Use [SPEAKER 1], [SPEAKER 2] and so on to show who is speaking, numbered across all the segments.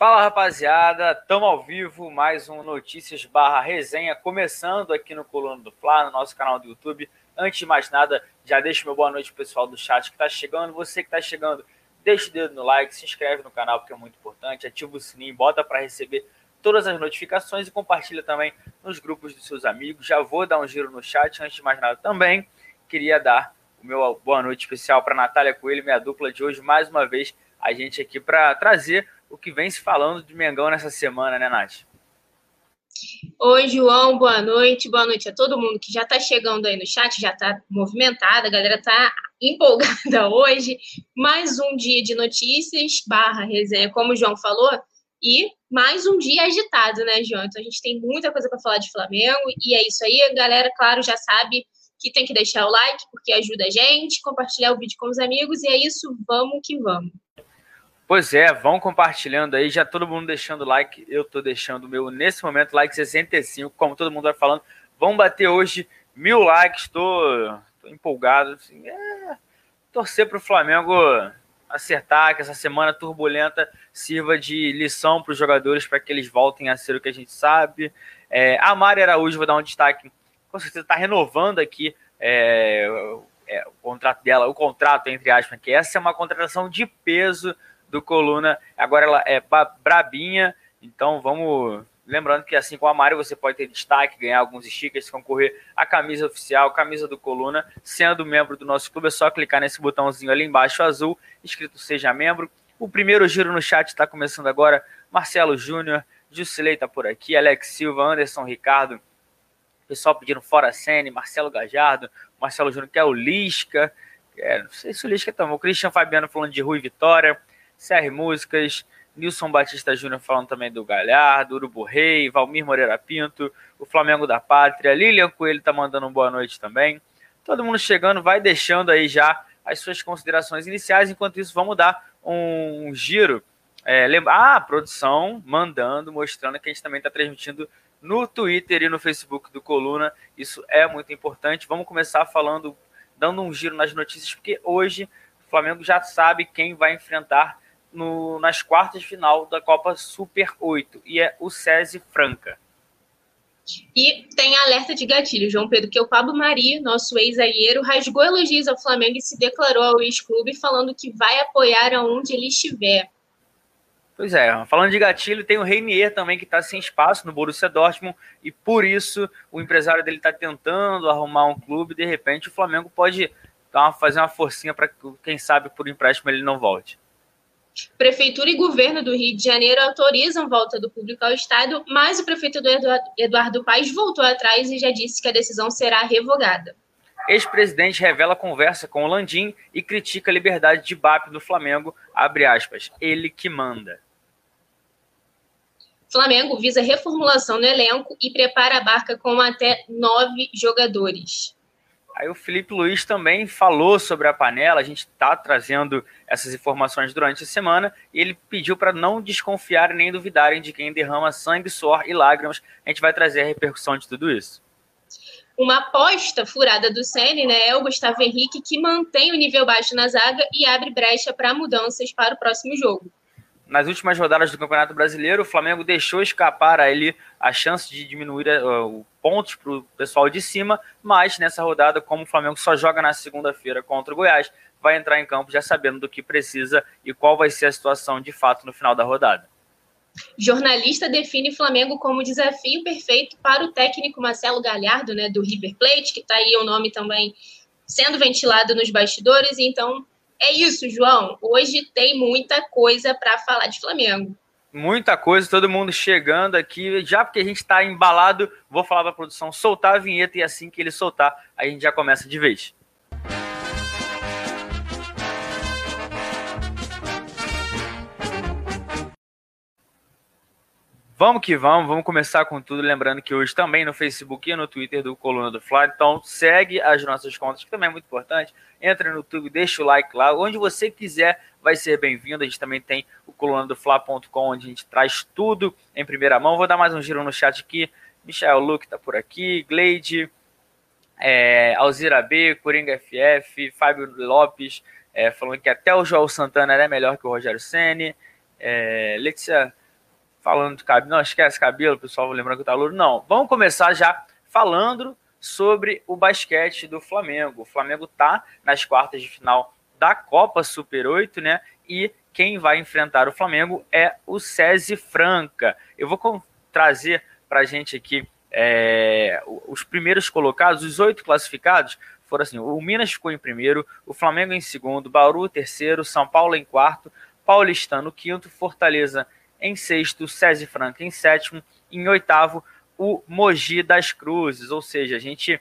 [SPEAKER 1] Fala rapaziada, estamos ao vivo, mais um Notícias barra resenha, começando aqui no Coluna do Fla, no nosso canal do YouTube. Antes de mais nada, já deixo meu boa noite pessoal do chat que está chegando. Você que está chegando, deixa o dedo no like, se inscreve no canal porque é muito importante, ativa o sininho, bota para receber todas as notificações e compartilha também nos grupos dos seus amigos. Já vou dar um giro no chat, antes de mais nada também, queria dar o meu boa noite especial para Natália Coelho, minha dupla de hoje, mais uma vez a gente aqui para trazer o que vem se falando de Mengão nessa semana, né, Nath?
[SPEAKER 2] Oi, João, boa noite. Boa noite a todo mundo que já está chegando aí no chat, já está movimentada, a galera está empolgada hoje. Mais um dia de notícias, barra resenha, como o João falou, e mais um dia agitado, né, João? Então a gente tem muita coisa para falar de Flamengo, e é isso aí. A galera, claro, já sabe que tem que deixar o like, porque ajuda a gente, compartilhar o vídeo com os amigos, e é isso, vamos que vamos.
[SPEAKER 1] Pois é, vão compartilhando aí, já todo mundo deixando like, eu tô deixando o meu nesse momento, like 65, como todo mundo vai falando. Vamos bater hoje mil likes, tô, tô empolgado. Assim, é, torcer pro Flamengo acertar, que essa semana turbulenta sirva de lição para os jogadores para que eles voltem a ser o que a gente sabe. É, a Mari Araújo, vou dar um destaque, com certeza está renovando aqui é, é, o contrato dela, o contrato, entre aspas, que essa é uma contratação de peso do Coluna. Agora ela é brabinha, então vamos. Lembrando que assim como a Mário, você pode ter destaque, ganhar alguns stickers, concorrer à camisa oficial, camisa do Coluna. Sendo membro do nosso clube, é só clicar nesse botãozinho ali embaixo azul, escrito Seja Membro. O primeiro giro no chat está começando agora. Marcelo Júnior, Jusilei está por aqui, Alex Silva, Anderson Ricardo, pessoal pedindo fora Sene, Marcelo Gajardo, Marcelo Júnior, que é o Lisca, é, não sei se o Lisca também, o Christian Fabiano falando de Rui Vitória, CR Músicas, Nilson Batista Júnior falando também do Galhardo, Urubu Rei, Valmir Moreira Pinto, o Flamengo da Pátria, Lilian Coelho tá mandando um boa noite também. Todo mundo chegando, vai deixando aí já as suas considerações iniciais. Enquanto isso, vamos dar um giro. É, lembra... Ah, a produção mandando, mostrando que a gente também está transmitindo no Twitter e no Facebook do Coluna. Isso é muito importante. Vamos começar falando, dando um giro nas notícias, porque hoje o Flamengo já sabe quem vai enfrentar no, nas quartas de final da Copa Super 8, e é o SESI Franca.
[SPEAKER 2] E tem alerta de gatilho, João Pedro, que o Pablo Mari, nosso ex-zagueiro, rasgou elogios ao Flamengo e se declarou ao ex-clube falando que vai apoiar aonde ele estiver.
[SPEAKER 1] Pois é, falando de gatilho, tem o Reinier também que está sem espaço no Borussia Dortmund e por isso o empresário dele está tentando arrumar um clube. De repente, o Flamengo pode dar uma, fazer uma forcinha para quem sabe por empréstimo ele não volte.
[SPEAKER 2] Prefeitura e governo do Rio de Janeiro autorizam volta do público ao estado, mas o prefeito Eduardo Paes voltou atrás e já disse que a decisão será revogada.
[SPEAKER 1] Ex-presidente revela conversa com o Landim e critica a liberdade de BAP do Flamengo, abre aspas, ele que manda.
[SPEAKER 2] Flamengo visa reformulação no elenco e prepara a barca com até nove jogadores.
[SPEAKER 1] Aí o Felipe Luiz também falou sobre a panela, a gente está trazendo essas informações durante a semana, e ele pediu para não desconfiarem nem duvidarem de quem derrama sangue, suor e lágrimas. A gente vai trazer a repercussão de tudo isso.
[SPEAKER 2] Uma aposta furada do Sene, né, é o Gustavo Henrique, que mantém o nível baixo na zaga e abre brecha para mudanças para o próximo jogo
[SPEAKER 1] nas últimas rodadas do Campeonato Brasileiro, o Flamengo deixou escapar ali a chance de diminuir uh, pontos para o pessoal de cima, mas nessa rodada, como o Flamengo só joga na segunda-feira contra o Goiás, vai entrar em campo já sabendo do que precisa e qual vai ser a situação de fato no final da rodada.
[SPEAKER 2] Jornalista define Flamengo como desafio perfeito para o técnico Marcelo Galhardo, né, do River Plate, que está aí o nome também sendo ventilado nos bastidores, então é isso, João. Hoje tem muita coisa para falar de Flamengo.
[SPEAKER 1] Muita coisa, todo mundo chegando aqui. Já porque a gente está embalado, vou falar para a produção soltar a vinheta e assim que ele soltar, a gente já começa de vez. Vamos que vamos, vamos começar com tudo. Lembrando que hoje também no Facebook e no Twitter do Coluna do Fly. Então segue as nossas contas, que também é muito importante. Entra no YouTube, deixa o like lá. Onde você quiser, vai ser bem-vindo. A gente também tem o coluna do Fla.com, onde a gente traz tudo em primeira mão. Vou dar mais um giro no chat aqui. Michel Luke tá por aqui, Gleide, é, Alzira B, Coringa FF, Fábio Lopes, é, falando que até o João Santana era melhor que o Rogério Senni. É, Letícia falando de cabelo, não esquece cabelo, pessoal, lembrando que tá louro. Não, vamos começar já falando sobre o basquete do Flamengo. O Flamengo tá nas quartas de final da Copa Super 8, né? E quem vai enfrentar o Flamengo é o SESI Franca. Eu vou trazer para gente aqui é, os primeiros colocados, os oito classificados, foram assim: o Minas ficou em primeiro, o Flamengo em segundo, Bauru terceiro, São Paulo em quarto, Paulistano quinto, Fortaleza em sexto, César Franca em sétimo, em oitavo, o Mogi das Cruzes. Ou seja, a gente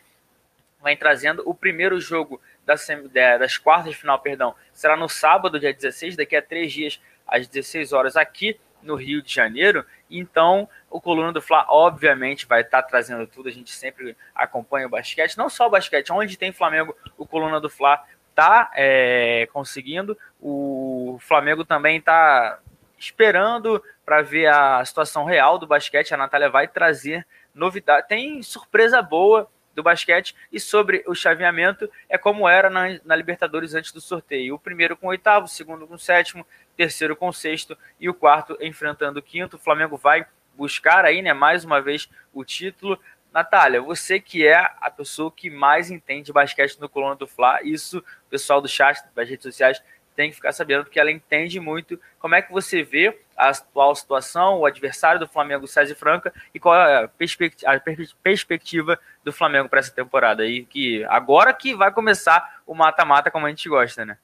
[SPEAKER 1] vai trazendo o primeiro jogo das, quartas de final, perdão, será no sábado, dia 16, daqui a três dias, às 16 horas, aqui no Rio de Janeiro. Então, o Coluna do Fla, obviamente, vai estar trazendo tudo. A gente sempre acompanha o basquete, não só o basquete, onde tem Flamengo, o Coluna do Fla está é, conseguindo. O Flamengo também está esperando para ver a situação real do basquete. A Natália vai trazer novidade. Tem surpresa boa do basquete e sobre o chaveamento é como era na, na Libertadores antes do sorteio. O primeiro com o oitavo, o segundo com o sétimo, terceiro com o sexto e o quarto enfrentando o quinto. O Flamengo vai buscar aí, né, mais uma vez o título. Natália, você que é a pessoa que mais entende basquete no Coluna do Fla, isso o pessoal do chat, das redes sociais, tem que ficar sabendo, porque ela entende muito como é que você vê a atual situação, o adversário do Flamengo, César Franca, e qual é a, perspectiva, a perspectiva do Flamengo para essa temporada aí, que agora que vai começar o mata-mata como a gente gosta, né?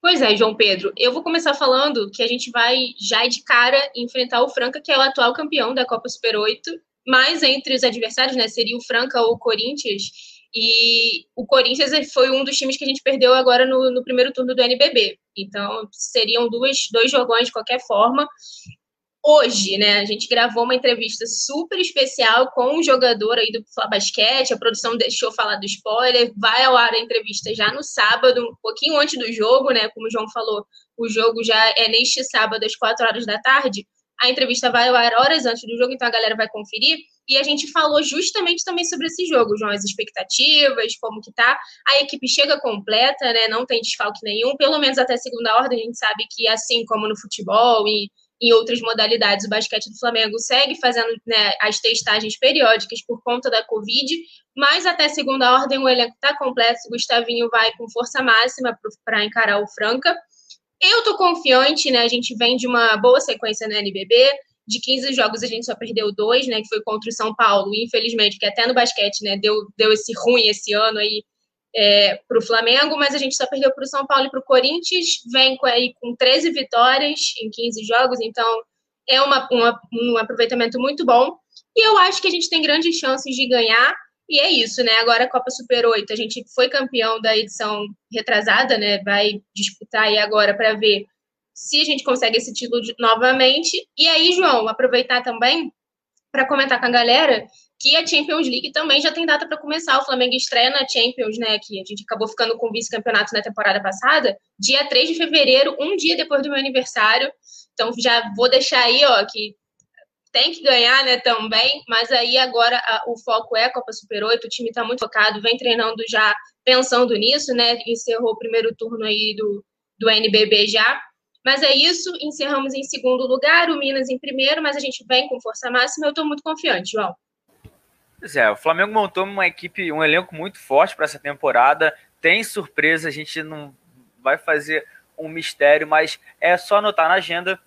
[SPEAKER 2] Pois é, João Pedro. Eu vou começar falando que a gente vai já de cara enfrentar o Franca, que é o atual campeão da Copa Super 8. Mas entre os adversários, né, seria o Franca ou o Corinthians. E o Corinthians foi um dos times que a gente perdeu agora no, no primeiro turno do NBB. Então, seriam duas, dois jogões de qualquer forma. Hoje, né, a gente gravou uma entrevista super especial com um jogador aí do Fla Basquete, a produção deixou falar do spoiler, vai ao ar a entrevista já no sábado, um pouquinho antes do jogo, né, como o João falou, o jogo já é neste sábado às quatro horas da tarde, a entrevista vai ao ar horas antes do jogo, então a galera vai conferir. E a gente falou justamente também sobre esse jogo, João, as expectativas, como que tá. A equipe chega completa, né? Não tem desfalque nenhum, pelo menos até segunda ordem. A gente sabe que, assim como no futebol e em outras modalidades, o basquete do Flamengo segue fazendo né, as testagens periódicas por conta da Covid, mas até segunda ordem o elenco está completo. O Gustavinho vai com força máxima para encarar o Franca. Eu tô confiante, né? A gente vem de uma boa sequência na NBB. De 15 jogos, a gente só perdeu dois, né? Que foi contra o São Paulo. Infelizmente, que até no basquete, né? Deu, deu esse ruim esse ano aí é, para o Flamengo, mas a gente só perdeu para o São Paulo e para o Corinthians. Vem com, aí, com 13 vitórias em 15 jogos, então é uma, uma, um aproveitamento muito bom. E eu acho que a gente tem grandes chances de ganhar. E é isso, né? Agora a Copa Super 8, a gente foi campeão da edição retrasada, né? Vai disputar aí agora para ver se a gente consegue esse título de, novamente. E aí, João, aproveitar também para comentar com a galera que a Champions League também já tem data para começar. O Flamengo estreia na Champions, né? Que a gente acabou ficando com vice-campeonato na temporada passada, dia 3 de fevereiro, um dia depois do meu aniversário. Então já vou deixar aí, ó, que tem que ganhar, né, também, mas aí agora a, o foco é a Copa Super 8, o time está muito focado, vem treinando já pensando nisso, né, encerrou o primeiro turno aí do, do NBB já, mas é isso, encerramos em segundo lugar, o Minas em primeiro, mas a gente vem com força máxima, eu estou muito confiante, João.
[SPEAKER 1] Pois é, o Flamengo montou uma equipe, um elenco muito forte para essa temporada, tem surpresa, a gente não vai fazer um mistério, mas é só anotar na agenda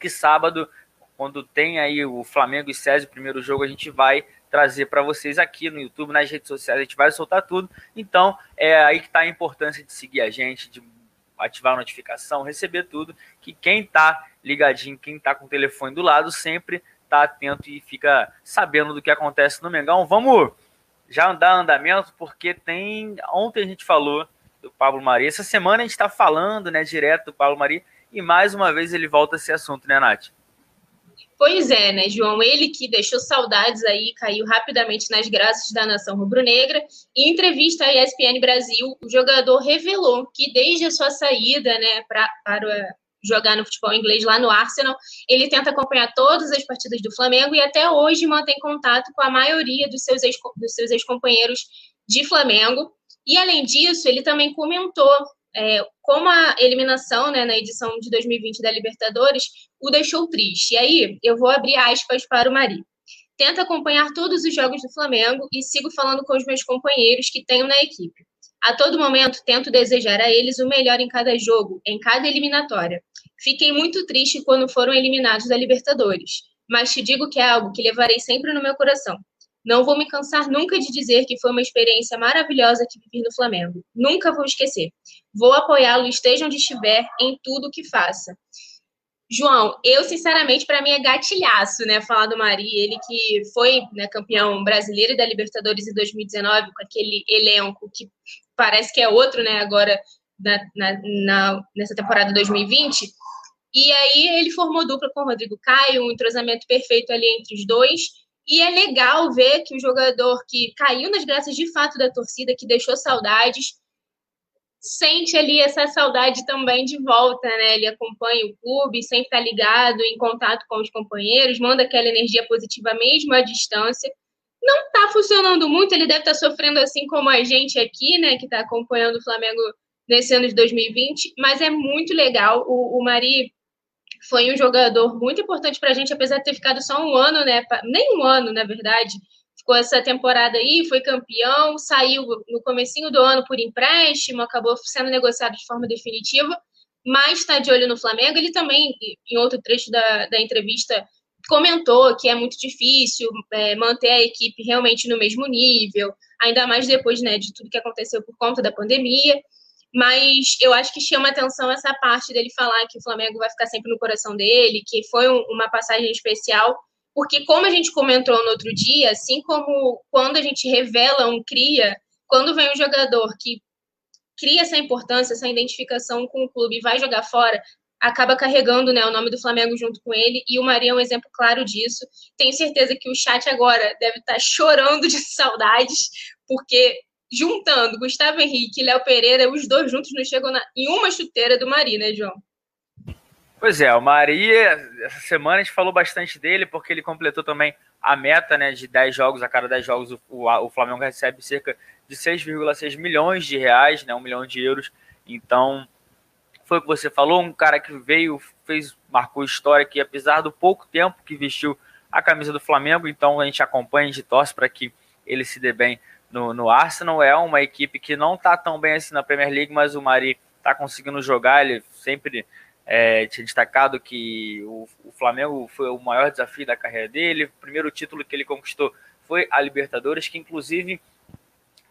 [SPEAKER 1] que sábado quando tem aí o Flamengo e César, o primeiro jogo, a gente vai trazer para vocês aqui no YouTube, nas redes sociais, a gente vai soltar tudo. Então, é aí que está a importância de seguir a gente, de ativar a notificação, receber tudo, que quem está ligadinho, quem está com o telefone do lado, sempre está atento e fica sabendo do que acontece no Mengão. Vamos já andar andamento, porque tem. Ontem a gente falou do Pablo Mari. Essa semana a gente está falando, né, direto do Pablo Mari, e mais uma vez ele volta a esse assunto, né, Nath?
[SPEAKER 2] Pois é, né, João? Ele que deixou saudades aí, caiu rapidamente nas graças da nação rubro-negra. Em entrevista à ESPN Brasil, o jogador revelou que desde a sua saída, né, pra, para jogar no futebol inglês lá no Arsenal, ele tenta acompanhar todas as partidas do Flamengo e até hoje mantém contato com a maioria dos seus ex-companheiros de Flamengo. E além disso, ele também comentou é, como a eliminação né, na edição de 2020 da Libertadores o deixou triste. E aí, eu vou abrir aspas para o Mari. Tento acompanhar todos os jogos do Flamengo e sigo falando com os meus companheiros que tenho na equipe. A todo momento, tento desejar a eles o melhor em cada jogo, em cada eliminatória. Fiquei muito triste quando foram eliminados da Libertadores, mas te digo que é algo que levarei sempre no meu coração. Não vou me cansar nunca de dizer que foi uma experiência maravilhosa que vivi no Flamengo. Nunca vou esquecer. Vou apoiá-lo, esteja onde estiver, em tudo que faça. João, eu sinceramente para mim é gatilhaço, né, falar do Mari, ele que foi né, campeão brasileiro e da Libertadores em 2019 com aquele elenco que parece que é outro, né, agora na, na, na, nessa temporada 2020. E aí ele formou dupla com o Rodrigo Caio, um entrosamento perfeito ali entre os dois. E é legal ver que o jogador que caiu nas graças de fato da torcida, que deixou saudades, sente ali essa saudade também de volta, né? Ele acompanha o clube, sempre está ligado, em contato com os companheiros, manda aquela energia positiva mesmo à distância. Não está funcionando muito, ele deve estar tá sofrendo assim como a gente aqui, né, que está acompanhando o Flamengo nesse ano de 2020, mas é muito legal. O, o Mari foi um jogador muito importante para a gente, apesar de ter ficado só um ano, né? Nem um ano, na verdade. Ficou essa temporada aí, foi campeão, saiu no comecinho do ano por empréstimo, acabou sendo negociado de forma definitiva, mas está de olho no Flamengo. Ele também, em outro trecho da, da entrevista, comentou que é muito difícil é, manter a equipe realmente no mesmo nível, ainda mais depois né, de tudo que aconteceu por conta da pandemia mas eu acho que chama atenção essa parte dele falar que o Flamengo vai ficar sempre no coração dele, que foi um, uma passagem especial, porque como a gente comentou no outro dia, assim como quando a gente revela um cria, quando vem um jogador que cria essa importância, essa identificação com o clube e vai jogar fora, acaba carregando né, o nome do Flamengo junto com ele, e o Maria é um exemplo claro disso. Tenho certeza que o chat agora deve estar chorando de saudades, porque juntando Gustavo Henrique e Léo Pereira, os dois juntos não chegam na, em uma chuteira do Mari, né, João?
[SPEAKER 1] Pois é, o Mari, essa semana a gente falou bastante dele, porque ele completou também a meta né, de 10 jogos, a cada 10 jogos o, o, o Flamengo recebe cerca de 6,6 milhões de reais, né, 1 milhão de euros. Então, foi o que você falou, um cara que veio, fez, marcou história que apesar do pouco tempo que vestiu a camisa do Flamengo, então a gente acompanha, a gente torce para que ele se dê bem no, no Arsenal. É uma equipe que não está tão bem assim na Premier League, mas o Mari está conseguindo jogar. Ele sempre é, tinha destacado que o, o, Flamengo foi o maior desafio da carreira dele. O primeiro título que ele conquistou foi a Libertadores, que inclusive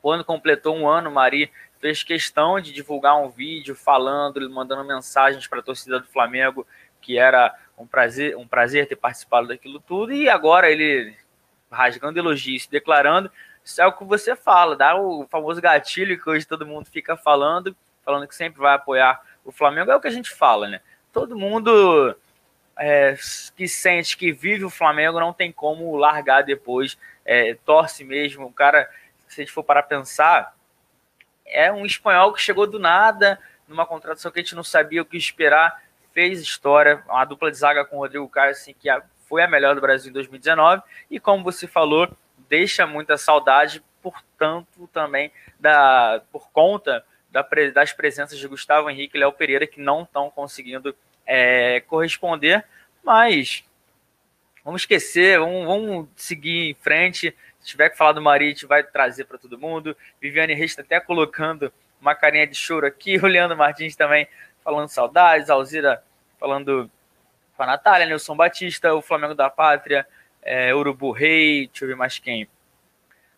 [SPEAKER 1] quando completou um ano, Mari fez questão de divulgar um vídeo falando, mandando mensagens para a torcida do Flamengo, que era um prazer, um prazer ter participado daquilo tudo, e agora ele rasgando elogios, declarando isso é o que você fala, dá o famoso gatilho que hoje todo mundo fica falando, falando que sempre vai apoiar o Flamengo, é o que a gente fala, né? Todo mundo é, que sente que vive o Flamengo não tem como largar depois, é, torce mesmo. O cara, se a gente for para pensar, é um espanhol que chegou do nada, numa contratação que a gente não sabia o que esperar, fez história, uma dupla de zaga com o Rodrigo Caio, assim, que foi a melhor do Brasil em 2019, e como você falou, deixa muita saudade, portanto, também da, por conta das presenças de Gustavo Henrique e Léo Pereira, que não estão conseguindo é, corresponder, mas vamos esquecer, vamos, vamos, seguir em frente. Se tiver que falar do gente vai trazer para todo mundo. Viviane Reis está até colocando uma carinha de choro aqui, o Leandro Martins também falando saudades, Alzira falando com a Natália, Nilson Batista, o Flamengo da Pátria, é, Urubu Rei, deixa eu ver mais quem.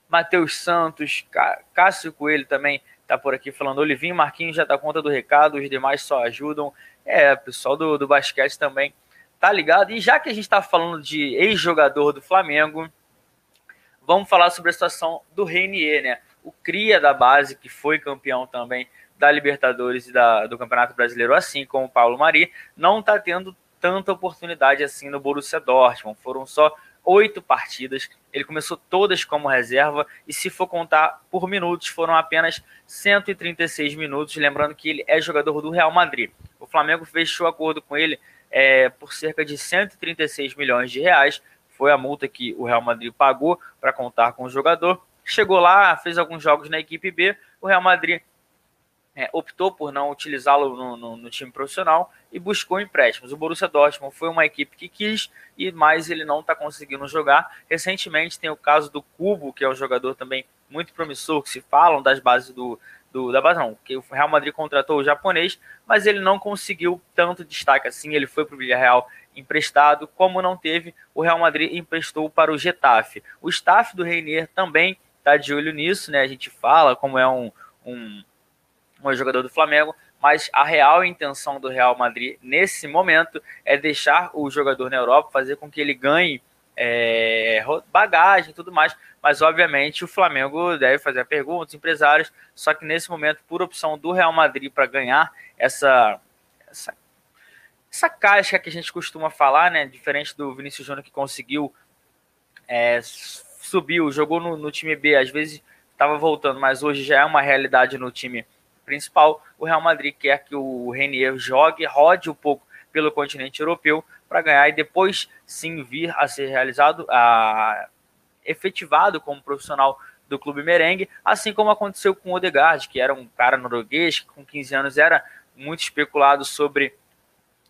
[SPEAKER 1] Matheus Santos, Cássio Coelho também tá por aqui falando. Olivinho Marquinhos já dá conta do recado, os demais só ajudam. É, pessoal do, do basquete também tá ligado. E já que a gente está falando de ex-jogador do Flamengo, vamos falar sobre a situação do Reinier, né? O cria da base, que foi campeão também da Libertadores e da, do Campeonato Brasileiro, assim como o Paulo Mari, não está tendo tanta oportunidade assim no Borussia Dortmund. Foram só oito partidas. Ele começou todas como reserva e, se for contar por minutos, foram apenas 136 minutos. Lembrando que ele é jogador do Real Madrid. O Flamengo fechou acordo com ele é, por cerca de 136 milhões de reais. Foi a multa que o Real Madrid pagou para contar com o jogador. Chegou lá, fez alguns jogos na equipe B. O Real Madrid é, optou por não utilizá-lo no, no, no, time profissional e buscou empréstimos. O Borussia Dortmund foi uma equipe que quis e mais ele não está conseguindo jogar. Recentemente tem o caso do Cubo, que é um jogador também muito promissor, que se falam das bases do, do da base não, que o Real Madrid contratou o japonês, mas ele não conseguiu tanto destaque assim. Ele foi para o Villarreal emprestado, como não teve, o Real Madrid emprestou para o Getafe. O staff do Reinier também está de olho nisso, né? A gente fala como é um, um um jogador do Flamengo, mas a real intenção do Real Madrid nesse momento é deixar o jogador na Europa, fazer com que ele ganhe é, bagagem e tudo mais, mas obviamente o Flamengo deve fazer perguntas, empresários, só que nesse momento, por opção do Real Madrid para ganhar essa, essa, essa caixa que a gente costuma falar, né, diferente do Vinícius Júnior que conseguiu é, subiu, jogou no, no time B, às vezes estava voltando, mas hoje já é uma realidade no time principal, o Real Madrid quer que o Renier jogue, rode um pouco pelo continente europeu para ganhar e depois sim vir a ser realizado, a, efetivado como profissional do clube merengue, assim como aconteceu com o Odegaard, que era um cara norueguês, que com 15 anos era muito especulado sobre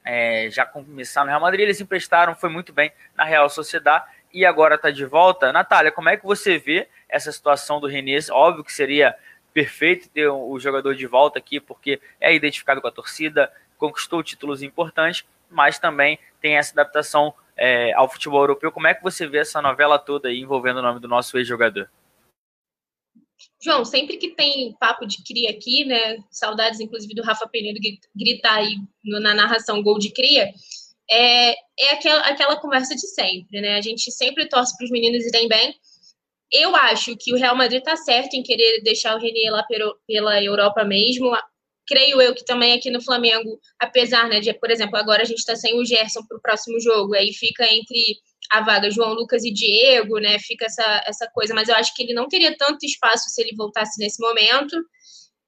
[SPEAKER 1] é, já começar no Real Madrid, eles emprestaram, foi muito bem na Real Sociedade e agora está de volta. Natália, como é que você vê essa situação do Renier? Óbvio que seria perfeito ter o jogador de volta aqui, porque é identificado com a torcida, conquistou títulos importantes, mas também tem essa adaptação é, ao futebol europeu. Como é que você vê essa novela toda aí envolvendo o nome do nosso ex-jogador?
[SPEAKER 2] João, sempre que tem papo de cria aqui, né? Saudades, inclusive, do Rafa Penedo gritar aí na narração gol de cria. É, é aquela, aquela conversa de sempre, né? A gente sempre torce para os meninos irem bem, eu acho que o Real Madrid está certo em querer deixar o Renier lá pela Europa mesmo. Creio eu que também aqui no Flamengo, apesar né, de, por exemplo, agora a gente está sem o Gerson para o próximo jogo, aí fica entre a vaga João Lucas e Diego, né? Fica essa, essa coisa, mas eu acho que ele não teria tanto espaço se ele voltasse nesse momento.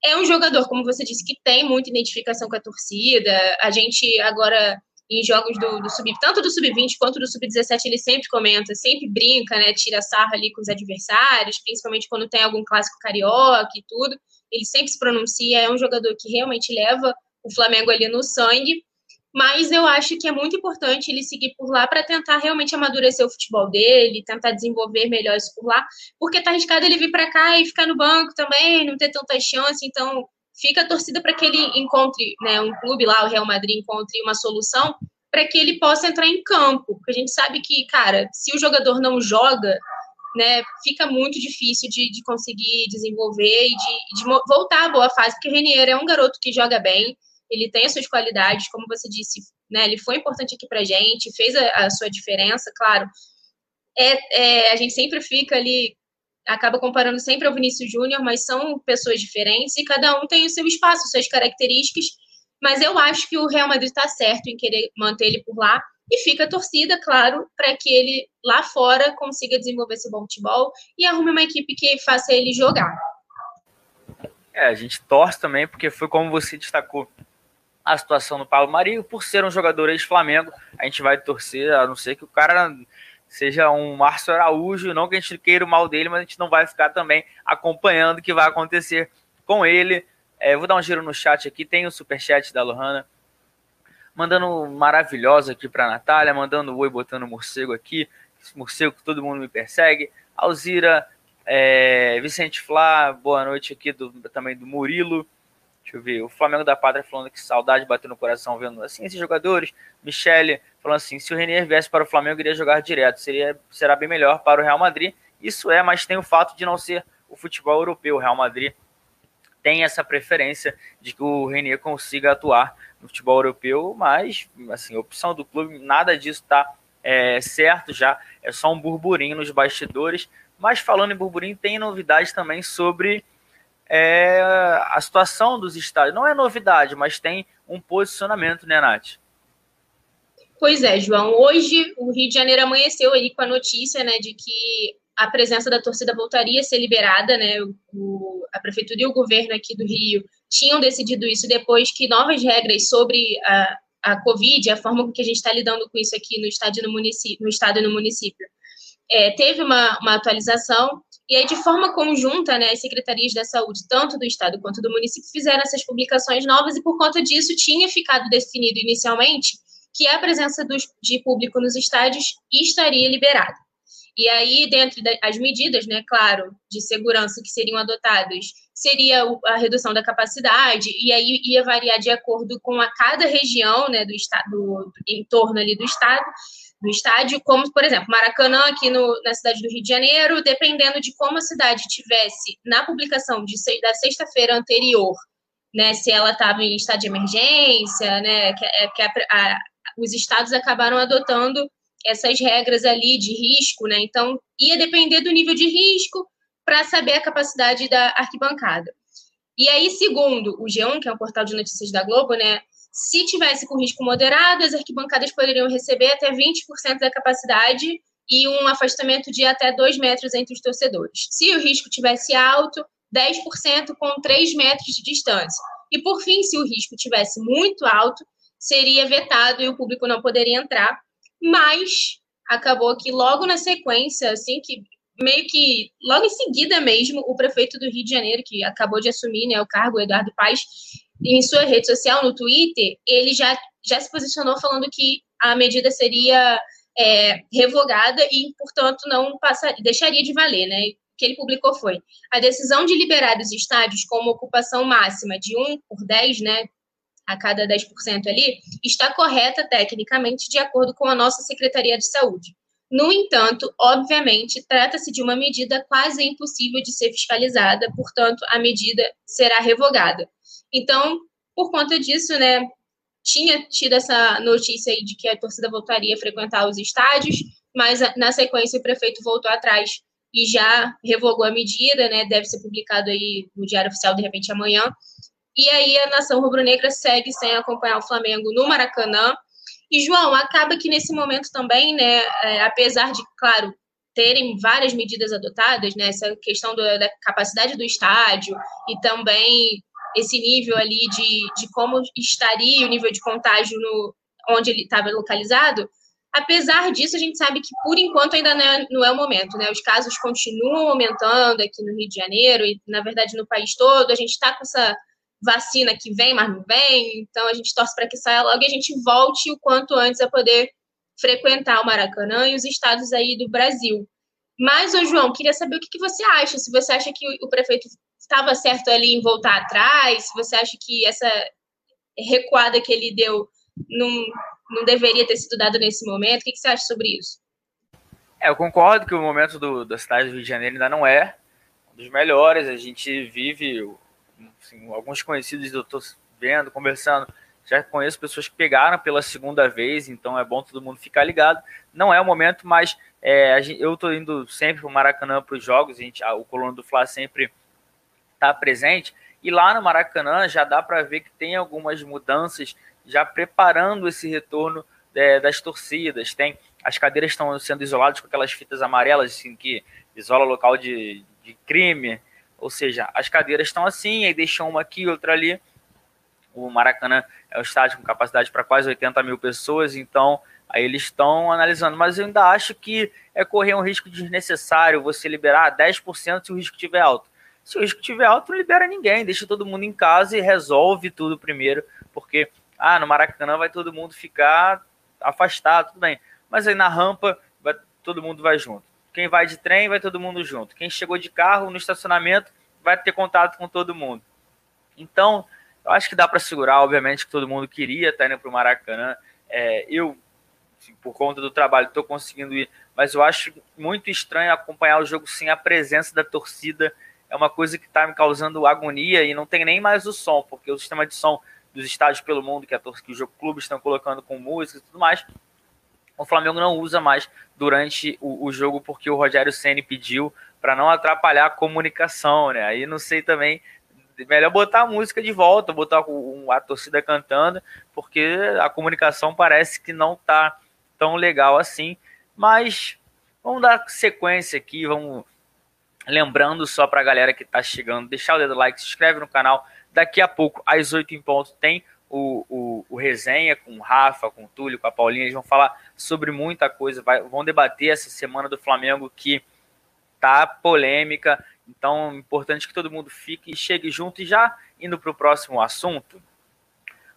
[SPEAKER 2] É um jogador, como você disse, que tem muita identificação com a torcida. A gente agora em jogos do, do sub, tanto do sub-20 quanto do sub-17, ele sempre comenta, sempre brinca, né? Tira sarra ali com os adversários, principalmente quando tem algum clássico carioca e tudo. Ele sempre se pronuncia, é um jogador que realmente leva o Flamengo ali no sangue. Mas eu acho que é muito importante ele seguir por lá para tentar realmente amadurecer o futebol dele, tentar desenvolver melhor isso por lá, porque tá arriscado ele vir para cá e ficar no banco também, não ter tanta chance. Então, fica a torcida para que ele encontre, né, um clube lá, o Real Madrid, encontre uma solução para que ele possa entrar em campo. Porque a gente sabe que, cara, se o jogador não joga, né, fica muito difícil de, de conseguir desenvolver e de, de, voltar à boa fase, porque o Renier é um garoto que joga bem, ele tem as suas qualidades, como você disse, né, ele foi importante aqui pra gente, fez a, a sua diferença, claro. É, é, a gente sempre fica ali acaba comparando sempre ao Vinícius Júnior, mas são pessoas diferentes e cada um tem o seu espaço, suas características. Mas eu acho que o Real Madrid está certo em querer manter ele por lá e fica a torcida, claro, para que ele lá fora consiga desenvolver seu bom futebol e arrume uma equipe que faça ele jogar.
[SPEAKER 1] É, a gente torce também, porque foi como você destacou a situação do Paulo Marinho, por ser um jogador ex-Flamengo, a gente vai torcer, a não ser que o cara seja um Márcio Araújo, não que a gente queira o mal dele, mas a gente não vai ficar também acompanhando o que vai acontecer com ele. É, vou dar um giro no chat aqui, tem o superchat da Lohana, mandando maravilhosa aqui para Natália, mandando oi, botando morcego aqui, esse morcego que todo mundo me persegue. Alzira, é, Vicente Flá, boa noite aqui do, também do Murilo. Deixa eu ver, o Flamengo da Pátria falando que saudade bateu no coração vendo assim esses jogadores. Michele falando assim, se o Renier viesse para o Flamengo, iria jogar direto. Seria, será bem melhor para o Real Madrid. Isso é, mas tem o fato de não ser o futebol europeu. O Real Madrid tem essa preferência de que o Renier consiga atuar no futebol europeu, mas, assim, opção do clube, nada disso está é, certo já. É só um burburinho nos bastidores. Mas falando em burburinho, tem novidades também sobre é a situação dos estádios. Não é novidade, mas tem um posicionamento, né, Nath?
[SPEAKER 2] Pois é, João. Hoje o Rio de Janeiro amanheceu aí com a notícia, né, de que a presença da torcida voltaria a ser liberada, né? O, a prefeitura e o governo aqui do Rio tinham decidido isso depois que novas regras sobre a, a Covid, a forma com que a gente está lidando com isso aqui no estado e no município, no estado e no município, é, teve uma, uma atualização e aí, de forma conjunta, né, as secretarias da saúde, tanto do estado quanto do município, fizeram essas publicações novas e, por conta disso, tinha ficado definido inicialmente que a presença do, de público nos estádios estaria liberada. E aí, dentro das medidas, né, claro, de segurança que seriam adotadas, seria a redução da capacidade, e aí ia variar de acordo com a cada região, né, do estado, do, em torno ali do estado, do estádio, como, por exemplo, Maracanã, aqui no, na cidade do Rio de Janeiro, dependendo de como a cidade tivesse na publicação de, da sexta-feira anterior, né, se ela estava em estado de emergência, né, que, é, que a, a, os estados acabaram adotando essas regras ali de risco, né, então ia depender do nível de risco para saber a capacidade da arquibancada. E aí, segundo o G1, que é um portal de notícias da Globo, né, se tivesse com risco moderado, as arquibancadas poderiam receber até 20% da capacidade e um afastamento de até 2 metros entre os torcedores. Se o risco tivesse alto, 10% com 3 metros de distância. E, por fim, se o risco tivesse muito alto, seria vetado e o público não poderia entrar. Mas acabou que logo na sequência, assim, que meio que logo em seguida mesmo, o prefeito do Rio de Janeiro, que acabou de assumir né, o cargo, Eduardo Paes, em sua rede social, no Twitter, ele já, já se posicionou falando que a medida seria é, revogada e, portanto, não passaria, deixaria de valer, né? O que ele publicou foi a decisão de liberar os estádios com uma ocupação máxima de 1 por 10, né? A cada 10% ali, está correta tecnicamente, de acordo com a nossa Secretaria de Saúde. No entanto, obviamente, trata-se de uma medida quase impossível de ser fiscalizada, portanto, a medida será revogada. Então, por conta disso, né, tinha tido essa notícia aí de que a torcida voltaria a frequentar os estádios, mas na sequência o prefeito voltou atrás e já revogou a medida, né? Deve ser publicado aí no Diário Oficial de repente amanhã. E aí a nação rubro-negra segue sem acompanhar o Flamengo no Maracanã. E João, acaba que nesse momento também, né, é, apesar de, claro, terem várias medidas adotadas, né, essa questão do, da capacidade do estádio e também esse nível ali de, de como estaria o nível de contágio no, onde ele estava localizado, apesar disso, a gente sabe que por enquanto ainda não é, não é, o momento, né? Os casos continuam aumentando aqui no Rio de Janeiro e, na verdade, no país todo. A gente está com essa vacina que vem, mas não vem, então a gente torce para que saia logo e a gente volte o quanto antes a poder frequentar o Maracanã e os estados aí do Brasil. Mas, ô João, queria saber o que, que você acha, se você acha que o prefeito estava certo ali em voltar atrás? Se você acha que essa recuada que ele deu não, não deveria ter sido dado nesse momento? O que, que você acha sobre isso?
[SPEAKER 1] É, eu concordo que o momento do, da cidade do Rio de Janeiro ainda não é um dos melhores. A gente vive, assim, alguns conhecidos eu estou vendo, conversando, já conheço pessoas que pegaram pela segunda vez, então é bom todo mundo ficar ligado. Não é o momento, mas é, gente, eu estou indo sempre para o Maracanã para os jogos, a gente, o Colono do Fla sempre está presente. E lá no Maracanã já dá para ver que tem algumas mudanças já preparando esse retorno é, das torcidas. Tem as cadeiras estão sendo isoladas com aquelas fitas amarelas assim que isola local de, de crime. Ou seja, as cadeiras estão assim, aí deixam uma aqui, outra ali. O Maracanã é um estádio com capacidade para quase 80 mil pessoas, então aí eles estão analisando. Mas eu ainda acho que é correr um risco desnecessário você liberar 10% se o risco estiver alto. Se o risco tiver alto, não libera ninguém, deixa todo mundo em casa e resolve tudo primeiro, porque ah, no Maracanã vai todo mundo ficar afastado, tudo bem. Mas aí na rampa vai, todo mundo vai junto. Quem vai de trem vai todo mundo junto. Quem chegou de carro no estacionamento vai ter contato com todo mundo. Então, eu acho que dá para segurar, obviamente que todo mundo queria estar indo para o Maracanã. É, eu, assim, por conta do trabalho, estou conseguindo ir, mas eu acho muito estranho acompanhar o jogo sem a presença da torcida é uma coisa que está me causando agonia e não tem nem mais o som, porque o sistema de som dos estádios pelo mundo que, a, que os clubes estão colocando com música e tudo mais, o Flamengo não usa mais durante o, o jogo porque o Rogério Ceni pediu para não atrapalhar a comunicação, né? Aí não sei também melhor botar a música de volta, botar a torcida cantando, porque a comunicação parece que não tá tão legal assim. Mas vamos dar sequência aqui, vamos lembrando só para a galera que está chegando, deixar o dedo like, se inscreve no canal. Daqui a pouco, às 8 em ponto, tem o, o, o, resenha com o Rafa, com o Túlio, com a Paulinha. Eles vão falar sobre muita coisa, vai, vão debater essa semana do Flamengo que tá polêmica. Então, importante que todo mundo fique e chegue junto. E já indo para o próximo assunto,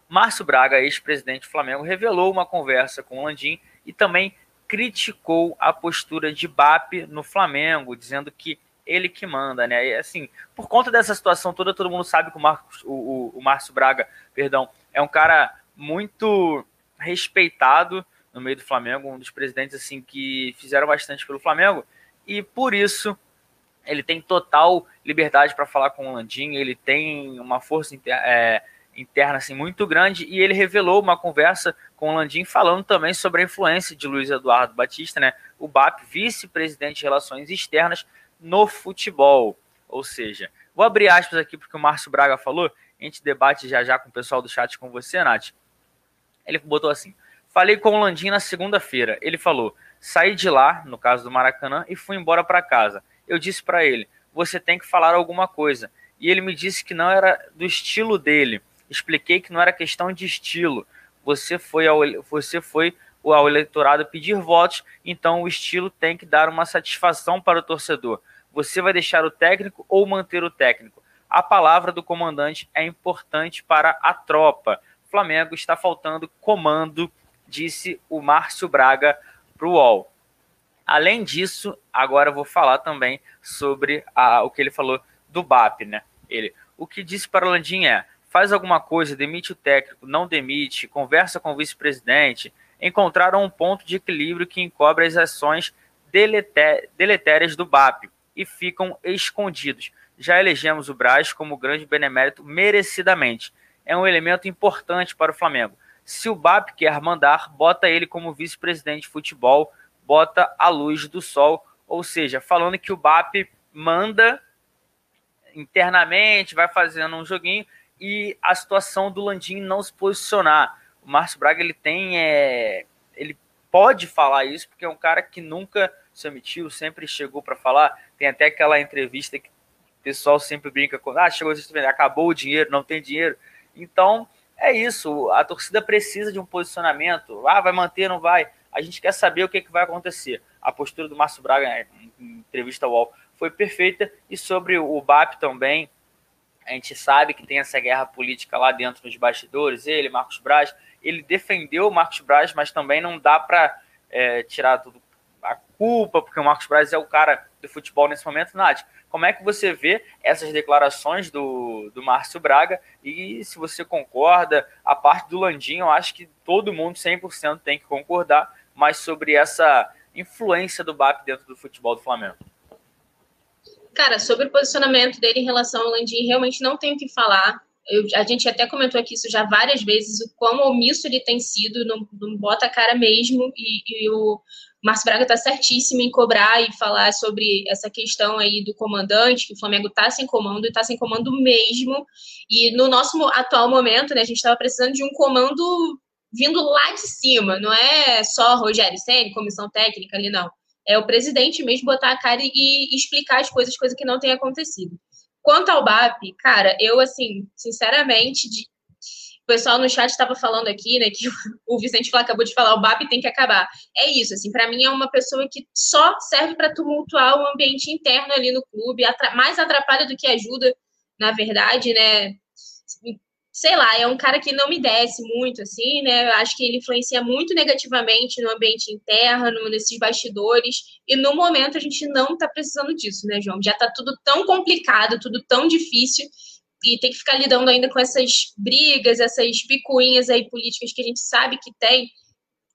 [SPEAKER 1] Márcio Braga, ex-presidente do Flamengo, revelou uma conversa com o Landim e também criticou a postura de BAP no Flamengo, dizendo que ele que manda, né? E, assim, por conta dessa situação toda, todo mundo sabe que o, Marcos, o, o, o Márcio Braga, perdão, é um cara muito respeitado no meio do Flamengo, um dos presidentes assim que fizeram bastante pelo Flamengo e por isso ele tem total liberdade para falar com o Landim, ele tem uma força inter, é, interna assim muito grande e ele revelou uma conversa com o Landim falando também sobre a influência de Luiz Eduardo Batista, né? O BAP, vice-presidente de Relações Externas no futebol. Ou seja, vou abrir aspas aqui porque o Márcio Braga falou, a gente debate já já com o pessoal do chat com você, Nath. Ele botou assim: Falei com o Landim na segunda-feira. Ele falou: saí de lá, no caso do Maracanã, e fui embora para casa. Eu disse para ele: você tem que falar alguma coisa. E ele me disse que não era do estilo dele. Expliquei que não era questão de estilo. Você foi ao, você foi ao eleitorado pedir votos, então o estilo tem que dar uma satisfação para o torcedor. Você vai deixar o técnico ou manter o técnico? A palavra do comandante é importante para a tropa. Flamengo está faltando comando, disse o Márcio Braga para o UOL. Além disso, agora eu vou falar também sobre a, o que ele falou do BAP, né? Ele, o que disse para o Landim é: faz alguma coisa, demite o técnico, não demite, conversa com o vice-presidente. Encontraram um ponto de equilíbrio que encobre as ações deletérias do BAP e ficam escondidos. Já elegemos o Braz como grande benemérito merecidamente. É um elemento importante para o Flamengo. Se o BAP quer mandar, bota ele como vice-presidente de futebol, bota a luz do sol, ou seja, falando que o BAP manda internamente, vai fazendo um joguinho e a situação do Landim não se posicionar. O Márcio Braga ele tem, é, ele pode falar isso porque é um cara que nunca se omitiu, sempre chegou para falar. Tem até aquela entrevista que o pessoal sempre brinca com, ah, chegou, acabou o dinheiro, não tem dinheiro. Então, é isso, a torcida precisa de um posicionamento. Ah, vai manter, não vai? A gente quer saber o que, é que vai acontecer. A postura do Márcio Braga em entrevista ao UOL foi perfeita e sobre o BAP também. A gente sabe que tem essa guerra política lá dentro dos bastidores. Ele, Marcos Braz, ele defendeu o Marcos Braz, mas também não dá para é, tirar tudo a culpa, porque o Marcos Braz é o cara do futebol nesse momento, Nath. Como é que você vê essas declarações do, do Márcio Braga e se você concorda, a parte do Landim, eu acho que todo mundo 100% tem que concordar, mas sobre essa influência do BAP dentro do futebol do Flamengo.
[SPEAKER 2] Cara, sobre o posicionamento dele em relação ao Landim, realmente não tenho o que falar. Eu, a gente até comentou aqui isso já várias vezes, o quão omisso ele tem sido, não, não bota a cara mesmo, e, e o Márcio Braga está certíssimo em cobrar e falar sobre essa questão aí do comandante, que o Flamengo está sem comando e está sem comando mesmo. E no nosso atual momento, né, a gente estava precisando de um comando vindo lá de cima, não é só Rogério Senna, comissão técnica ali, não. É o presidente mesmo botar a cara e explicar as coisas, coisa que não tem acontecido. Quanto ao BAP, cara, eu, assim, sinceramente, de... o pessoal no chat estava falando aqui, né, que o Vicente acabou de falar, o BAP tem que acabar. É isso, assim, para mim é uma pessoa que só serve para tumultuar o ambiente interno ali no clube, mais atrapalha do que ajuda, na verdade, né? sei lá, é um cara que não me desce muito, assim, né? Acho que ele influencia muito negativamente no ambiente interno, nesses bastidores, e no momento a gente não tá precisando disso, né, João? Já tá tudo tão complicado, tudo tão difícil, e tem que ficar lidando ainda com essas brigas, essas picuinhas aí políticas que a gente sabe que tem,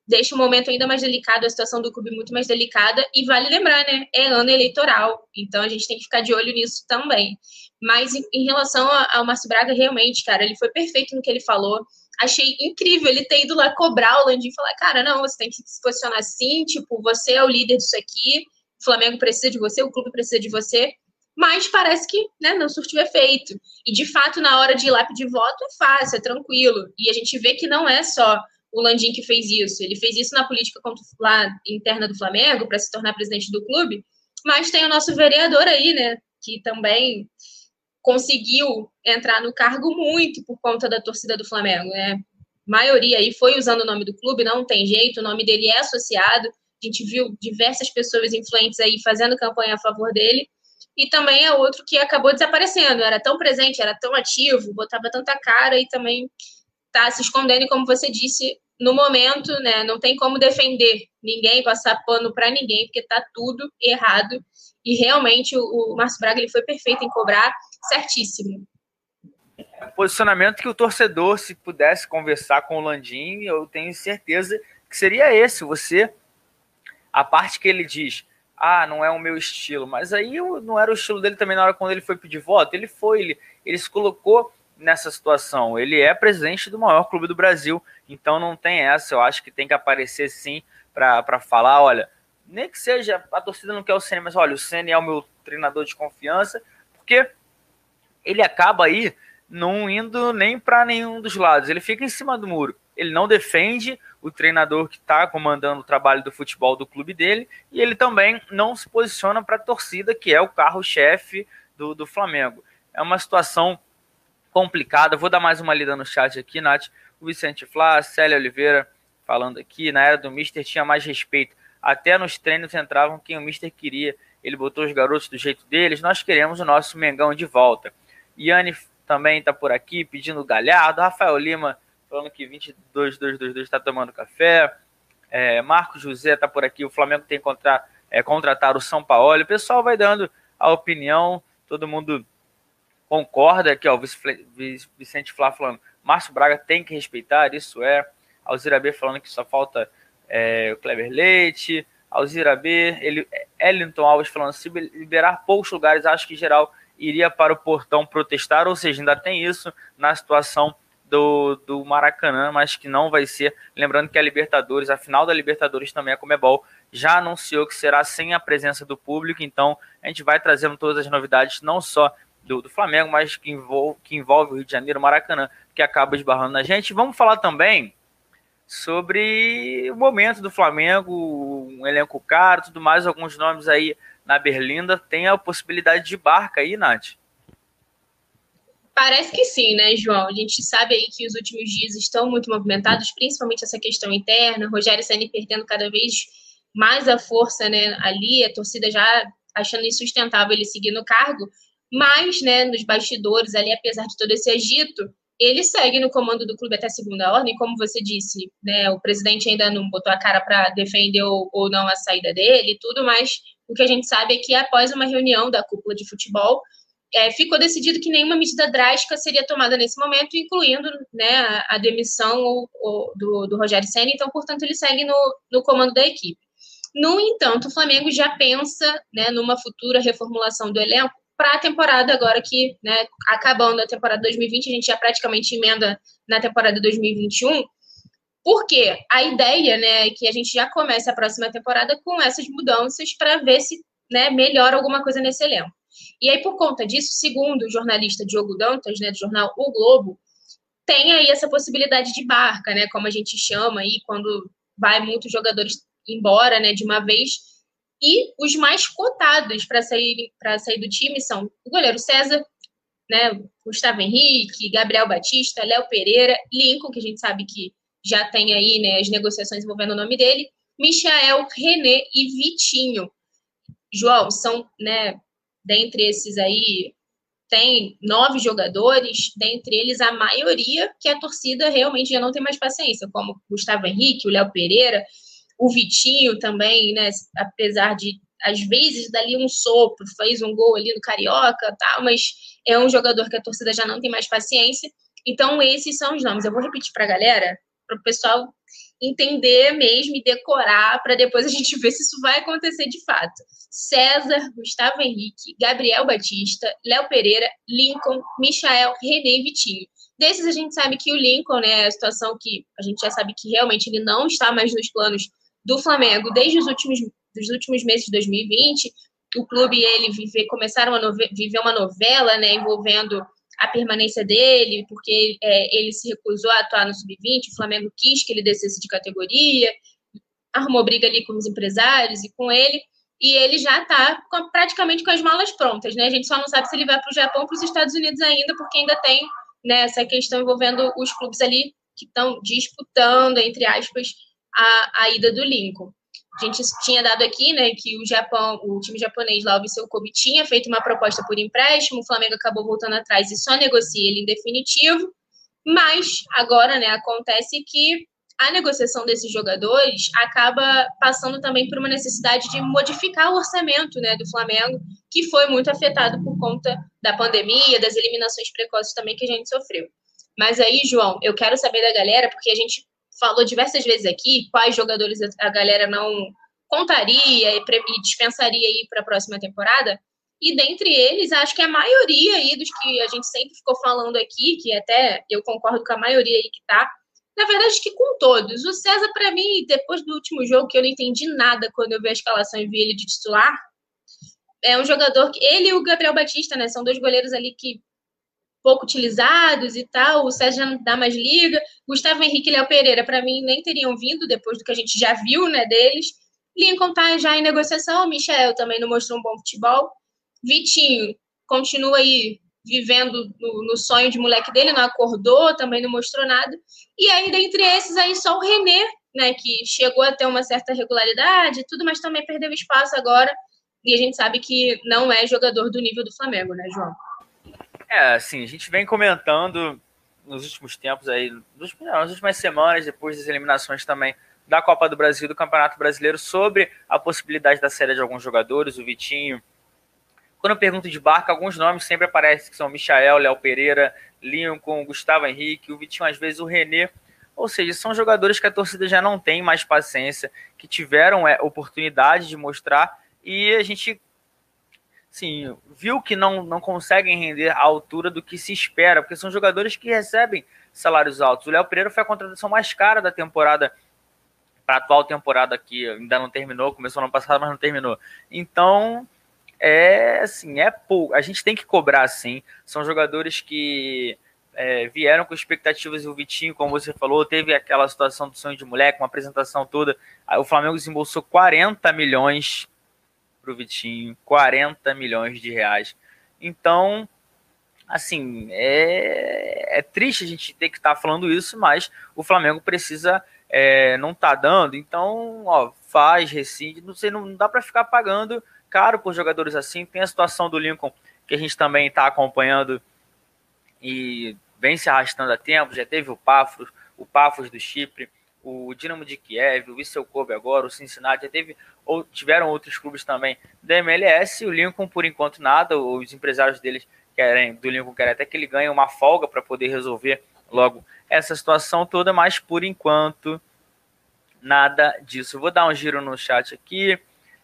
[SPEAKER 2] deixa o momento ainda mais delicado, a situação do clube muito mais delicada, e vale lembrar, né, é ano eleitoral, então a gente tem que ficar de olho nisso também. Mas em, em relação ao Márcio Braga, realmente, cara, ele foi perfeito no que ele falou, achei incrível ele ter ido lá cobrar o Landim e falar, cara, não, você tem que se posicionar assim, tipo, você é o líder disso aqui, o Flamengo precisa de você, o clube precisa de você, mas parece que né, não surtiu efeito. E, de fato, na hora de ir lá pedir voto, é fácil, é tranquilo. E a gente vê que não é só o Landim que fez isso. Ele fez isso na política lá interna do Flamengo, para se tornar presidente do clube, mas tem o nosso vereador aí, né, que também conseguiu entrar no cargo muito por conta da torcida do Flamengo, né? A maioria aí foi usando o nome do clube, não tem jeito, o nome dele é associado. A gente viu diversas pessoas influentes aí fazendo campanha a favor dele e também é outro que acabou desaparecendo. Era tão presente, era tão ativo, botava tanta cara e também está se escondendo. Como você disse, no momento, né, não tem como defender ninguém, passar pano para ninguém, porque está tudo errado. E realmente o, o Márcio Braga ele foi perfeito em cobrar, certíssimo.
[SPEAKER 1] Posicionamento que o torcedor, se pudesse conversar com o Landim, eu tenho certeza que seria esse. Você, a parte que ele diz, ah, não é o meu estilo. Mas aí não era o estilo dele também na hora quando ele foi pedir voto. Ele foi, ele, ele se colocou nessa situação. Ele é presidente do maior clube do Brasil, então não tem essa. Eu acho que tem que aparecer sim para falar: olha, nem que seja a torcida não quer o Senna, mas olha, o Senna é o meu treinador de confiança, porque ele acaba aí não indo nem para nenhum dos lados. Ele fica em cima do muro. Ele não defende o treinador que está comandando o trabalho do futebol do clube dele e ele também não se posiciona para a torcida, que é o carro-chefe do, do Flamengo. É uma situação complicada. Vou dar mais uma lida no chat aqui, Nath. O Vicente Flá, Célia Oliveira falando aqui. Na era do Mister tinha mais respeito. Até nos treinos entravam quem o Mister queria. Ele botou os garotos do jeito deles. Nós queremos o nosso Mengão de volta. Yanni também está por aqui pedindo galhardo. Rafael Lima falando que 22-222 está tomando café. É, Marcos José está por aqui. O Flamengo tem que contratar, é, contratar o São Paulo. O pessoal vai dando a opinião. Todo mundo concorda aqui, ó, o Vicente Flá falando. Márcio Braga tem que respeitar, isso é. Alzira B falando que só falta é, o Kleber Leite. Alzira B, ele, Ellington Alves falando se liberar poucos lugares, acho que geral iria para o portão protestar, ou seja, ainda tem isso na situação do, do Maracanã, mas que não vai ser. Lembrando que a Libertadores, a final da Libertadores também é Comebol, já anunciou que será sem a presença do público, então a gente vai trazendo todas as novidades, não só do, do Flamengo, mas que envolve, que envolve o Rio de Janeiro, Maracanã, que acaba esbarrando na gente. Vamos falar também sobre o momento do Flamengo, um elenco caro, tudo mais, alguns nomes aí na Berlinda. Tem a possibilidade de barca aí, Nath?
[SPEAKER 2] Parece que sim, né, João? A gente sabe aí que os últimos dias estão muito movimentados, principalmente essa questão interna. Rogério Senna perdendo cada vez mais a força, né, ali, a torcida já achando insustentável ele seguir no cargo. Mas, né, nos bastidores ali, apesar de todo esse agito, ele segue no comando do clube até segunda ordem, como você disse, né, o presidente ainda não botou a cara para defender ou, ou não a saída dele e tudo, mas o que a gente sabe é que após uma reunião da cúpula de futebol, é, ficou decidido que nenhuma medida drástica seria tomada nesse momento, incluindo né, a, demissão ou, ou, do, do, Rogério Senna, então, portanto, ele segue no, no comando da equipe. No entanto, o Flamengo já pensa né, numa futura reformulação do elenco para a temporada agora que, né, acabando a temporada 2020, a gente já praticamente emenda na temporada 2021, porque a ideia né, é que a gente já comece a próxima temporada com essas mudanças para ver se né, melhora alguma coisa nesse elenco. E aí, por conta disso, segundo o jornalista Diogo Dantas, né, do jornal O Globo, tem aí essa possibilidade de barca, né, como a gente chama aí, quando vai muitos jogadores embora, né, de uma vez, e os mais cotados para sair, sair do time são o goleiro César, né, Gustavo Henrique, Gabriel Batista, Léo Pereira, Lincoln, que a gente sabe que já tem aí né, as negociações envolvendo o nome dele, Michael, René e Vitinho. João, são, né, dentre esses aí, tem nove jogadores, dentre eles a maioria que a torcida realmente já não tem mais paciência, como Gustavo Henrique, o Léo Pereira, o Vitinho também, né? Apesar de às vezes dali um sopro, fez um gol ali no Carioca, tal, mas é um jogador que a torcida já não tem mais paciência. Então esses são os nomes. Eu vou repetir para a galera, para o pessoal entender mesmo e decorar para depois a gente ver se isso vai acontecer de fato. César, Gustavo Henrique, Gabriel Batista, Léo Pereira, Lincoln, Michael, René e Vitinho. Desses a gente sabe que o Lincoln, né, é a situação que a gente já sabe que realmente ele não está mais nos planos do Flamengo desde os últimos, dos últimos meses de 2020. o clube e ele viver, começaram a viver uma novela, né, envolvendo a permanência dele, porque é, ele se recusou a atuar no sub-20, o Flamengo quis que ele descesse de categoria, arrumou briga ali com os empresários e com ele, e ele já está praticamente com as malas prontas, né? A gente só não sabe se ele vai para o Japão ou para os Estados Unidos ainda, porque ainda tem né, essa questão envolvendo os clubes ali que estão disputando, entre aspas, a, a ida do Lincoln. A gente tinha dado aqui, né, que o Japão, o time japonês lá, o Viseu Kobe, tinha feito uma proposta por empréstimo, o Flamengo acabou voltando atrás e só negocia ele em definitivo, mas agora, né, acontece que a negociação desses jogadores acaba passando também por uma necessidade de modificar o orçamento, né, do Flamengo, que foi muito afetado por conta da pandemia, das eliminações precoces também que a gente sofreu. Mas aí, João, eu quero saber da galera, porque a gente falou diversas vezes aqui quais jogadores a galera não contaria e, dispensaria aí para a próxima temporada. E dentre eles, acho que a maioria aí dos que a gente sempre ficou falando aqui, que até eu concordo com a maioria aí que tá, na verdade, que com todos. O César, para mim, depois do último jogo, que eu não entendi nada quando eu vi a escalação e vi ele de titular, é um jogador que. Ele e o Gabriel Batista, né? São dois goleiros ali que pouco utilizados e tal. O Sérgio já não dá mais liga. Gustavo Henrique e Léo Pereira, para mim, nem teriam vindo depois do que a gente já viu né, deles. Lincoln tá já em negociação. Michel também não mostrou um bom futebol. Vitinho continua aí vivendo no, no, sonho de moleque dele, não acordou, também não mostrou nada. E aí, dentre esses, aí só o René, né, que chegou a ter uma certa regularidade e tudo, mas também perdeu espaço agora. E a gente sabe que não é jogador do nível do Flamengo, né, João?
[SPEAKER 1] É, assim, a gente vem comentando nos últimos tempos aí, nas últimas semanas, depois das eliminações também da Copa do Brasil do Campeonato Brasileiro, sobre a possibilidade da série de alguns jogadores, o Vitinho. Quando eu pergunto de barca, alguns nomes sempre aparecem, que são Michael, Léo Pereira, Lincoln, Gustavo Henrique, o Vitinho, às vezes o René. Ou seja, são jogadores que a torcida já não tem mais paciência, que tiveram é, oportunidade de mostrar e a gente sim, viu que não, não conseguem render à altura do que se espera, porque são jogadores que recebem salários altos. O Léo Pereira foi a contratação mais cara da temporada, para a atual temporada que ainda não terminou, começou no ano passado, mas não terminou. Então, é assim, é pouco. A gente tem que cobrar assim. São jogadores que é, vieram com expectativas e o Vitinho, como você falou, teve aquela situação do sonho de moleque, uma apresentação toda. O Flamengo desembolsou 40 milhões para o Vitinho, 40 milhões de reais. Então, assim, é, é triste a gente ter que estar tá falando isso, mas o Flamengo precisa, é, não tá dando, então, ó, faz, rescinde, não sei, não dá para ficar pagando caro por jogadores assim. Tem a situação do Lincoln, que a gente também está acompanhando e vem se arrastando a tempo, já teve o Pafos, o Pafos do Chipre, o Dinamo de Kiev, o Vissel Kobe agora, o Cincinnati, já teve, ou tiveram outros clubes também da MLS, o Lincoln por enquanto nada, os empresários deles querem, do Lincoln querem até que ele ganhe uma folga para poder resolver logo essa situação toda, mas por enquanto nada disso. Vou dar um giro no chat aqui.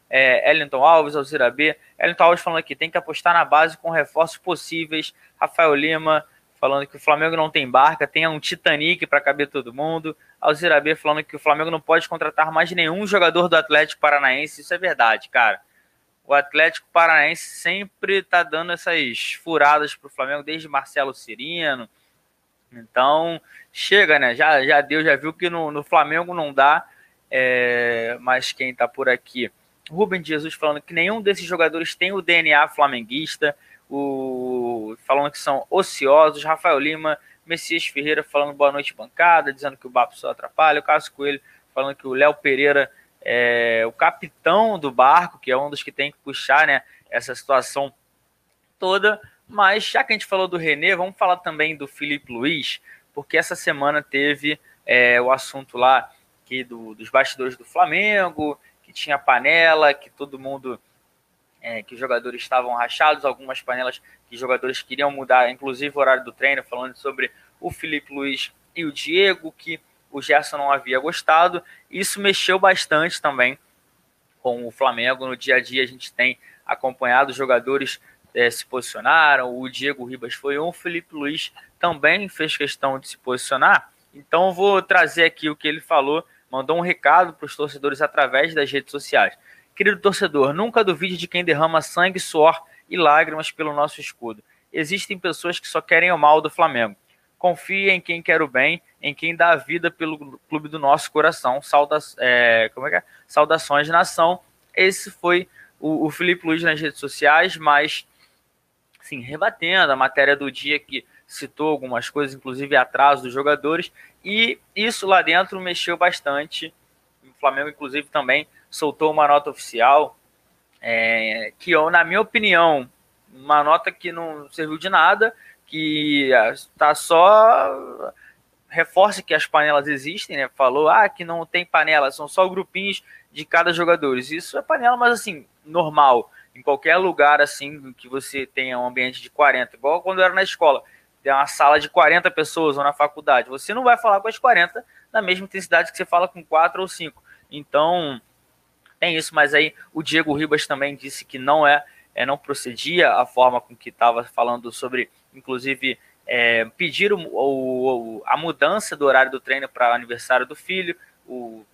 [SPEAKER 1] É, Ellington Alves, Alzira B. Ellington Alves falando aqui, tem que apostar na base com reforços possíveis. Rafael Lima, falando que o Flamengo não tem barca, tem um Titanic para caber todo mundo. Alzira B falando que o Flamengo não pode contratar mais nenhum jogador do Atlético Paranaense. Isso é verdade, cara. O Atlético Paranaense sempre tá dando essas furadas pro Flamengo, desde Marcelo Cirino. Então, chega, né? Já, já deu, já viu que no, no Flamengo não dá. É, mas quem tá por aqui? Rubem Jesus falando que nenhum desses jogadores tem o DNA flamenguista o falando que são ociosos, Rafael Lima, Messias Ferreira falando boa noite bancada, dizendo que o Bapo só atrapalha, o Cássio Coelho falando que o Léo Pereira é o capitão do barco, que é um dos que tem que puxar né, essa situação toda. Mas já que a gente falou do René, vamos falar também do Felipe Luiz, porque essa semana teve é, o assunto lá que do, dos bastidores do Flamengo, que tinha panela, que todo mundo é, que jogadores estavam rachados, algumas panelas que jogadores queriam mudar, inclusive o horário do treino, falando sobre o Felipe Luiz e o Diego, que o Gerson não havia gostado. Isso mexeu bastante também com o Flamengo. No dia a dia a gente tem acompanhado os jogadores é, se posicionaram. O Diego Ribas foi um, o Felipe Luiz também fez questão de se posicionar. Então vou trazer aqui o que ele falou, mandou um recado para os torcedores através das redes sociais. Querido torcedor, nunca duvide de quem derrama sangue, suor e lágrimas pelo nosso escudo. Existem pessoas que só querem o mal do Flamengo. Confie em quem quer o bem, em quem dá a vida pelo clube do nosso coração. Sauda, é, como é que é? Saudações, nação. Esse foi o, o Felipe Luiz nas redes sociais, mas, sim, rebatendo a matéria do dia que citou algumas coisas, inclusive atraso dos jogadores, e isso lá dentro mexeu bastante. Flamengo, inclusive, também soltou uma nota oficial, é, que, na minha opinião, uma nota que não serviu de nada, que está só reforça que as panelas existem, né? Falou ah, que não tem panela, são só grupinhos de cada jogador. Isso é panela, mas assim, normal. Em qualquer lugar assim que você tenha um ambiente de 40, igual quando eu era na escola tem uma sala de 40 pessoas ou na faculdade, você não vai falar com as 40 na mesma intensidade que você fala com 4 ou 5. Então, tem isso, mas aí o Diego Ribas também disse que não é, é não procedia a forma com que estava falando sobre, inclusive, é, pedir o, o, a mudança do horário do treino para aniversário do filho. O,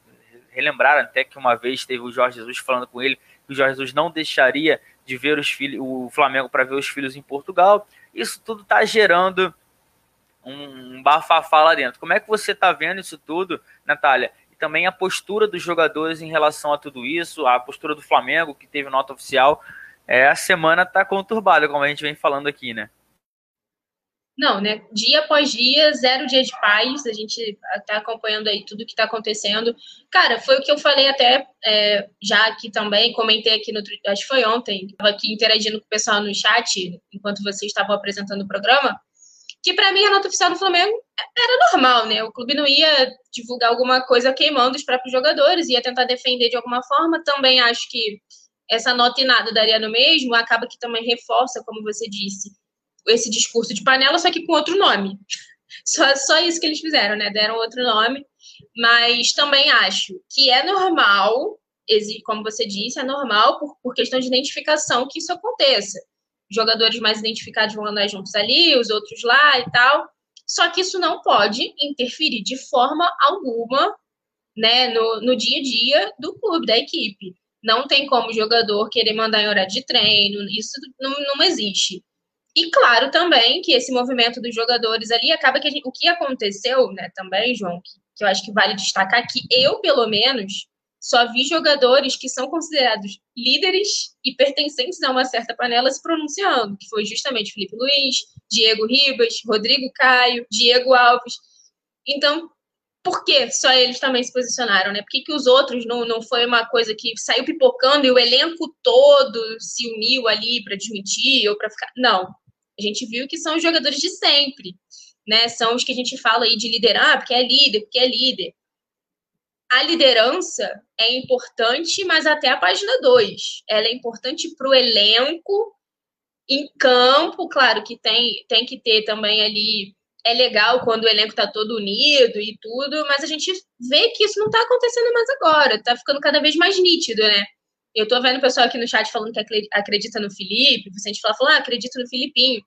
[SPEAKER 1] relembraram até que uma vez teve o Jorge Jesus falando com ele que o Jorge Jesus não deixaria de ver os filhos, o Flamengo para ver os filhos em Portugal. Isso tudo está gerando um bafafá lá dentro. Como é que você está vendo isso tudo, Natália? Também a postura dos jogadores em relação a tudo isso, a postura do Flamengo, que teve nota oficial. É, a semana está conturbada, como a gente vem falando aqui, né?
[SPEAKER 2] Não, né? Dia após dia, zero dia de paz. A gente está acompanhando aí tudo que está acontecendo. Cara, foi o que eu falei até é, já aqui também, comentei aqui no. Acho que foi ontem, estava aqui interagindo com o pessoal no chat, enquanto vocês estavam apresentando o programa. Que para mim a nota oficial do Flamengo era normal, né? O clube não ia divulgar alguma coisa queimando os próprios jogadores, ia tentar defender de alguma forma. Também acho que essa nota e nada daria no mesmo, acaba que também reforça, como você disse, esse discurso de panela, só que com outro nome. Só, só isso que eles fizeram, né? Deram outro nome. Mas também acho que é normal, como você disse, é normal por, por questão de identificação que isso aconteça. Jogadores mais identificados vão andar juntos ali, os outros lá e tal. Só que isso não pode interferir de forma alguma né, no, no dia a dia do clube, da equipe. Não tem como o jogador querer mandar em horário de treino, isso não, não existe. E claro também que esse movimento dos jogadores ali acaba que gente, o que aconteceu, né, também, João, que, que eu acho que vale destacar que eu, pelo menos, só vi jogadores que são considerados líderes e pertencentes a uma certa panela se pronunciando, que foi justamente Felipe Luiz, Diego Ribas, Rodrigo Caio, Diego Alves. Então, por que só eles também se posicionaram, né? Por que, que os outros não, não foi uma coisa que saiu pipocando e o elenco todo se uniu ali para desmentir ou para ficar. Não. A gente viu que são os jogadores de sempre, né? São os que a gente fala aí de liderar, porque é líder, porque é líder. A liderança é importante, mas até a página 2. Ela é importante para o elenco, em campo, claro que tem, tem que ter também ali. É legal quando o elenco está todo unido e tudo, mas a gente vê que isso não está acontecendo mais agora, está ficando cada vez mais nítido, né? Eu tô vendo o pessoal aqui no chat falando que acredita no Felipe, gente fala, fala ah, acredito no Filipinho.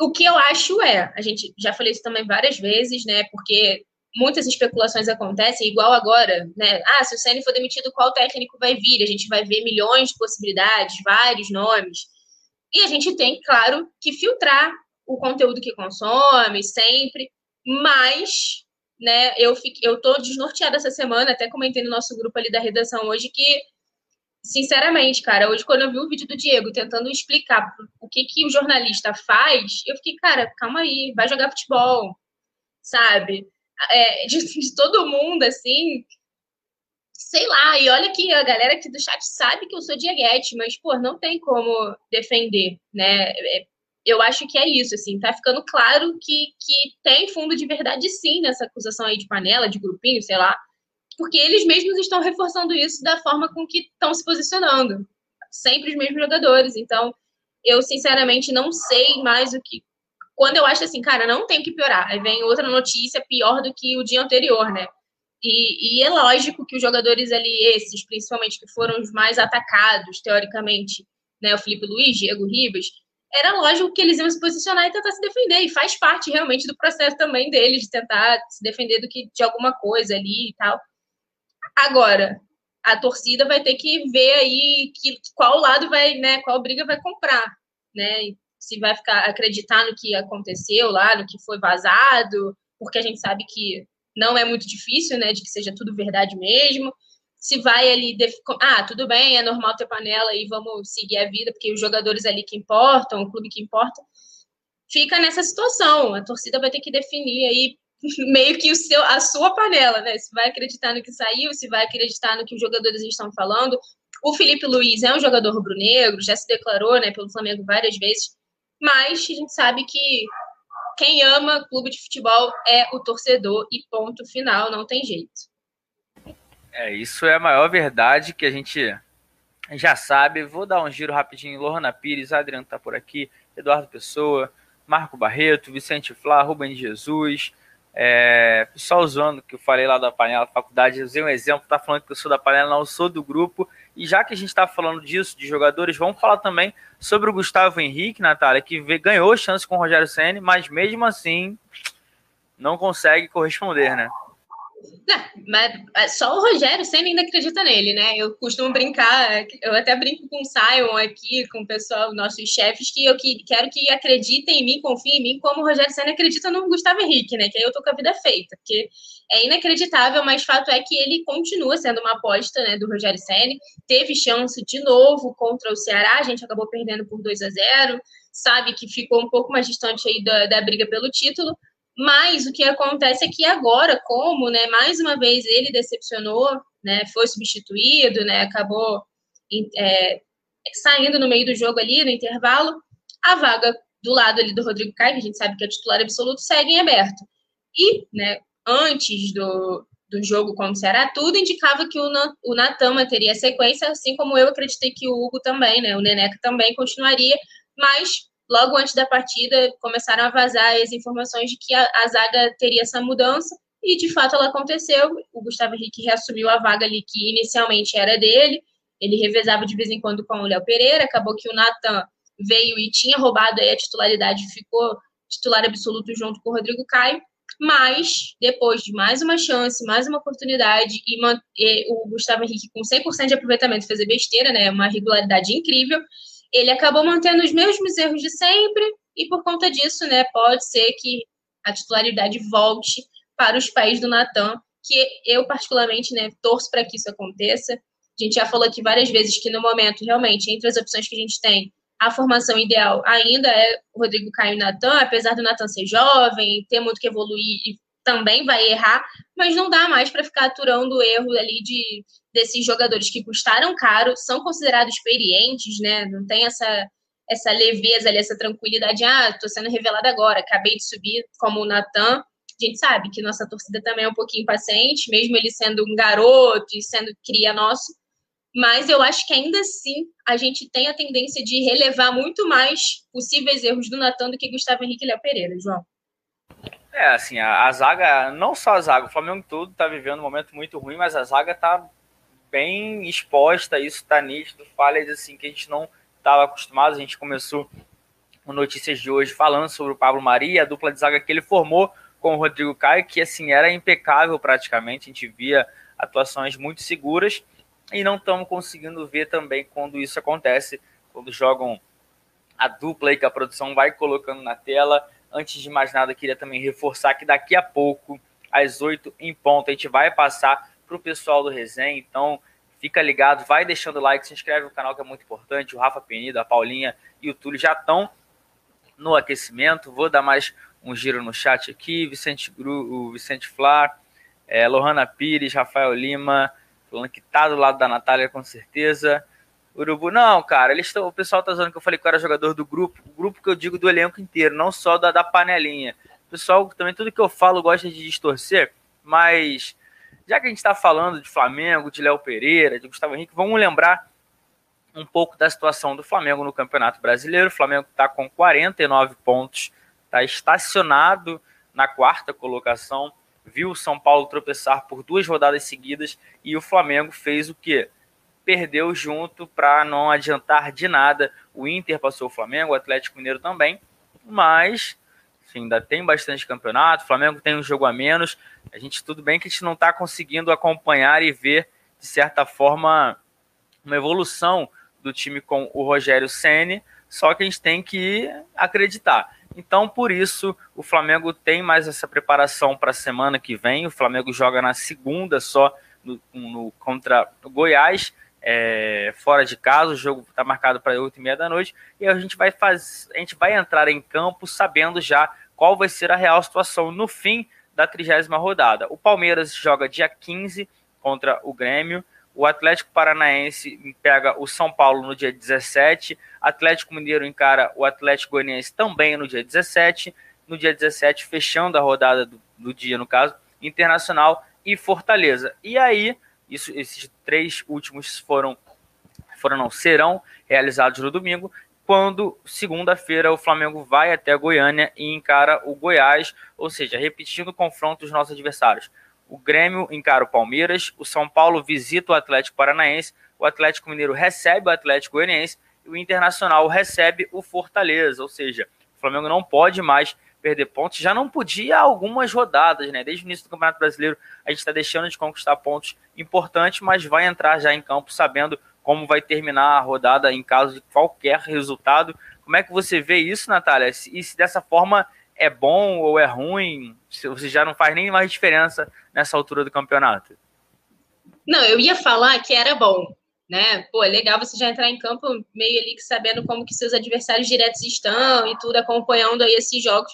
[SPEAKER 2] O que eu acho é, a gente já falei isso também várias vezes, né? Porque muitas especulações acontecem, igual agora, né? Ah, se o Ceni for demitido, qual técnico vai vir? A gente vai ver milhões de possibilidades, vários nomes. E a gente tem, claro, que filtrar o conteúdo que consome sempre, mas, né, eu fiquei, eu tô desnorteada essa semana, até comentei no nosso grupo ali da redação hoje que sinceramente, cara, hoje quando eu vi o vídeo do Diego tentando explicar o que que o jornalista faz, eu fiquei, cara, calma aí, vai jogar futebol, sabe? É, de, de, todo mundo, assim, sei lá, e olha que a galera aqui do chat sabe que eu sou dieguete, mas, pô, não tem como defender, né? É, eu acho que é isso, assim, tá ficando claro que, que tem fundo de verdade sim nessa acusação aí de panela, de grupinho, sei lá, porque eles mesmos estão reforçando isso da forma com que estão se posicionando. Sempre os mesmos jogadores. Então, eu sinceramente não sei mais o que. Quando eu acho assim, cara, não tem que piorar. Aí vem outra notícia pior do que o dia anterior, né? E, e, é lógico que os jogadores ali, esses, principalmente que foram os mais atacados, teoricamente, né? O Felipe Luiz, Diego Ribas, era lógico que eles iam se posicionar e tentar se defender. E faz parte realmente do processo também deles, de tentar se defender do que de alguma coisa ali e tal. Agora, a torcida vai ter que ver aí que, qual lado vai, né, qual briga vai comprar, né? Se vai ficar acreditar no que aconteceu lá, no que foi vazado, porque a gente sabe que não é muito difícil, né, de que seja tudo verdade mesmo. Se vai ali, ah, tudo bem, é normal ter panela e vamos seguir a vida, porque os jogadores ali que importam, o clube que importa, fica nessa situação. A torcida vai ter que definir aí meio que o seu, a sua panela, né? Se vai acreditar no que saiu, se vai acreditar no que os jogadores estão falando. O Felipe Luiz é um jogador rubro-negro, já se declarou, né, pelo Flamengo várias vezes, mas a gente sabe que quem ama clube de futebol é o torcedor e ponto final, não tem jeito.
[SPEAKER 1] É, isso é a maior verdade que a gente já sabe. Vou dar um giro rapidinho. Lohana Pires, Adriano tá por aqui, Eduardo Pessoa, Marco Barreto, Vicente Flá, Rubem Jesus, é, pessoal usando que eu falei lá da panela faculdade, usei um exemplo, tá falando que eu sou da panela, não sou do grupo. E já que a gente está falando disso, de jogadores, vamos falar também sobre o Gustavo Henrique, Natália, que ganhou chance com o Rogério Senna, mas mesmo assim não consegue corresponder, né?
[SPEAKER 2] Não, mas só o Rogério sempre ainda acredita nele, né? Eu costumo brincar, eu até brinco com o Simon aqui, com o pessoal, nossos chefes, que eu que, quero que acreditem em mim, confiem em mim, como o Rogério Senna acredita no Gustavo Henrique, né? Que aí eu tô com a vida feita, porque é inacreditável, mas fato é que ele continua sendo uma aposta né, do Rogério Senna. Teve chance de novo contra o Ceará, a gente acabou perdendo por 2 a 0 sabe que ficou um pouco mais distante aí da, da briga pelo título, mas o que acontece é que agora, como, né, mais uma vez ele decepcionou, né, foi substituído, né, acabou é, saindo no meio do jogo ali, no intervalo, a vaga do lado ali do Rodrigo Caio, que a gente sabe que é titular absoluto, segue em aberto. E, né, antes do, do jogo contra o tudo indicava que o, o Natama teria sequência, assim como eu acreditei que o Hugo também, né, o Neneca também continuaria, mas logo antes da partida, começaram a vazar as informações de que a, a zaga teria essa mudança, e de fato ela aconteceu. O Gustavo Henrique reassumiu a vaga ali que inicialmente era dele, ele revezava de vez em quando com o Léo Pereira, acabou que o Natan veio e tinha roubado aí a titularidade, ficou titular absoluto junto com o Rodrigo Caio, mas depois de mais uma chance, mais uma oportunidade e, e o Gustavo Henrique com 100% de aproveitamento fazer besteira, né, uma regularidade incrível, ele acabou mantendo os mesmos erros de sempre e por conta disso, né, pode ser que a titularidade volte para os pés do Natan, que eu particularmente, né, torço para que isso aconteça. A gente já falou aqui várias vezes que no momento, realmente, entre as opções que a gente tem, a formação ideal ainda é o Rodrigo Caio e Natan, apesar do Natan ser jovem, ter muito que evoluir e também vai errar, mas não dá mais para ficar aturando o erro ali de desses jogadores que custaram caro, são considerados experientes, né? Não tem essa essa leveza ali, essa tranquilidade, ah, tô sendo revelada agora, acabei de subir como o Natan. A gente sabe que nossa torcida também é um pouquinho impaciente, mesmo ele sendo um garoto e sendo cria nosso, mas eu acho que ainda assim a gente tem a tendência de relevar muito mais possíveis erros do Natan do que Gustavo Henrique e Léo Pereira, João.
[SPEAKER 1] É, assim, a, a, zaga, não só a zaga, o Flamengo todo tá vivendo um momento muito ruim, mas a zaga tá bem exposta, isso tá nítido, falhas assim que a gente não estava acostumado, a gente começou o Notícias de hoje falando sobre o Pablo Maria, a dupla de zaga que ele formou com o Rodrigo Caio, que assim era impecável praticamente, a gente via atuações muito seguras e não estamos conseguindo ver também quando isso acontece, quando jogam a dupla aí que a produção vai colocando na tela, Antes de mais nada, queria também reforçar que daqui a pouco, às 8 em ponto, a gente vai passar para o pessoal do resenha. Então, fica ligado, vai deixando like, se inscreve no canal que é muito importante. O Rafa Penido, a Paulinha e o Túlio já estão no aquecimento. Vou dar mais um giro no chat aqui. Vicente Gru, o Vicente Flá, é, Lohana Pires, Rafael Lima, falando que tá do lado da Natália com certeza. Urubu, não, cara, eles tão, o pessoal tá dizendo que eu falei que eu era jogador do grupo, o grupo que eu digo do elenco inteiro, não só da, da panelinha. O pessoal, também tudo que eu falo gosta de distorcer, mas já que a gente está falando de Flamengo, de Léo Pereira, de Gustavo Henrique, vamos lembrar um pouco da situação do Flamengo no Campeonato Brasileiro. O Flamengo está com 49 pontos, está estacionado na quarta colocação, viu o São Paulo tropeçar por duas rodadas seguidas e o Flamengo fez o quê? Perdeu junto para não adiantar de nada. O Inter passou o Flamengo, o Atlético Mineiro também, mas ainda tem bastante campeonato. O Flamengo tem um jogo a menos. A gente tudo bem que a gente não está conseguindo acompanhar e ver de certa forma, uma evolução do time com o Rogério Ceni, só que a gente tem que acreditar. Então, por isso, o Flamengo tem mais essa preparação para a semana que vem. O Flamengo joga na segunda só no, no contra o Goiás, é, fora de casa. O jogo está marcado para 8 e meia da noite. E a gente vai fazer, a gente vai entrar em campo sabendo já qual vai ser a real situação no fim da trigésima rodada. O Palmeiras joga dia 15 contra o Grêmio. O Atlético Paranaense pega o São Paulo no dia 17. Atlético Mineiro encara o Atlético Goianiense também no dia 17. No dia 17, fechando a rodada do, do dia, no caso, Internacional e Fortaleza. E aí, isso, esses três últimos foram, foram não, serão realizados no domingo, quando segunda-feira o Flamengo vai até Goiânia e encara o Goiás, ou seja, repetindo o confronto dos nossos adversários. O Grêmio encara o Palmeiras, o São Paulo visita o Atlético Paranaense, o Atlético Mineiro recebe o Atlético Goianiense e o Internacional recebe o Fortaleza. Ou seja, o Flamengo não pode mais perder pontos. Já não podia algumas rodadas, né? Desde o início do Campeonato Brasileiro, a gente está deixando de conquistar pontos importantes, mas vai entrar já em campo sabendo como vai terminar a rodada em caso de qualquer resultado. Como é que você vê isso, Natália? E se dessa forma é bom ou é ruim, você já não faz nem mais diferença nessa altura do campeonato.
[SPEAKER 2] Não, eu ia falar que era bom, né? Pô, é legal você já entrar em campo meio ali sabendo como que seus adversários diretos estão e tudo, acompanhando aí esses jogos.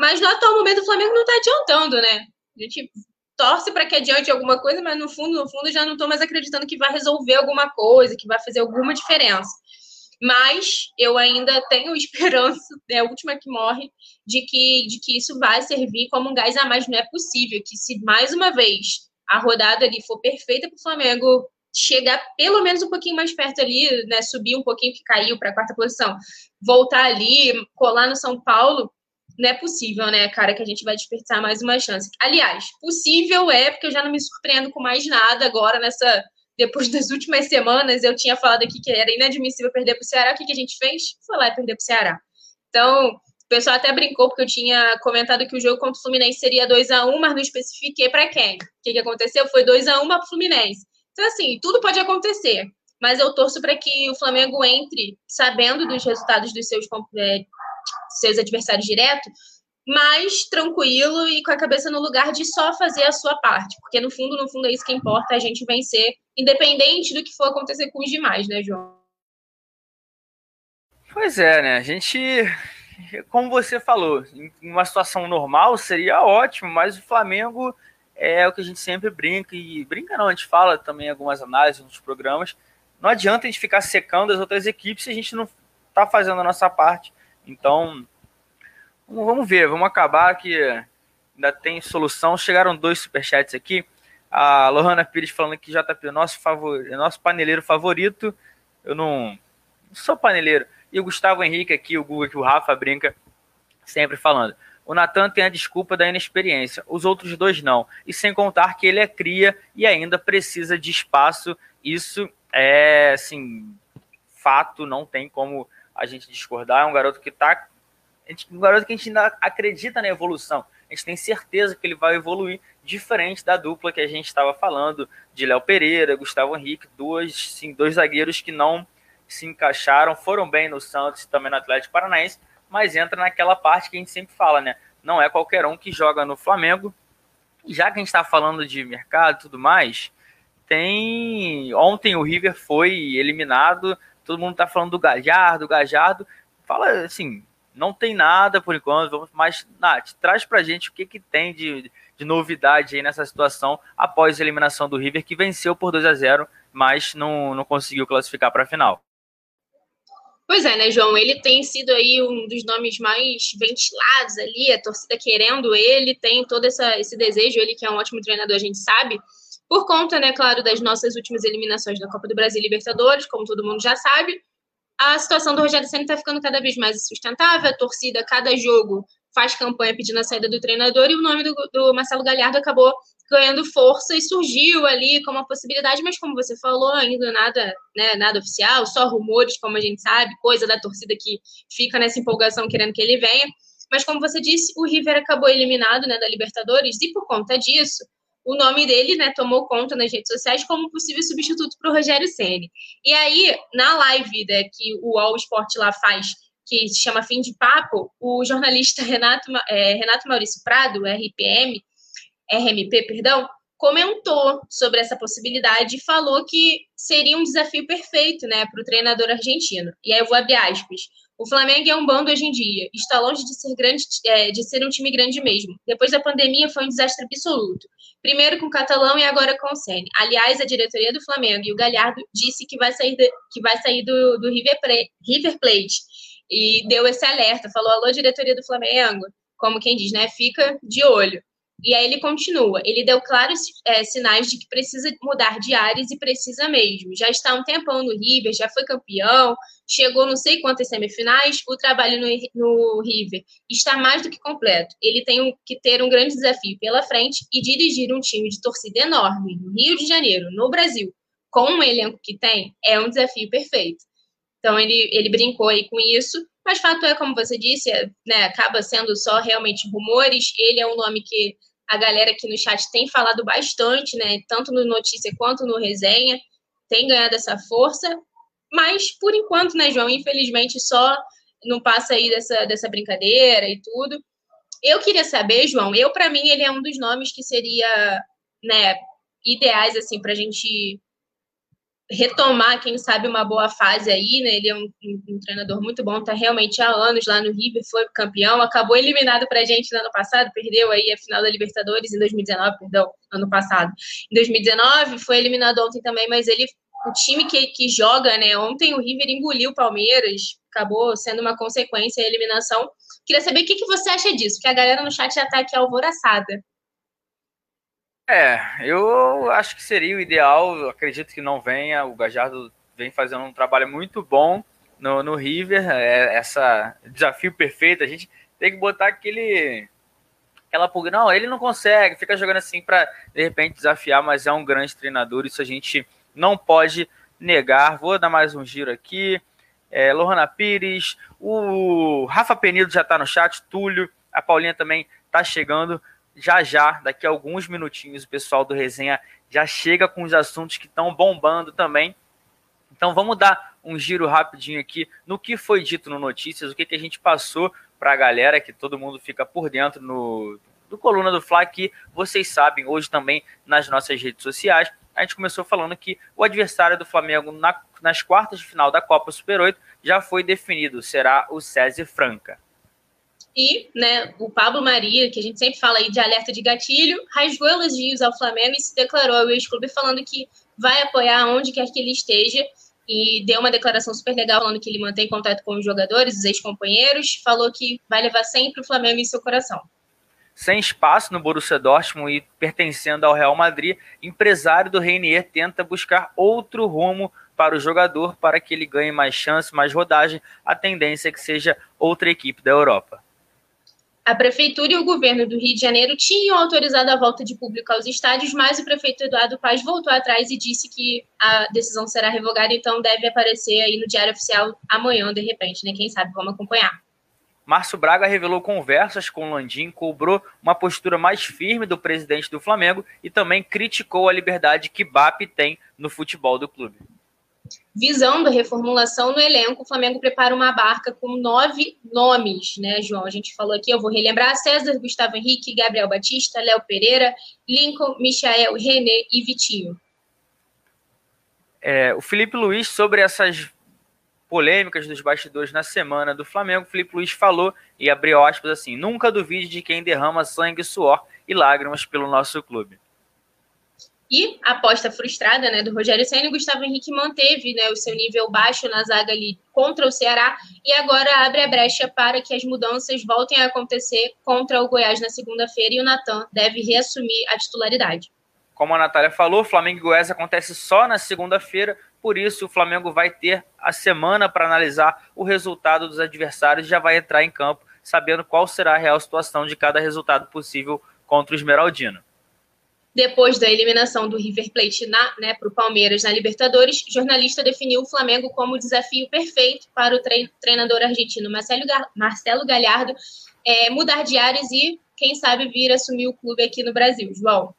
[SPEAKER 2] Mas no atual momento o Flamengo não tá adiantando, né? A gente torce para que adiante alguma coisa, mas no fundo, no fundo, já não estou mais acreditando que vai resolver alguma coisa, que vai fazer alguma diferença mas eu ainda tenho esperança, é a última que morre, de que, de que isso vai servir como um gás a mais. Não é possível que, se mais uma vez a rodada ali for perfeita para o Flamengo chegar pelo menos um pouquinho mais perto ali, né, subir um pouquinho que caiu para a quarta posição, voltar ali, colar no São Paulo, não é possível, né, cara, que a gente vai desperdiçar mais uma chance. Aliás, possível é, porque eu já não me surpreendo com mais nada agora nessa depois das últimas semanas, eu tinha falado aqui que era inadmissível perder para o Ceará. O que, que a gente fez? Foi lá e perder para o Ceará. Então, o pessoal até brincou, porque eu tinha comentado que o jogo contra o Fluminense seria 2 a 1 mas não especifiquei para quem. O que, que aconteceu? Foi 2 a 1 para o Fluminense. Então, assim, tudo pode acontecer. Mas eu torço para que o Flamengo entre sabendo dos resultados dos seus, é, seus adversários diretos, mais tranquilo e com a cabeça no lugar de só fazer a sua parte, porque no fundo, no fundo é isso que importa, a gente vencer, independente do que for acontecer com os demais, né, João?
[SPEAKER 1] Pois é, né? A gente, como você falou, em uma situação normal seria ótimo, mas o Flamengo é o que a gente sempre brinca e brinca não, a gente fala também em algumas análises nos programas. Não adianta a gente ficar secando as outras equipes se a gente não está fazendo a nossa parte. Então, Vamos ver, vamos acabar que ainda tem solução. Chegaram dois superchats aqui. A Lohana Pires falando que JP nosso, favor, nosso paneleiro favorito. Eu não, não sou paneleiro. E o Gustavo Henrique aqui, o Google que o Rafa brinca, sempre falando. O Natan tem a desculpa da inexperiência, os outros dois não. E sem contar que ele é cria e ainda precisa de espaço. Isso é, assim, fato, não tem como a gente discordar. É um garoto que gente, um garoto que a gente ainda acredita na evolução. A gente tem certeza que ele vai evoluir diferente da dupla que a gente estava falando, de Léo Pereira, Gustavo Henrique, dois, sim, dois zagueiros que não se encaixaram, foram bem no Santos e também no Atlético Paranaense, mas entra naquela parte que a gente sempre fala, né? Não é qualquer um que joga no Flamengo. Já que a gente está falando de mercado e tudo mais, tem. Ontem o River foi eliminado, todo mundo está falando do Gajardo, Gajardo. Fala assim, não tem nada por enquanto, vamos, mas Nath, traz pra gente o que, que tem de, de novidade aí nessa situação após a eliminação do River, que venceu por 2 a 0 mas não, não conseguiu classificar para a final.
[SPEAKER 2] Pois é, né, João? Ele tem sido aí um dos nomes mais ventilados ali, a torcida querendo ele, tem todo essa, esse desejo, ele que é um ótimo treinador, a gente sabe, por conta, né, claro, das nossas últimas eliminações da Copa do Brasil e Libertadores, como todo mundo já sabe, a situação do Rogério Senna está ficando cada vez mais insustentável, a torcida, cada jogo, faz campanha pedindo a saída do treinador, e o nome do, do Marcelo Galhardo acabou ganhando força e surgiu ali como uma possibilidade, mas como você falou, ainda nada, né, nada oficial, só rumores, como a gente sabe, coisa da torcida que fica nessa empolgação querendo que ele venha. Mas como você disse, o River acabou eliminado né, da Libertadores e por conta disso, o nome dele, né, tomou conta nas redes sociais como possível substituto para o Rogério Ceni. E aí, na live né, que o All Sport lá faz, que se chama Fim de Papo, o jornalista Renato, é, Renato Maurício Prado, RPM, RMP, perdão, comentou sobre essa possibilidade e falou que seria um desafio perfeito né, para o treinador argentino. E aí eu vou abrir aspas. O Flamengo é um bando hoje em dia. Está longe de ser grande, é, de ser um time grande mesmo. Depois da pandemia foi um desastre absoluto. Primeiro com o Catalão e agora com o Ceni. Aliás, a diretoria do Flamengo e o Galhardo disse que vai sair, de, que vai sair do, do River, River Plate e deu esse alerta. Falou: "Alô, diretoria do Flamengo", como quem diz, né? Fica de olho. E aí ele continua. Ele deu claros é, sinais de que precisa mudar de áreas e precisa mesmo. Já está um tempão no River, já foi campeão, chegou não sei quantas semifinais. O trabalho no, no River está mais do que completo. Ele tem que ter um grande desafio pela frente e dirigir um time de torcida enorme no Rio de Janeiro, no Brasil, com um elenco que tem, é um desafio perfeito. Então ele, ele brincou aí com isso. Mas fato é, como você disse, é, né, acaba sendo só realmente rumores. Ele é um nome que a galera aqui no chat tem falado bastante, né? Tanto no notícia quanto no resenha, tem ganhado essa força. Mas, por enquanto, né, João? Infelizmente, só não passa aí dessa, dessa brincadeira e tudo. Eu queria saber, João, eu, para mim, ele é um dos nomes que seria, né, ideais, assim, para a gente retomar, quem sabe, uma boa fase aí, né? Ele é um, um, um, treinador muito bom, tá realmente há anos lá no River, foi campeão, acabou eliminado pra gente no ano passado, perdeu aí a final da Libertadores em 2019, perdão, ano passado. Em 2019 foi eliminado ontem também, mas ele o time que, que joga, né? Ontem o River engoliu o Palmeiras, acabou sendo uma consequência a eliminação. Queria saber o que, que você acha disso, porque a galera no chat já tá aqui alvoraçada.
[SPEAKER 1] É, eu acho que seria o ideal. Acredito que não venha. O Gajardo vem fazendo um trabalho muito bom no, no River. É, essa desafio perfeito. A gente tem que botar aquele aquela pulga. Não, ele não consegue. Fica jogando assim para de repente desafiar, mas é um grande treinador. Isso a gente não pode negar. Vou dar mais um giro aqui. É, Lohana Pires, o Rafa Penido já está no chat, Túlio, a Paulinha também está chegando já já, daqui a alguns minutinhos, o pessoal do Resenha já chega com os assuntos que estão bombando também. Então vamos dar um giro rapidinho aqui no que foi dito no Notícias, o que, que a gente passou para a galera, que todo mundo fica por dentro no, do Coluna do Fla, que vocês sabem, hoje também nas nossas redes sociais. A gente começou falando que o adversário do Flamengo na, nas quartas de final da Copa Super 8 já foi definido, será o César Franca.
[SPEAKER 2] E né, o Pablo Maria, que a gente sempre fala aí de alerta de gatilho, rasgou elogios ao Flamengo e se declarou ao ex-clube falando que vai apoiar onde quer que ele esteja. E deu uma declaração super legal falando que ele mantém contato com os jogadores, os ex-companheiros, falou que vai levar sempre o Flamengo em seu coração.
[SPEAKER 1] Sem espaço no Borussia Dortmund e pertencendo ao Real Madrid, empresário do Reinier tenta buscar outro rumo para o jogador para que ele ganhe mais chance, mais rodagem. A tendência é que seja outra equipe da Europa.
[SPEAKER 2] A prefeitura e o governo do Rio de Janeiro tinham autorizado a volta de público aos estádios, mas o prefeito Eduardo Paz voltou atrás e disse que a decisão será revogada, então deve aparecer aí no Diário Oficial amanhã, de repente, né? Quem sabe vamos acompanhar.
[SPEAKER 1] Márcio Braga revelou conversas com Landim, cobrou uma postura mais firme do presidente do Flamengo e também criticou a liberdade que BAP tem no futebol do clube
[SPEAKER 2] visando a reformulação no elenco, o Flamengo prepara uma barca com nove nomes, né, João? A gente falou aqui, eu vou relembrar: César, Gustavo Henrique, Gabriel Batista, Léo Pereira, Lincoln, Michael, René e Vitinho.
[SPEAKER 1] É, o Felipe Luiz, sobre essas polêmicas dos bastidores na semana do Flamengo, o Felipe Luiz falou e abriu aspas assim: nunca duvide de quem derrama sangue, suor e lágrimas pelo nosso clube.
[SPEAKER 2] E a aposta frustrada né, do Rogério Senna, o Gustavo Henrique manteve né, o seu nível baixo na zaga ali contra o Ceará e agora abre a brecha para que as mudanças voltem a acontecer contra o Goiás na segunda-feira e o Natan deve reassumir a titularidade.
[SPEAKER 1] Como a Natália falou, Flamengo e Goiás acontece só na segunda-feira, por isso o Flamengo vai ter a semana para analisar o resultado dos adversários e já vai entrar em campo sabendo qual será a real situação de cada resultado possível contra o Esmeraldino.
[SPEAKER 2] Depois da eliminação do River Plate né, para o Palmeiras na Libertadores, jornalista definiu o Flamengo como o desafio perfeito para o treinador argentino Marcelo, Marcelo Galhardo é, mudar de áreas e, quem sabe, vir assumir o clube aqui no Brasil. João.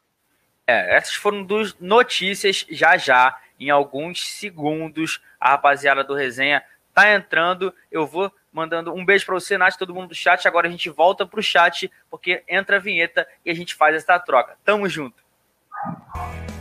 [SPEAKER 1] É, essas foram duas notícias já já, em alguns segundos, a rapaziada do Resenha tá entrando. Eu vou mandando um beijo para você, Nath, todo mundo do chat. Agora a gente volta pro chat, porque entra a vinheta e a gente faz essa troca. Tamo junto. Thank you.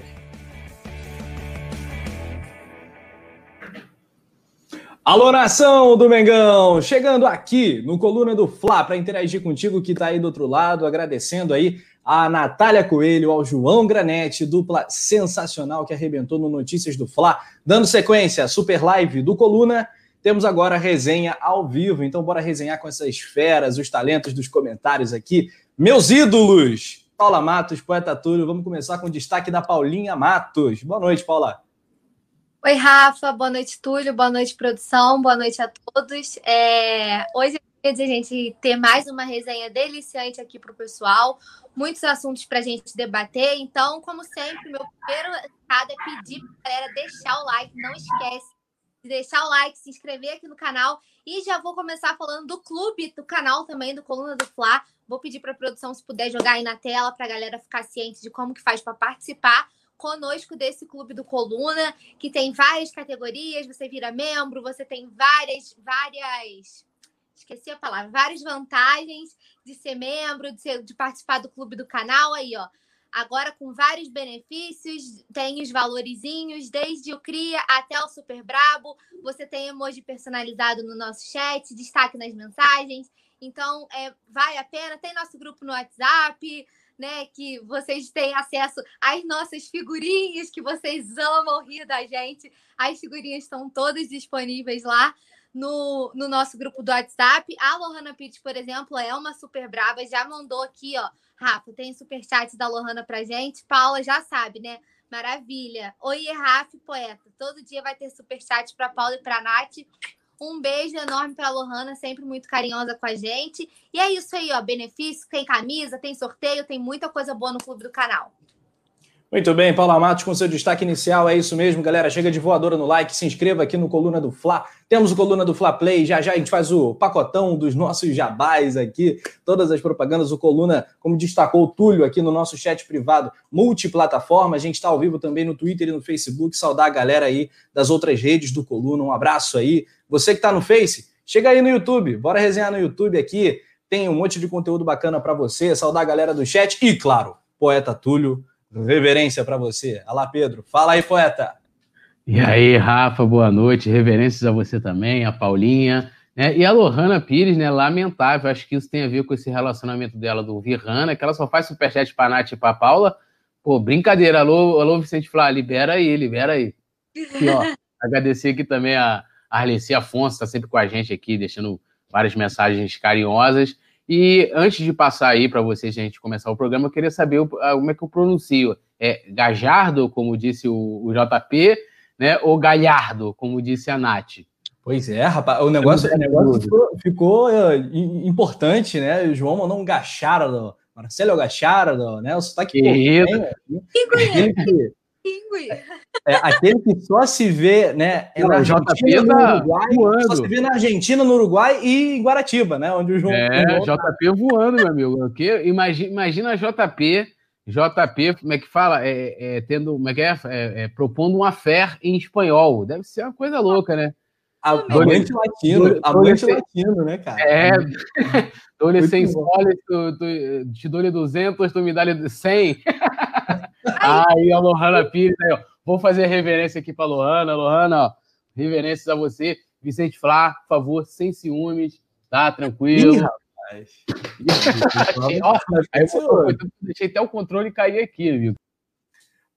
[SPEAKER 3] Alô, nação do Mengão! Chegando aqui no Coluna do Fla para interagir contigo que está aí do outro lado, agradecendo aí a Natália Coelho, ao João Granete, dupla sensacional que arrebentou no Notícias do Fla. Dando sequência, super live do Coluna, temos agora a resenha ao vivo, então bora resenhar com essas feras, os talentos dos comentários aqui. Meus ídolos! Paula Matos, Poeta Túlio, vamos começar com o destaque da Paulinha Matos. Boa noite, Paula.
[SPEAKER 4] Oi, Rafa. Boa noite, Túlio. Boa noite, produção. Boa noite a todos. É... Hoje é dia de a gente ter mais uma resenha deliciante aqui para o pessoal. Muitos assuntos para a gente debater. Então, como sempre, meu primeiro recado é pedir para a galera deixar o like. Não esquece de deixar o like, se inscrever aqui no canal. E já vou começar falando do clube, do canal também, do Coluna do Fla. Vou pedir para a produção, se puder, jogar aí na tela para a galera ficar ciente de como que faz para participar conosco desse clube do Coluna, que tem várias categorias, você vira membro, você tem várias, várias. Esqueci a palavra, várias vantagens de ser membro, de, ser, de participar do clube do canal aí, ó. Agora com vários benefícios, tem os valorizinhos, desde o Cria até o Super Brabo. Você tem emoji personalizado no nosso chat, destaque nas mensagens. Então, é, vale a pena. Tem nosso grupo no WhatsApp né? Que vocês têm acesso às nossas figurinhas, que vocês amam rir da gente. As figurinhas estão todas disponíveis lá no, no nosso grupo do WhatsApp. A Lohana Pitt, por exemplo, é uma super brava, já mandou aqui, ó. Rafa, tem super chat da Lohana pra gente. Paula já sabe, né? Maravilha. Oi, Rafa, poeta. Todo dia vai ter super chat para Paula e para Nath. Um beijo enorme para a Lohana, sempre muito carinhosa com a gente. E é isso aí, ó. Benefício, tem camisa, tem sorteio, tem muita coisa boa no clube do canal.
[SPEAKER 3] Muito bem, Paula Matos com seu destaque inicial. É isso mesmo, galera. Chega de voadora no like, se inscreva aqui no Coluna do Fla. Temos o Coluna do Fla Play. Já já a gente faz o pacotão dos nossos jabás aqui, todas as propagandas. O Coluna, como destacou o Túlio aqui no nosso chat privado, multiplataforma. A gente está ao vivo também no Twitter e no Facebook. Saudar a galera aí das outras redes do Coluna. Um abraço aí. Você que está no Face, chega aí no YouTube, bora resenhar no YouTube aqui. Tem um monte de conteúdo bacana para você. Saudar a galera do chat e, claro, poeta Túlio, reverência para você. Alá, Pedro. Fala aí, poeta.
[SPEAKER 5] E aí, Rafa, boa noite. Reverências a você também, a Paulinha. Né? E a Lohana Pires, né? Lamentável. Acho que isso tem a ver com esse relacionamento dela do Virrana, que ela só faz superchat para Nath e para Paula. Pô, brincadeira. Alô, alô, Vicente Flá, libera aí, libera aí. E, ó, agradecer aqui também a, Arleci Afonso está sempre com a gente aqui, deixando várias mensagens carinhosas. E antes de passar aí para vocês, a gente começar o programa, eu queria saber como é que eu pronuncio. É Gajardo, como disse o, o JP, né? Ou Galhardo, como disse a Nath?
[SPEAKER 3] Pois é, rapaz, o negócio, o negócio ficou, ficou uh, importante, né? O João mandou um Gachardo, Marcelo Gachardo, né? O sotaque que
[SPEAKER 4] portenho,
[SPEAKER 3] é, aquele que só se vê, né? É na Argentina, no tá Uruguai, só se vê na Argentina, no Uruguai e em Guaratiba, né? Onde o João.
[SPEAKER 5] É, o João JP tá. voando, meu amigo. Porque imagina, imagina JP, JP, como é que fala? É, é tendo, como é que é? é, é propondo uma fé em espanhol. Deve ser uma coisa louca, né?
[SPEAKER 3] Amante latino, amante latino, né, cara?
[SPEAKER 5] É, dou-lhe 100 soles, te dou-lhe 200, tu me dá-lhe 100. Aí, a Lohana Pires, aí, ó. Vou fazer reverência aqui para Lohana. Lohana, ó, reverências a você. Vicente Flá, por favor, sem ciúmes, tá? Tranquilo. Ih, rapaz. ó, aí eu, deixei até o controle cair aqui, viu?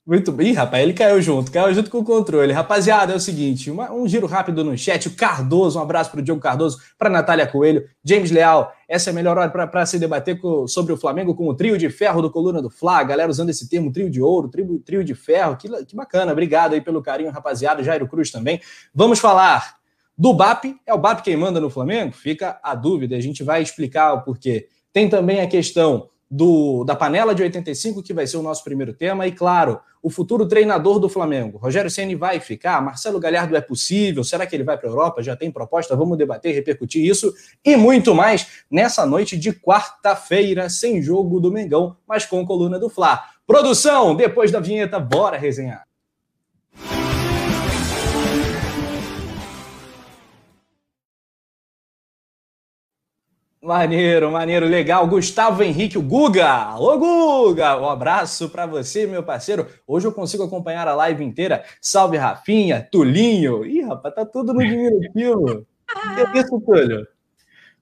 [SPEAKER 3] Muito bem, rapaz, ele caiu junto, caiu junto com o controle. Rapaziada, é o seguinte, uma, um giro rápido no chat. O Cardoso, um abraço para o Diogo Cardoso, para Natália Coelho, James Leal. Essa é a melhor hora para se debater com, sobre o Flamengo com o trio de ferro do Coluna do Fla. galera usando esse termo, trio de ouro, trio, trio de ferro. Que, que bacana, obrigado aí pelo carinho, rapaziada. Jairo Cruz também. Vamos falar do BAP. É o BAP quem manda no Flamengo? Fica a dúvida, a gente vai explicar o porquê. Tem também a questão do, da panela de 85, que vai ser o nosso primeiro tema, e claro, o futuro treinador do Flamengo. Rogério Ceni vai ficar? Marcelo Galhardo é possível? Será que ele vai para a Europa? Já tem proposta? Vamos debater repercutir isso e muito mais nessa noite de quarta-feira, sem jogo do Mengão, mas com coluna do Fla. Produção, depois da vinheta, bora resenhar. Maneiro, maneiro, legal. Gustavo Henrique, o Guga. Ô, Guga! Um abraço para você, meu parceiro. Hoje eu consigo acompanhar a live inteira. Salve, Rafinha, Tulinho. Ih, rapaz, tá tudo no diminutivo. que isso, Túlio?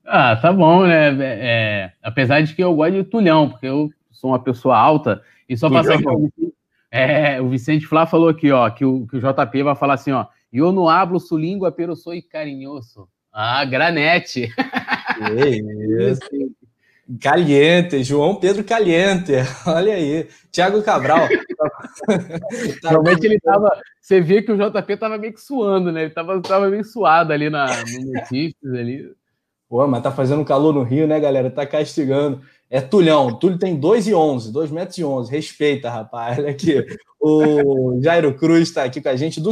[SPEAKER 5] Ah, tá bom, né? É, é, apesar de que eu gosto de Tulhão, porque eu sou uma pessoa alta. E só passar aqui, é, o Vicente Flá falou aqui, ó, que o, que o JP vai falar assim, ó. Eu não hablo su língua, pero sou carinhoso. Ah, granete.
[SPEAKER 3] isso. Caliente, João Pedro Caliente, olha aí. Tiago Cabral.
[SPEAKER 5] Realmente ele tava. Você via que o JP tava meio que suando, né? Ele tava, tava meio suado ali na, no notícias ali.
[SPEAKER 3] Pô, mas tá fazendo calor no Rio, né, galera? Tá castigando. É Tulhão. Túlio tem 2 e 11, 2 metros e 11. Respeita, rapaz. Olha aqui. O Jairo Cruz está aqui com a gente. Do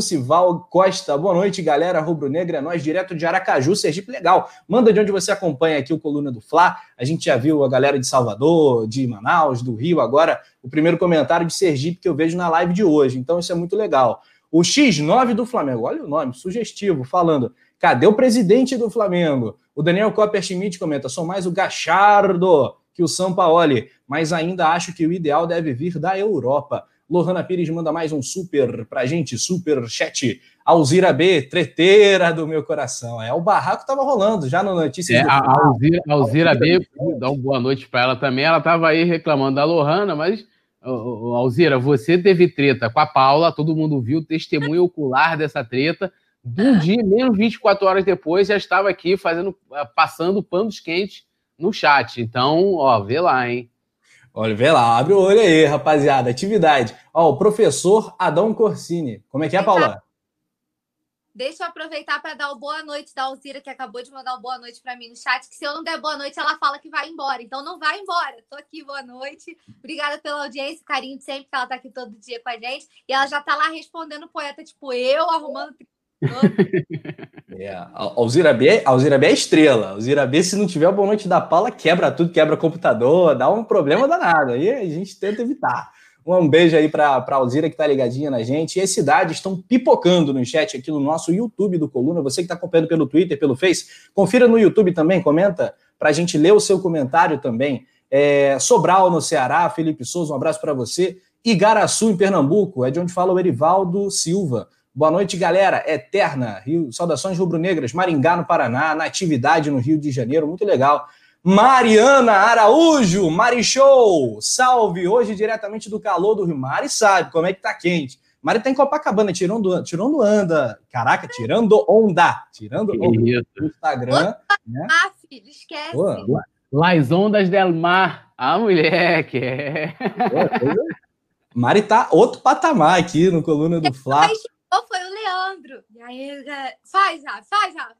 [SPEAKER 3] Costa. Boa noite, galera. Rubro Negra é nós, direto de Aracaju, Sergipe. Legal. Manda de onde você acompanha aqui o Coluna do Fla. A gente já viu a galera de Salvador, de Manaus, do Rio. Agora, o primeiro comentário de Sergipe que eu vejo na live de hoje. Então, isso é muito legal. O X9 do Flamengo. Olha o nome, sugestivo, falando. Cadê o presidente do Flamengo? O Daniel Copper Schmidt comenta: sou mais o Gachardo que o Sampaoli, mas ainda acho que o ideal deve vir da Europa. Lohana Pires manda mais um super pra gente, super chat. Alzira B, treteira do meu coração. É, o barraco tava rolando já no Notícias
[SPEAKER 5] é, do... A Alzira, Alzira B, dá uma boa noite para ela também. Ela tava aí reclamando da Lohana, mas, Alzira, você teve treta com a Paula, todo mundo viu, testemunho ocular dessa treta. Um dia, menos 24 horas depois, já estava aqui fazendo, passando panos quentes no chat. Então, ó, vê lá, hein?
[SPEAKER 3] Olha, vê lá, abre o olho aí, rapaziada. Atividade. Ó, o professor Adão Corsini. Como é que é, Paula?
[SPEAKER 4] Deixa eu aproveitar para dar o boa noite da Alzira, que acabou de mandar uma boa noite para mim no chat, que se eu não der boa noite, ela fala que vai embora. Então não vai embora. Tô aqui, boa noite. Obrigada pela audiência, carinho de sempre, que ela tá aqui todo dia com a gente. E ela já tá lá respondendo poeta, tipo, eu arrumando
[SPEAKER 3] é, Alzira B, Alzira B é estrela. Alzira B, se não tiver o boa noite da Paula, quebra tudo, quebra computador, dá um problema danado. Aí a gente tenta evitar. Um beijo aí para a Alzira que tá ligadinha na gente. E as cidades estão pipocando no chat aqui no nosso YouTube do Coluna. Você que está acompanhando pelo Twitter, pelo Face, confira no YouTube também, comenta para a gente ler o seu comentário também. É, Sobral no Ceará, Felipe Souza, um abraço para você. Igaraçu, em Pernambuco, é de onde fala o Erivaldo Silva. Boa noite, galera. Eterna, Rio, saudações rubro-negras, Maringá, no Paraná, Natividade, no Rio de Janeiro, muito legal. Mariana Araújo, Mari Show, salve, hoje diretamente do calor do Rio. Mari sabe como é que tá quente. Mari tá em Copacabana, tirando, tirando anda. Caraca, tirando onda. Tirando onda no Instagram.
[SPEAKER 4] né? Ah, filho, esquece. Pô,
[SPEAKER 5] Las ondas del mar. A mulher que é.
[SPEAKER 3] Mari tá outro patamar aqui no Coluna do Flá.
[SPEAKER 4] Ou foi o Leandro. E aí, faz, Rafa, faz, Rafa.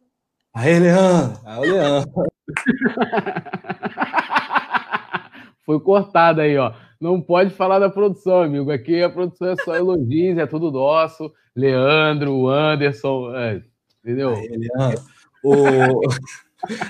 [SPEAKER 3] Aí, Leandro. Aí, o Leandro.
[SPEAKER 5] foi cortado aí, ó. Não pode falar da produção, amigo. Aqui a produção é só elogios, é tudo nosso. Leandro, Anderson, é, entendeu? Aí, Leandro.
[SPEAKER 3] O...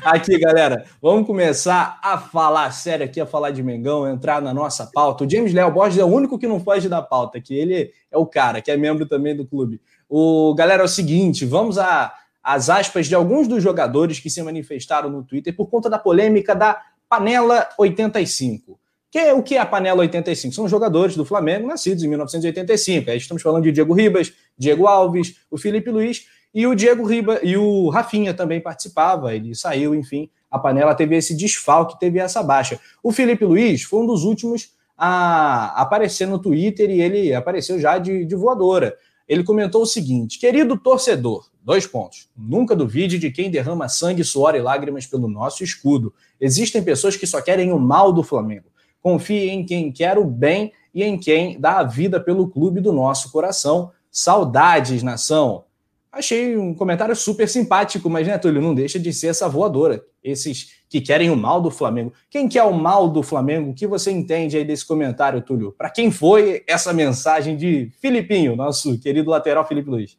[SPEAKER 3] Aqui, galera, vamos começar a falar sério aqui, a falar de Mengão, entrar na nossa pauta. O James Léo Borges é o único que não foge da pauta, que ele é o cara, que é membro também do clube. O galera, é o seguinte, vamos a as aspas de alguns dos jogadores que se manifestaram no Twitter por conta da polêmica da panela 85. Que é, o que é a panela 85? São jogadores do Flamengo nascidos em 1985. Aí estamos falando de Diego Ribas, Diego Alves, o Felipe Luiz e o Diego Riba e o Rafinha também participava, ele saiu, enfim, a panela teve esse desfalque, teve essa baixa. O Felipe Luiz foi um dos últimos a aparecer no Twitter e ele apareceu já de, de voadora. Ele comentou o seguinte: querido torcedor, dois pontos. Nunca duvide de quem derrama sangue, suor e lágrimas pelo nosso escudo. Existem pessoas que só querem o mal do Flamengo. Confie em quem quer o bem e em quem dá a vida pelo clube do nosso coração. Saudades, nação. Achei um comentário super simpático, mas, né, Túlio, não deixa de ser essa voadora. Esses que querem o mal do Flamengo. Quem quer o mal do Flamengo? O que você entende aí desse comentário, Túlio? Para quem foi essa mensagem de Filipinho, nosso querido lateral Felipe Luiz?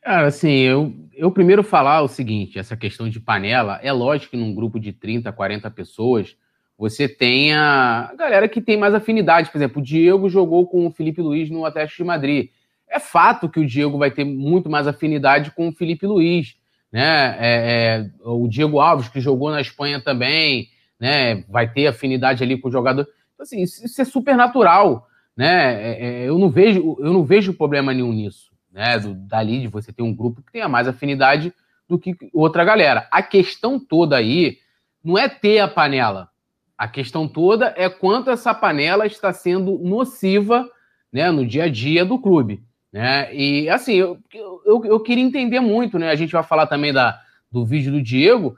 [SPEAKER 5] Cara, assim, eu, eu primeiro falar o seguinte, essa questão de panela, é lógico que num grupo de 30, 40 pessoas, você tem a galera que tem mais afinidade. Por exemplo, o Diego jogou com o Felipe Luiz no Atlético de Madrid. É fato que o Diego vai ter muito mais afinidade com o Felipe Luiz né? É, é, o Diego Alves, que jogou na Espanha também, né? Vai ter afinidade ali com o jogador. Então, assim, isso, é super natural, né? É, é, eu, não vejo, eu não vejo problema nenhum nisso, né? Do, dali de você ter um grupo que tenha mais afinidade do que outra galera. A questão toda aí não é ter a panela. A questão toda é quanto essa panela está sendo nociva né, no dia a dia do clube. Né? E assim, eu, eu, eu queria entender muito, né? A gente vai falar também da, do vídeo do Diego,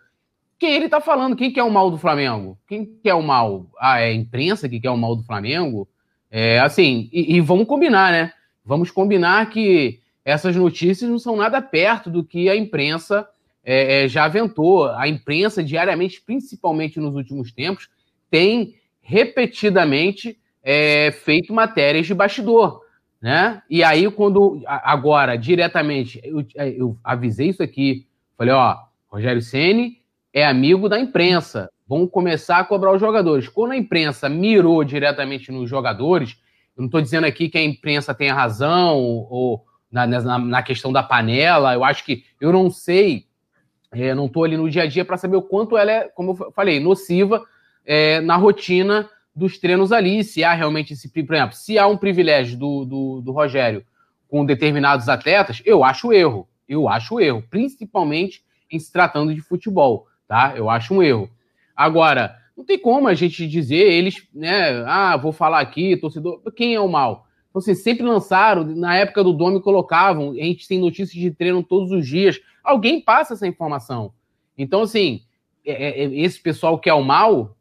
[SPEAKER 5] quem ele tá falando, quem quer o mal do Flamengo? Quem quer o mal? Ah, é a imprensa que quer o mal do Flamengo? É, assim, e, e vamos combinar, né? Vamos combinar que essas notícias não são nada perto do que a imprensa é, é, já aventou. A imprensa, diariamente, principalmente nos últimos tempos, tem repetidamente é, feito matérias de bastidor né? E aí, quando agora, diretamente, eu, eu avisei isso aqui, falei, ó, Rogério Ceni é amigo da imprensa. Vão começar a cobrar os jogadores. Quando a imprensa mirou diretamente nos jogadores, eu não estou dizendo aqui que a imprensa tenha razão ou na, na, na, questão da panela. Eu acho que eu não sei, é, não estou ali no dia a dia para saber o quanto ela é, como eu falei, nociva é, na rotina dos treinos ali, se há realmente esse, por exemplo, se há um privilégio do, do, do Rogério com determinados atletas, eu acho erro. Eu acho erro, principalmente em se tratando de futebol, tá? Eu acho um erro. Agora, não tem como a gente dizer, eles, né, ah, vou falar aqui, torcedor, quem é o mal? Então, assim, sempre lançaram, na época do Domi colocavam, a gente tem notícias de treino todos os dias, alguém passa essa informação. Então, assim, é, é, esse pessoal que é o mal,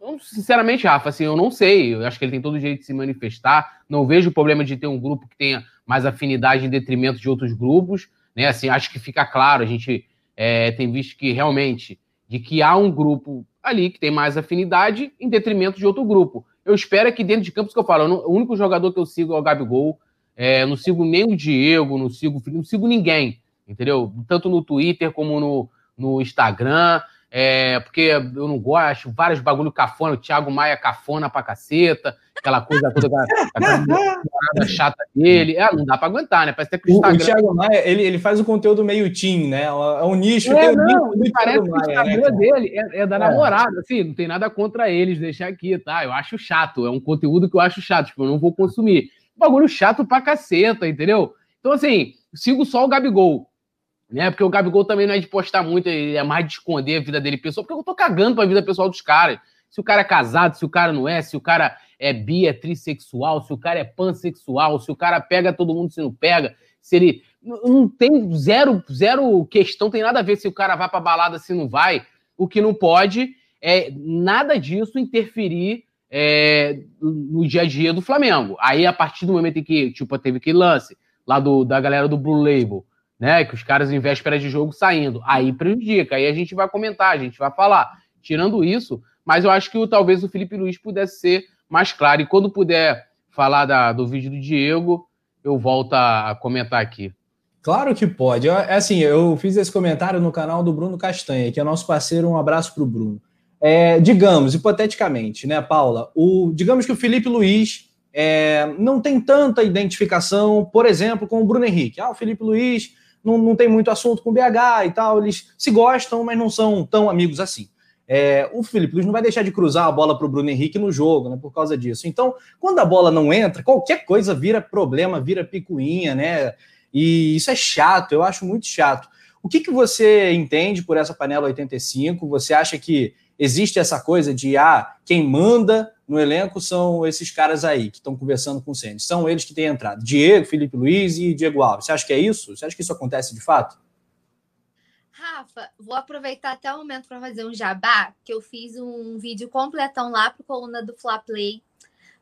[SPEAKER 5] eu, sinceramente, Rafa, assim, eu não sei. Eu acho que ele tem todo o jeito de se manifestar. Não vejo problema de ter um grupo que tenha mais afinidade em detrimento de outros grupos. Né? Assim, acho que fica claro. A gente é, tem visto que realmente de que há um grupo ali que tem mais afinidade em detrimento de outro grupo. Eu espero que dentro de campos que eu falo, o único jogador que eu sigo é o Gabigol. É, não sigo nem o Diego, não sigo, não sigo ninguém, entendeu? Tanto no Twitter como no, no Instagram. É, porque eu não gosto, vários bagulho cafona, o Thiago Maia cafona pra caceta, aquela coisa toda, aquela chata dele. É, não dá pra aguentar, né? Parece até que
[SPEAKER 3] o, Instagram... o Thiago Maia, ele, ele faz o conteúdo meio team, né? É um nicho, é, tem não,
[SPEAKER 5] nicho parece que o né, Instagram né, dele é, é da é. namorada, assim, não tem nada contra eles, deixar aqui, tá? Eu acho chato, é um conteúdo que eu acho chato, tipo, eu não vou consumir. Bagulho chato pra caceta, entendeu? Então, assim, sigo só o Gabigol né? Porque o Gabigol também não é de postar muito, é mais de esconder a vida dele pessoal, porque eu tô cagando pra vida pessoal dos caras. Se o cara é casado, se o cara não é, se o cara é bi, é trissexual, se o cara é pansexual, se o cara pega todo mundo, se não pega, se ele. Não tem zero, zero questão, tem nada a ver se o cara vai pra balada, se não vai. O que não pode é nada disso interferir é, no dia a dia do Flamengo. Aí, a partir do momento em que, tipo, teve aquele lance lá do, da galera do Blue Label, né? Que os caras em véspera de jogo saindo. Aí prejudica. Aí a gente vai comentar, a gente vai falar. Tirando isso, mas eu acho que talvez o Felipe Luiz pudesse ser mais claro. E quando puder falar da, do vídeo do Diego, eu volto a, a comentar aqui.
[SPEAKER 3] Claro que pode. É assim, eu fiz esse comentário no canal do Bruno Castanha, que é nosso parceiro. Um abraço para o Bruno. É, digamos, hipoteticamente, né, Paula? O, digamos que o Felipe Luiz é, não tem tanta identificação, por exemplo, com o Bruno Henrique. Ah, o Felipe Luiz não, não tem muito assunto com o BH e tal, eles se gostam, mas não são tão amigos assim. É, o Felipe Luiz não vai deixar de cruzar a bola para o Bruno Henrique no jogo, né? Por causa disso. Então, quando a bola não entra, qualquer coisa vira problema, vira picuinha, né? E isso é chato, eu acho muito chato. O que, que você entende por essa panela 85? Você acha que existe essa coisa de ah, quem manda no elenco são esses caras aí que estão conversando com o Ceni. São eles que têm entrado. Diego, Felipe Luiz e Diego Alves. Você acha que é isso? Você acha que isso acontece de fato?
[SPEAKER 4] Rafa, vou aproveitar até o momento para fazer um jabá, que eu fiz um vídeo completão lá para coluna do Fla Play,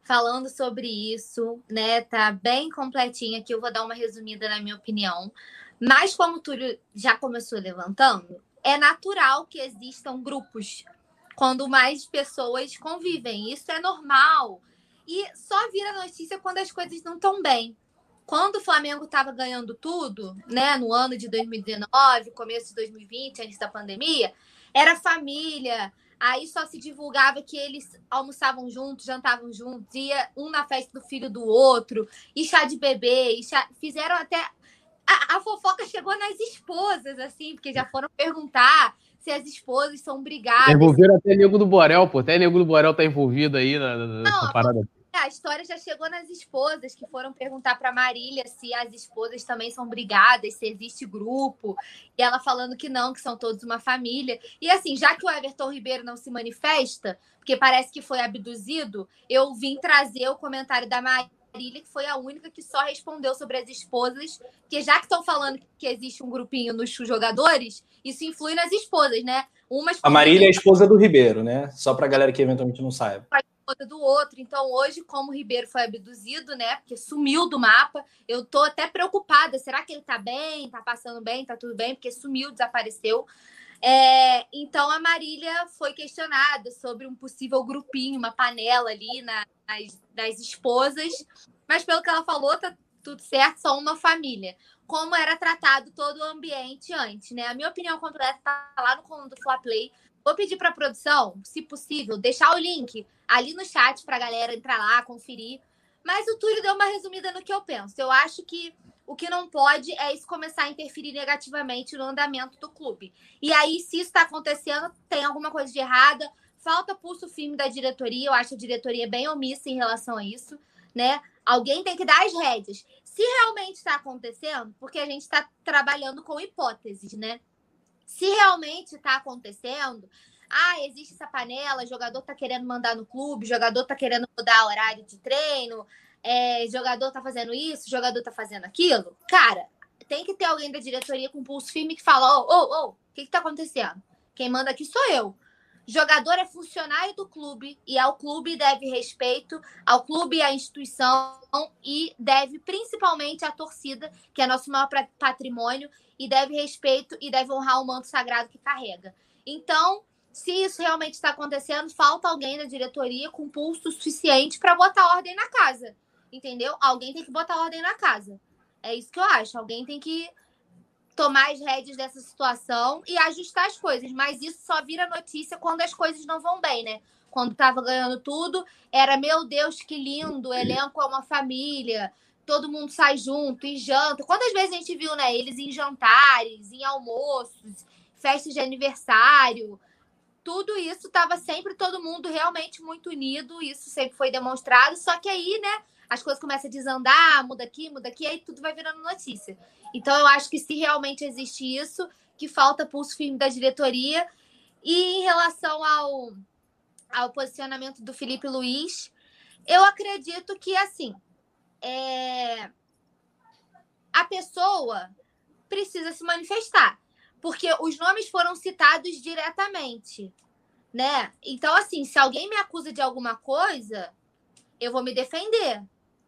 [SPEAKER 4] falando sobre isso, né? Tá bem completinho aqui, eu vou dar uma resumida na minha opinião. Mas como o Túlio já começou levantando, é natural que existam grupos quando mais pessoas convivem. Isso é normal. E só vira notícia quando as coisas não estão bem. Quando o Flamengo estava ganhando tudo, né, no ano de 2019, começo de 2020, antes da pandemia, era família. Aí só se divulgava que eles almoçavam juntos, jantavam juntos, ia um na festa do filho do outro, e chá de bebê, chá... fizeram até. A, a fofoca chegou nas esposas, assim, porque já foram perguntar se as esposas são brigadas.
[SPEAKER 5] Envolveram até Nego do Borel, pô. Até Nego do Borel tá envolvido aí na, nessa
[SPEAKER 4] Não,
[SPEAKER 5] parada.
[SPEAKER 4] A história já chegou nas esposas que foram perguntar para Marília se as esposas também são brigadas, se existe grupo. E ela falando que não, que são todos uma família. E assim, já que o Everton Ribeiro não se manifesta, porque parece que foi abduzido, eu vim trazer o comentário da Marília, que foi a única que só respondeu sobre as esposas, que já que estão falando que existe um grupinho nos jogadores, isso influi nas esposas, né?
[SPEAKER 3] Umas a Marília é a esposa do Ribeiro, né? Só para a galera que eventualmente não saiba
[SPEAKER 4] esposa do outro. Então, hoje, como o Ribeiro foi abduzido, né? Porque sumiu do mapa, eu tô até preocupada. Será que ele tá bem? Tá passando bem? Tá tudo bem? Porque sumiu, desapareceu. É, então, a Marília foi questionada sobre um possível grupinho, uma panela ali na, nas, das esposas. Mas, pelo que ela falou, tá tudo certo, só uma família. Como era tratado todo o ambiente antes, né? A minha opinião completa tá lá no coluna do Fla Play. Vou pedir para a produção, se possível, deixar o link ali no chat para a galera entrar lá, conferir. Mas o Túlio deu uma resumida no que eu penso. Eu acho que o que não pode é isso começar a interferir negativamente no andamento do clube. E aí, se isso está acontecendo, tem alguma coisa de errada, falta pulso firme da diretoria. Eu acho a diretoria bem omissa em relação a isso, né? Alguém tem que dar as rédeas. Se realmente está acontecendo, porque a gente está trabalhando com hipóteses, né? Se realmente está acontecendo, ah, existe essa panela, jogador está querendo mandar no clube, jogador está querendo mudar horário de treino, é, jogador está fazendo isso, jogador está fazendo aquilo. Cara, tem que ter alguém da diretoria com pulso firme que fala: ô, ô, ô, o que está acontecendo? Quem manda aqui sou eu. Jogador é funcionário do clube e ao clube deve respeito, ao clube e à instituição e deve principalmente à torcida, que é nosso maior patrimônio, e deve respeito e deve honrar o manto sagrado que carrega. Então, se isso realmente está acontecendo, falta alguém na diretoria com pulso suficiente para botar ordem na casa. Entendeu? Alguém tem que botar ordem na casa. É isso que eu acho. Alguém tem que tomar as rédeas dessa situação e ajustar as coisas. Mas isso só vira notícia quando as coisas não vão bem, né? Quando estava ganhando tudo, era meu Deus, que lindo, o elenco é uma família, todo mundo sai junto e janta. Quantas vezes a gente viu, né? Eles em jantares, em almoços, festas de aniversário. Tudo isso estava sempre todo mundo realmente muito unido, isso sempre foi demonstrado. Só que aí, né, as coisas começam a desandar, muda aqui, muda aqui, aí tudo vai virando notícia. Então, eu acho que se realmente existe isso, que falta pulso firme da diretoria. E em relação ao, ao posicionamento do Felipe Luiz, eu acredito que, assim, é... a pessoa precisa se manifestar, porque os nomes foram citados diretamente, né? Então, assim, se alguém me acusa de alguma coisa, eu vou me defender.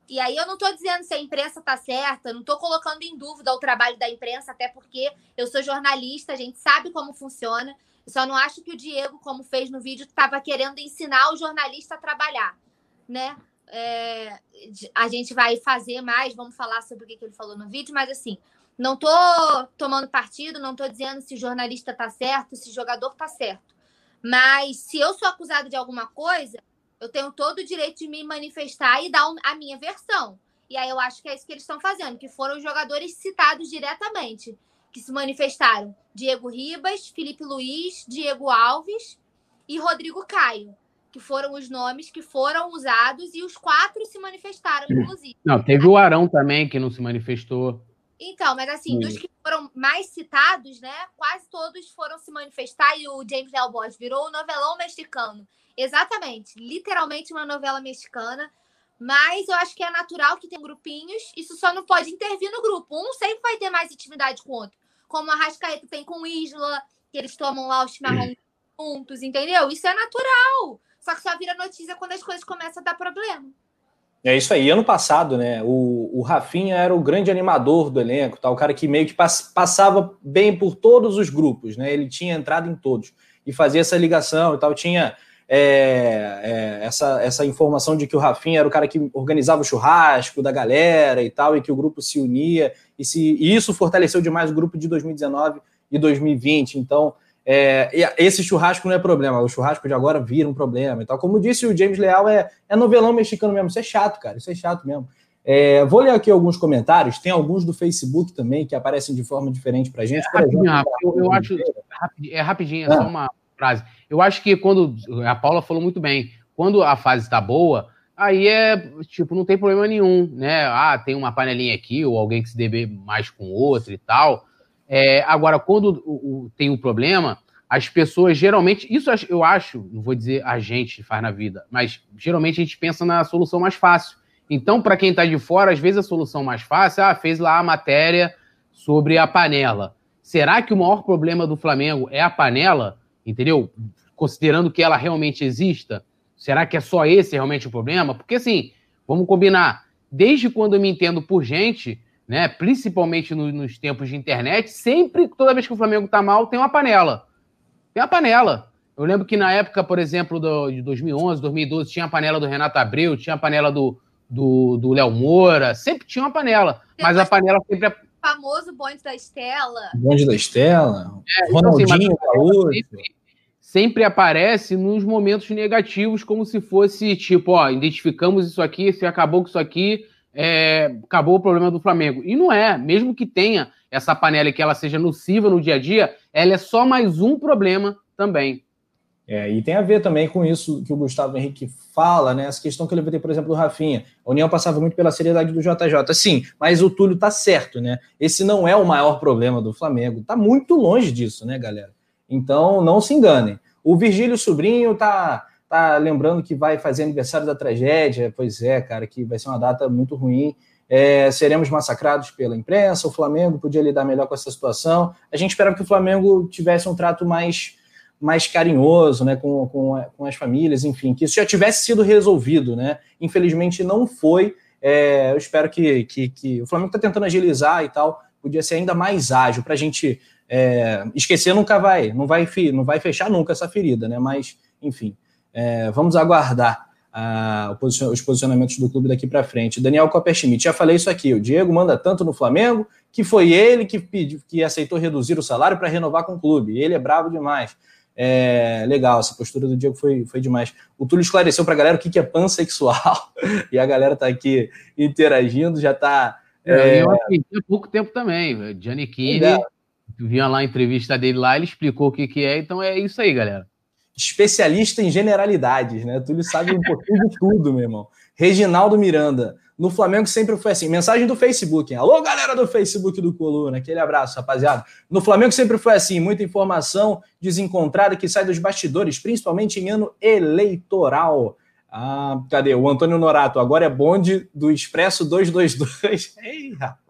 [SPEAKER 4] E aí eu não estou dizendo se a imprensa está certa, não estou colocando em dúvida o trabalho da imprensa, até porque eu sou jornalista, a gente sabe como funciona. Só não acho que o Diego, como fez no vídeo, estava querendo ensinar o jornalista a trabalhar, né? é, a gente vai fazer mais, vamos falar sobre o que, ele falou no vídeo, mas assim, não estou tomando partido, não estou dizendo se o jornalista está certo, se o jogador está certo. Mas se eu sou acusado de alguma coisa, eu tenho todo o direito de me manifestar e dar a minha versão. E aí eu acho que é isso que eles estão fazendo, que foram os jogadores citados diretamente, que se manifestaram. Diego Ribas, Felipe Luiz, Diego Alves e Rodrigo Caio que foram os nomes que foram usados e os quatro se manifestaram, inclusive.
[SPEAKER 5] Não, teve o Arão também que não se manifestou.
[SPEAKER 4] Então, mas assim, dos que foram mais citados, né? Quase todos foram se manifestar e o James Del Bosch virou um novelão mexicano. Exatamente, literalmente uma novela mexicana. Mas eu acho que é natural que tem grupinhos, isso só não pode intervir no grupo. Um sempre vai ter mais intimidade com o outro. Como a Rascaeta tem com o Isla, que eles tomam lá o chimarrão juntos, entendeu? Isso é natural. Só que só vira notícia quando as coisas começam a dar problema.
[SPEAKER 3] É isso aí. Ano passado, né? O, o Rafinha era o grande animador do elenco, tá? o cara que meio que pass, passava bem por todos os grupos, né? Ele tinha entrado em todos e fazia essa ligação e tal. Tinha é, é, essa, essa informação de que o Rafinha era o cara que organizava o churrasco da galera e tal, e que o grupo se unia, e, se, e isso fortaleceu demais o grupo de 2019 e 2020. Então, é, esse churrasco não é problema, o churrasco de agora vira um problema e tal. Como disse o James Leal, é, é novelão mexicano mesmo. Isso é chato, cara. Isso é chato mesmo. É, vou ler aqui alguns comentários. Tem alguns do Facebook também que aparecem de forma diferente pra gente.
[SPEAKER 5] É, rapidinho, exemplo, eu, eu acho. É rapidinho, é só uma frase. Eu acho que quando. A Paula falou muito bem. Quando a fase está boa, aí é tipo, não tem problema nenhum, né? Ah, tem uma panelinha aqui, ou alguém que se deve mais com outro e tal. É, agora, quando o, o, tem um problema, as pessoas geralmente, isso eu acho, não vou dizer a gente faz na vida, mas geralmente a gente pensa na solução mais fácil. Então, para quem está de fora, às vezes a solução mais fácil, ah, fez lá a matéria sobre a panela. Será que o maior problema do Flamengo é a panela? Entendeu? Considerando que ela realmente exista, será que é só esse realmente o problema? Porque assim, vamos combinar, desde quando eu me entendo por gente, né? Principalmente no, nos tempos de internet, sempre, toda vez que o Flamengo tá mal, tem uma panela. Tem uma panela. Eu lembro que na época, por exemplo, do, de 2011, 2012, tinha a panela do Renato Abreu, tinha a panela do do, do Léo Moura, sempre tinha uma panela, mas a panela sempre é
[SPEAKER 4] famoso bonde da Estela.
[SPEAKER 3] Bonde da Estela, é, Ronaldinho,
[SPEAKER 5] então, assim, sempre, aparece nos momentos negativos, como se fosse tipo, ó, identificamos isso aqui, se acabou com isso aqui, é, acabou o problema do Flamengo. E não é, mesmo que tenha essa panela e que ela seja nociva no dia a dia, ela é só mais um problema também.
[SPEAKER 3] É, e tem a ver também com isso que o Gustavo Henrique fala, né? Essa questão que eu levantei, por exemplo, do Rafinha. A União passava muito pela seriedade do JJ. Sim, mas o Túlio tá certo, né? Esse não é o maior problema do Flamengo. Tá muito longe disso, né, galera? Então, não se enganem. O Virgílio Sobrinho tá tá lembrando que vai fazer aniversário da tragédia. Pois é, cara, que vai ser uma data muito ruim. É, seremos massacrados pela imprensa. O Flamengo podia lidar melhor com essa situação. A gente esperava que o Flamengo tivesse um trato mais, mais carinhoso né, com, com, com as famílias, enfim, que isso já tivesse sido resolvido. Né? Infelizmente não foi. É, eu espero que, que, que o Flamengo está tentando agilizar e tal. Podia ser ainda mais ágil para a gente é, esquecer nunca vai, não vai, não vai fechar nunca essa ferida, né? Mas, enfim, é, vamos aguardar uh, os posicionamentos do clube daqui para frente. Daniel Copperschmidt, já falei isso aqui. O Diego manda tanto no Flamengo que foi ele que pediu, que aceitou reduzir o salário para renovar com o clube. Ele é bravo demais. É, legal, essa postura do Diego foi, foi demais. O Túlio esclareceu para a galera o que, que é pansexual e a galera está aqui interagindo, já está.
[SPEAKER 5] É, eu há pouco tempo também. Gianni Kini, vinha lá a entrevista dele lá, ele explicou o que, que é, então é isso aí, galera
[SPEAKER 3] especialista em generalidades, né? Túlio sabe um pouquinho de tudo, meu irmão. Reginaldo Miranda. No Flamengo sempre foi assim. Mensagem do Facebook. Hein? Alô, galera do Facebook do Coluna. Aquele abraço, rapaziada. No Flamengo sempre foi assim. Muita informação desencontrada que sai dos bastidores, principalmente em ano eleitoral. Ah, cadê? O Antônio Norato. Agora é bonde do Expresso 222. Ei, rapaz.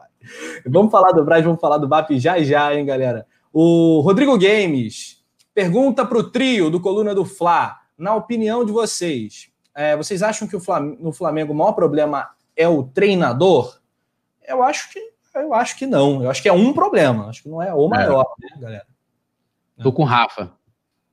[SPEAKER 3] Vamos falar do Braz, vamos falar do BAP já já, hein, galera. O Rodrigo Games. Pergunta para o trio do Coluna do Fla. Na opinião de vocês, é, vocês acham que o Flamengo, no Flamengo o maior problema é o treinador? Eu acho que eu acho que não. Eu acho que é um problema. Acho que não é o maior, é. né, galera?
[SPEAKER 5] Tô com o Rafa.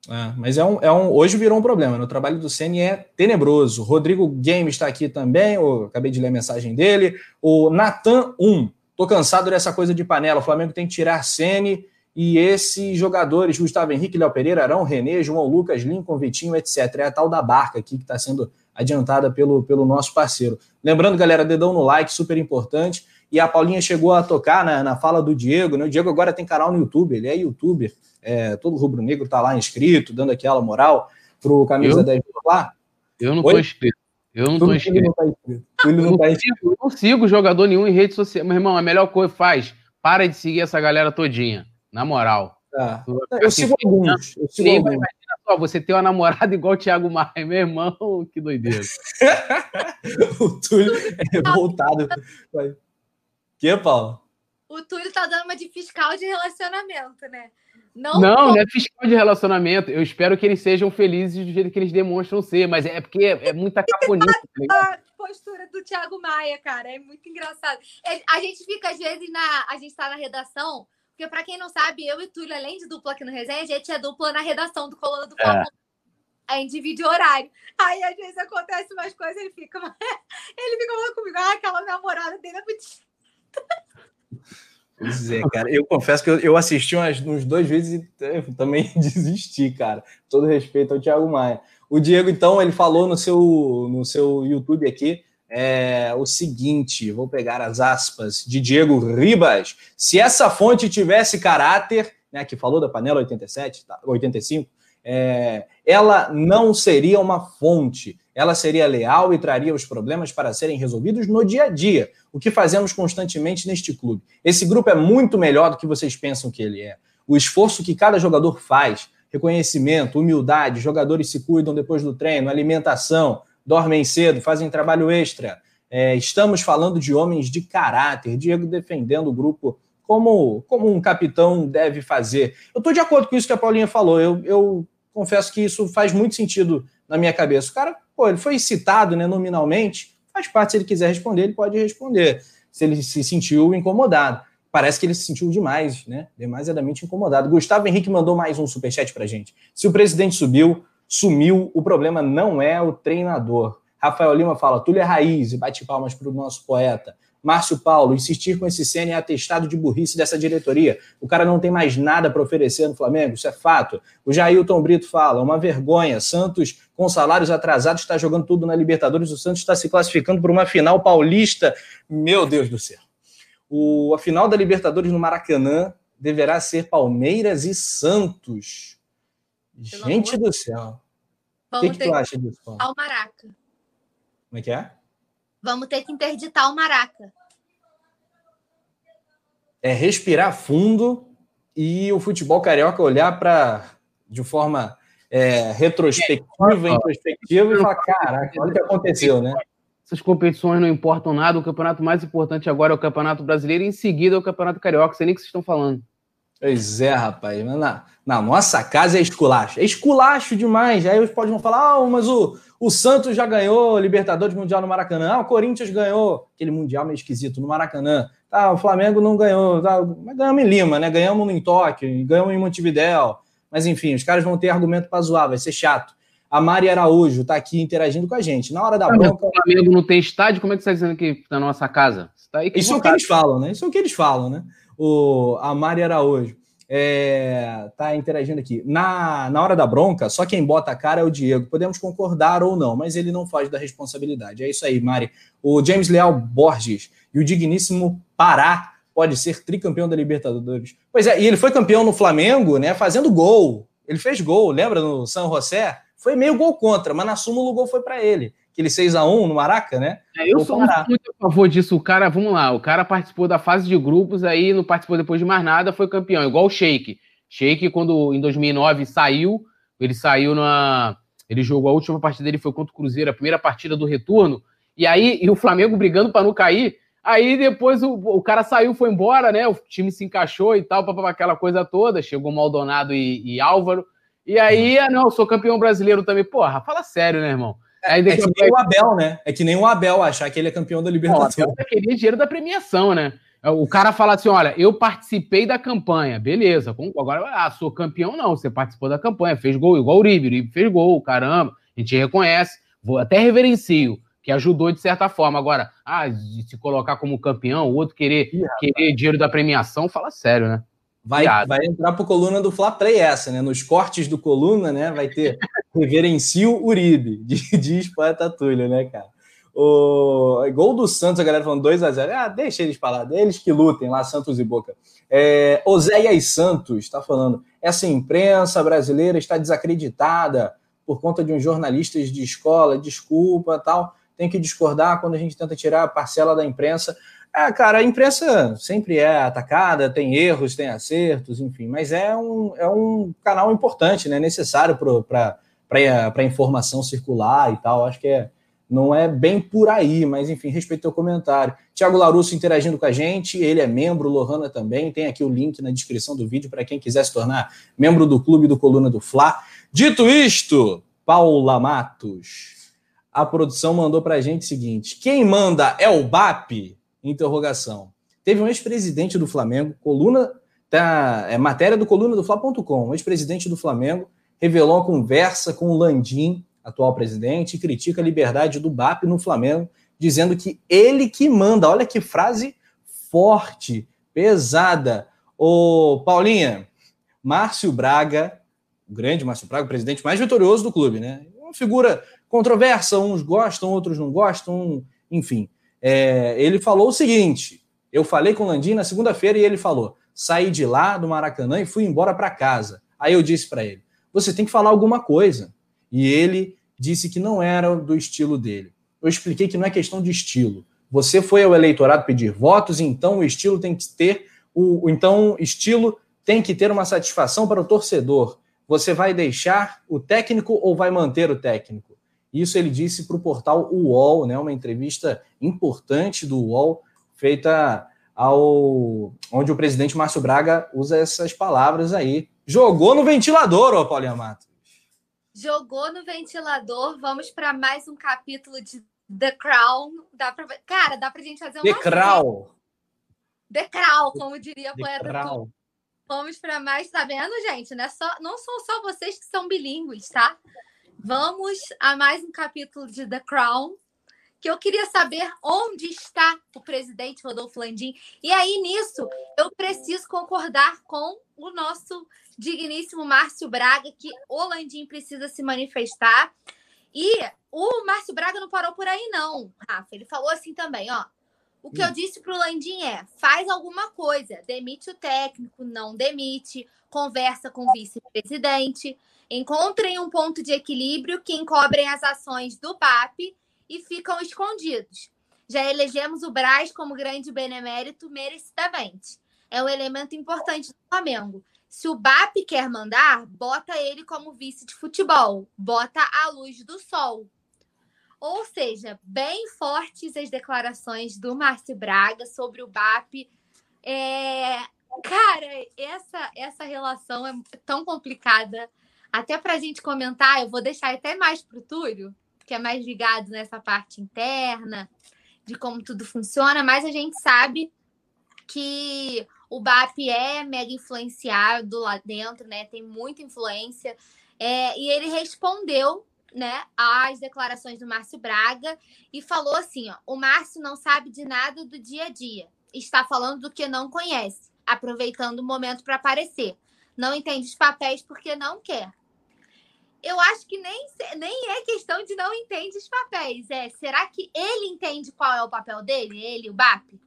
[SPEAKER 3] É, mas é um, é um, hoje virou um problema. Né? O trabalho do Ceni é tenebroso. Rodrigo Game está aqui também. Eu acabei de ler a mensagem dele. O Natan 1. Tô cansado dessa coisa de panela. O Flamengo tem que tirar Ceni e esses jogadores, Gustavo Henrique, Léo Pereira, Arão, Renê, João Lucas, Lincoln, Vitinho, etc. É a tal da barca aqui que está sendo adiantada pelo, pelo nosso parceiro. Lembrando, galera, dedão no like, super importante. E a Paulinha chegou a tocar na, na fala do Diego, né? O Diego agora tem canal no YouTube, ele é youtuber, é, todo rubro-negro tá lá inscrito, dando aquela moral pro Camisa eu, 10
[SPEAKER 5] lá. Eu não tô inscrito. Eu não tô inscrito. Não tá inscrito. Eu não, tá inscrito. Sigo, não sigo jogador nenhum em rede social. Meu irmão, a melhor coisa faz Para de seguir essa galera todinha. Na moral.
[SPEAKER 3] Tá. Eu sigo alguns. Eu sigo alguns.
[SPEAKER 5] Imagina só, você tem uma namorada igual o Thiago Maia, meu irmão, que doideira.
[SPEAKER 3] o Túlio é voltado. Que, Paulo?
[SPEAKER 4] O Túlio tá dando uma de fiscal de relacionamento, né?
[SPEAKER 5] Não, não, não é fiscal de relacionamento. Eu espero que eles sejam felizes do jeito que eles demonstram ser, mas é porque é muita caponice.
[SPEAKER 4] Tá a postura do Thiago Maia, cara, é muito engraçado. A gente fica, às vezes, na. A gente tá na redação, porque, para quem não sabe, eu e Túlio, além de dupla aqui no Resenha, a gente é dupla na redação do Coluna do Fla. É. A gente divide horário. Aí, às vezes, acontece umas coisas, ele fica. Ele fica falando comigo, ah, aquela namorada dele é muito.
[SPEAKER 3] Pois é, cara. Eu confesso que eu, eu assisti umas, uns dois vezes e também desisti, cara. Todo respeito ao Thiago Maia. O Diego, então, ele falou no seu, no seu YouTube aqui é, o seguinte: vou pegar as aspas de Diego Ribas. Se essa fonte tivesse caráter, né, que falou da panela 87, 85, tá, é, ela não seria uma fonte, ela seria leal e traria os problemas para serem resolvidos no dia a dia, o que fazemos constantemente neste clube. Esse grupo é muito melhor do que vocês pensam que ele é. O esforço que cada jogador faz, reconhecimento, humildade, jogadores se cuidam depois do treino, alimentação, dormem cedo, fazem trabalho extra. É, estamos falando de homens de caráter, Diego defendendo o grupo como, como um capitão deve fazer. Eu estou de acordo com isso que a Paulinha falou. Eu, eu confesso que isso faz muito sentido na minha cabeça. O cara, pô, ele foi citado né, nominalmente, faz parte, se ele quiser responder, ele pode responder. Se ele se sentiu incomodado. Parece que ele se sentiu demais, né? Demasiadamente incomodado. Gustavo Henrique mandou mais um superchat pra gente. Se o presidente subiu, sumiu, o problema não é o treinador. Rafael Lima fala, Túlio é raiz, e bate palmas para o nosso poeta. Márcio Paulo, insistir com esse CN é atestado de burrice dessa diretoria. O cara não tem mais nada para oferecer no Flamengo, isso é fato. O Jailton Brito fala, uma vergonha. Santos, com salários atrasados, está jogando tudo na Libertadores. O Santos está se classificando para uma final paulista. Meu Deus do céu. O, a final da Libertadores no Maracanã deverá ser Palmeiras e Santos. Gente do céu. O que, que tu acha disso, Paulo?
[SPEAKER 4] Ao Maraca.
[SPEAKER 3] Como é que é?
[SPEAKER 4] Vamos ter que interditar o Maraca.
[SPEAKER 3] É respirar fundo e o futebol carioca olhar para de forma é, retrospectiva, introspectiva e falar: caraca, olha o que aconteceu, né?
[SPEAKER 5] Essas competições não importam nada. O campeonato mais importante agora é o Campeonato Brasileiro e em seguida é o Campeonato Carioca. Sei nem o que vocês estão falando.
[SPEAKER 3] Pois é, rapaz. Na, na nossa casa é esculacho. É esculacho demais. Aí os podem falar: ah, mas o, o Santos já ganhou Libertadores Mundial no Maracanã. Ah, o Corinthians ganhou aquele Mundial meio esquisito no Maracanã. Tá, o Flamengo não ganhou. Tá, mas ganhamos em Lima, né? Ganhamos em Tóquio, ganhamos em Montevidéu. Mas enfim, os caras vão ter argumento para zoar, vai ser chato. A Mari Araújo está aqui interagindo com a gente. Na hora da bronca.
[SPEAKER 5] O Flamengo não tem estádio, como é que você está dizendo que está na nossa casa? Tá
[SPEAKER 3] Isso é o que eles falam, né? Isso é o que eles falam, né? O, a Mari Araújo é, tá interagindo aqui. Na, na hora da bronca, só quem bota a cara é o Diego. Podemos concordar ou não, mas ele não foge da responsabilidade. É isso aí, Mari. O James Leal Borges e o digníssimo Pará pode ser tricampeão da Libertadores. Pois é, e ele foi campeão no Flamengo, né? Fazendo gol. Ele fez gol, lembra no San José? Foi meio gol contra, mas na súmula o gol foi para ele aquele 6 a 1 no Maraca, né?
[SPEAKER 5] É, eu sou muito a favor disso. O cara, vamos lá, o cara participou da fase de grupos, aí não participou depois de mais nada, foi campeão, igual o Sheik. Sheik, quando em 2009 saiu, ele saiu na. Ele jogou a última partida dele foi contra o Cruzeiro, a primeira partida do retorno, e aí e o Flamengo brigando para não cair. Aí depois o, o cara saiu, foi embora, né? O time se encaixou e tal, para aquela coisa toda. Chegou Maldonado e, e Álvaro. E aí, ah, não, sou campeão brasileiro também. Porra, fala sério, né, irmão?
[SPEAKER 3] É, é que nem o Abel, né? É que nem o Abel achar que ele é campeão da Libertadores.
[SPEAKER 5] O Abel queria dinheiro da premiação, né? O cara fala assim: olha, eu participei da campanha, beleza. Agora, ah, sou campeão, não. Você participou da campanha, fez gol, igual o Uribe. O Uribe fez gol, caramba. A gente reconhece, vou até reverencio, que ajudou de certa forma. Agora, ah, de se colocar como campeão, o outro querer, Ih, querer dinheiro da premiação, fala sério, né?
[SPEAKER 3] Vai, vai entrar para coluna do Fla Play essa, né? Nos cortes do coluna, né? Vai ter reverencio Uribe, diz poeta Túlio, né, cara? O gol do Santos, a galera falando 2 a 0 Ah, deixa eles falar, eles que lutem lá, Santos e Boca. É, Oséias Santos está falando: essa imprensa brasileira está desacreditada por conta de uns jornalistas de escola, desculpa tal. Tem que discordar quando a gente tenta tirar a parcela da imprensa É, cara, a imprensa sempre é atacada, tem erros, tem acertos, enfim, mas é um, é um canal importante, né? Necessário para a informação circular e tal. Acho que é, não é bem por aí, mas enfim, respeito ao comentário. Tiago Larusso interagindo com a gente, ele é membro, Lohana também. Tem aqui o link na descrição do vídeo para quem quiser se tornar membro do clube do Coluna do Fla. Dito isto, Paula Matos, a produção mandou para a gente o seguinte: quem manda é o BAP? Interrogação. Teve um ex-presidente do Flamengo, coluna, tá, é matéria do coluna do Fla.com, um ex-presidente do Flamengo revelou uma conversa com o Landim, atual presidente, e critica a liberdade do BAP no Flamengo, dizendo que ele que manda. Olha que frase forte, pesada. Ô, Paulinha, Márcio Braga, o grande Márcio Braga, o presidente mais vitorioso do clube, né? Uma figura controversa, uns gostam, outros não gostam, enfim. É, ele falou o seguinte: eu falei com o Landim na segunda-feira e ele falou: saí de lá do Maracanã e fui embora para casa. Aí eu disse para ele: você tem que falar alguma coisa. E ele disse que não era do estilo dele. Eu expliquei que não é questão de estilo. Você foi ao eleitorado pedir votos, então o estilo tem que ter o então estilo tem que ter uma satisfação para o torcedor. Você vai deixar o técnico ou vai manter o técnico? Isso ele disse para o portal UOL, né, uma entrevista importante do UOL, feita ao onde o presidente Márcio Braga usa essas palavras aí. Jogou no ventilador, ô Paulinha Matos.
[SPEAKER 4] Jogou no ventilador. Vamos para mais um capítulo de The Crown. Dá pra... Cara, dá pra gente fazer uma.
[SPEAKER 3] The Crown.
[SPEAKER 4] The Crown, como diria a poeta. Vamos para mais, tá vendo, gente? Não, é só, não são só vocês que são bilíngues, tá? Vamos a mais um capítulo de The Crown, que eu queria saber onde está o presidente Rodolfo Landim. E aí, nisso, eu preciso concordar com o nosso digníssimo Márcio Braga, que o Landim precisa se manifestar. E o Márcio Braga não parou por aí, não, Rafa. Ele falou assim também, ó. O que eu hum. disse para o Landim é: faz alguma coisa, demite o técnico, não demite, conversa com o vice-presidente. Encontrem um ponto de equilíbrio que encobrem as ações do BAP e ficam escondidos. Já elegemos o Braz como grande benemérito merecidamente. É um elemento importante do Flamengo. Se o BAP quer mandar, bota ele como vice de futebol, bota a luz do sol. Ou seja, bem fortes as declarações do Márcio Braga sobre o BAP. É... Cara, essa, essa relação é tão complicada até para a gente comentar, eu vou deixar até mais para o Túlio, que é mais ligado nessa parte interna, de como tudo funciona, mas a gente sabe que o BAP é mega influenciado lá dentro, né? Tem muita influência. É, e ele respondeu né, às declarações do Márcio Braga e falou assim: ó, o Márcio não sabe de nada do dia a dia, está falando do que não conhece, aproveitando o momento para aparecer. Não entende os papéis porque não quer eu acho que nem, nem é questão de não entende os papéis. É, será que ele entende qual é o papel dele, ele, o BAP?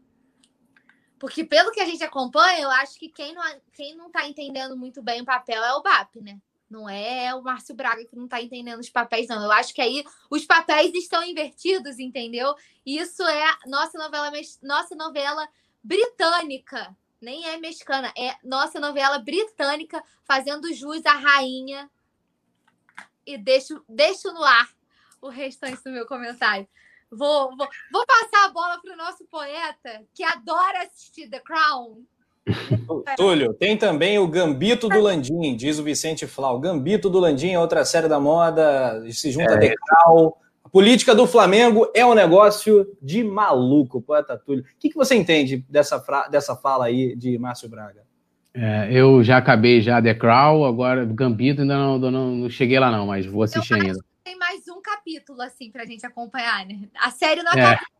[SPEAKER 4] Porque pelo que a gente acompanha, eu acho que quem não, quem não tá entendendo muito bem o papel é o BAP, né? Não é o Márcio Braga que não tá entendendo os papéis, não. Eu acho que aí os papéis estão invertidos, entendeu? Isso é nossa novela, nossa novela britânica. Nem é mexicana, é nossa novela britânica fazendo jus à rainha e deixo, deixo no ar o restante do meu comentário. Vou, vou, vou passar a bola para o nosso poeta, que adora assistir The Crown.
[SPEAKER 3] Túlio, tem também o Gambito do Landim, diz o Vicente Flau. Gambito do Landim é outra série da moda, se junta é. The Crown. A política do Flamengo é um negócio de maluco, poeta Túlio. O que, que você entende dessa, dessa fala aí de Márcio Braga?
[SPEAKER 5] É, eu já acabei já The Crown, agora Gambito ainda não, não, não cheguei lá não, mas vou assistir eu ainda.
[SPEAKER 4] Tem mais um capítulo assim pra gente acompanhar, né? A série não acaba.
[SPEAKER 5] É,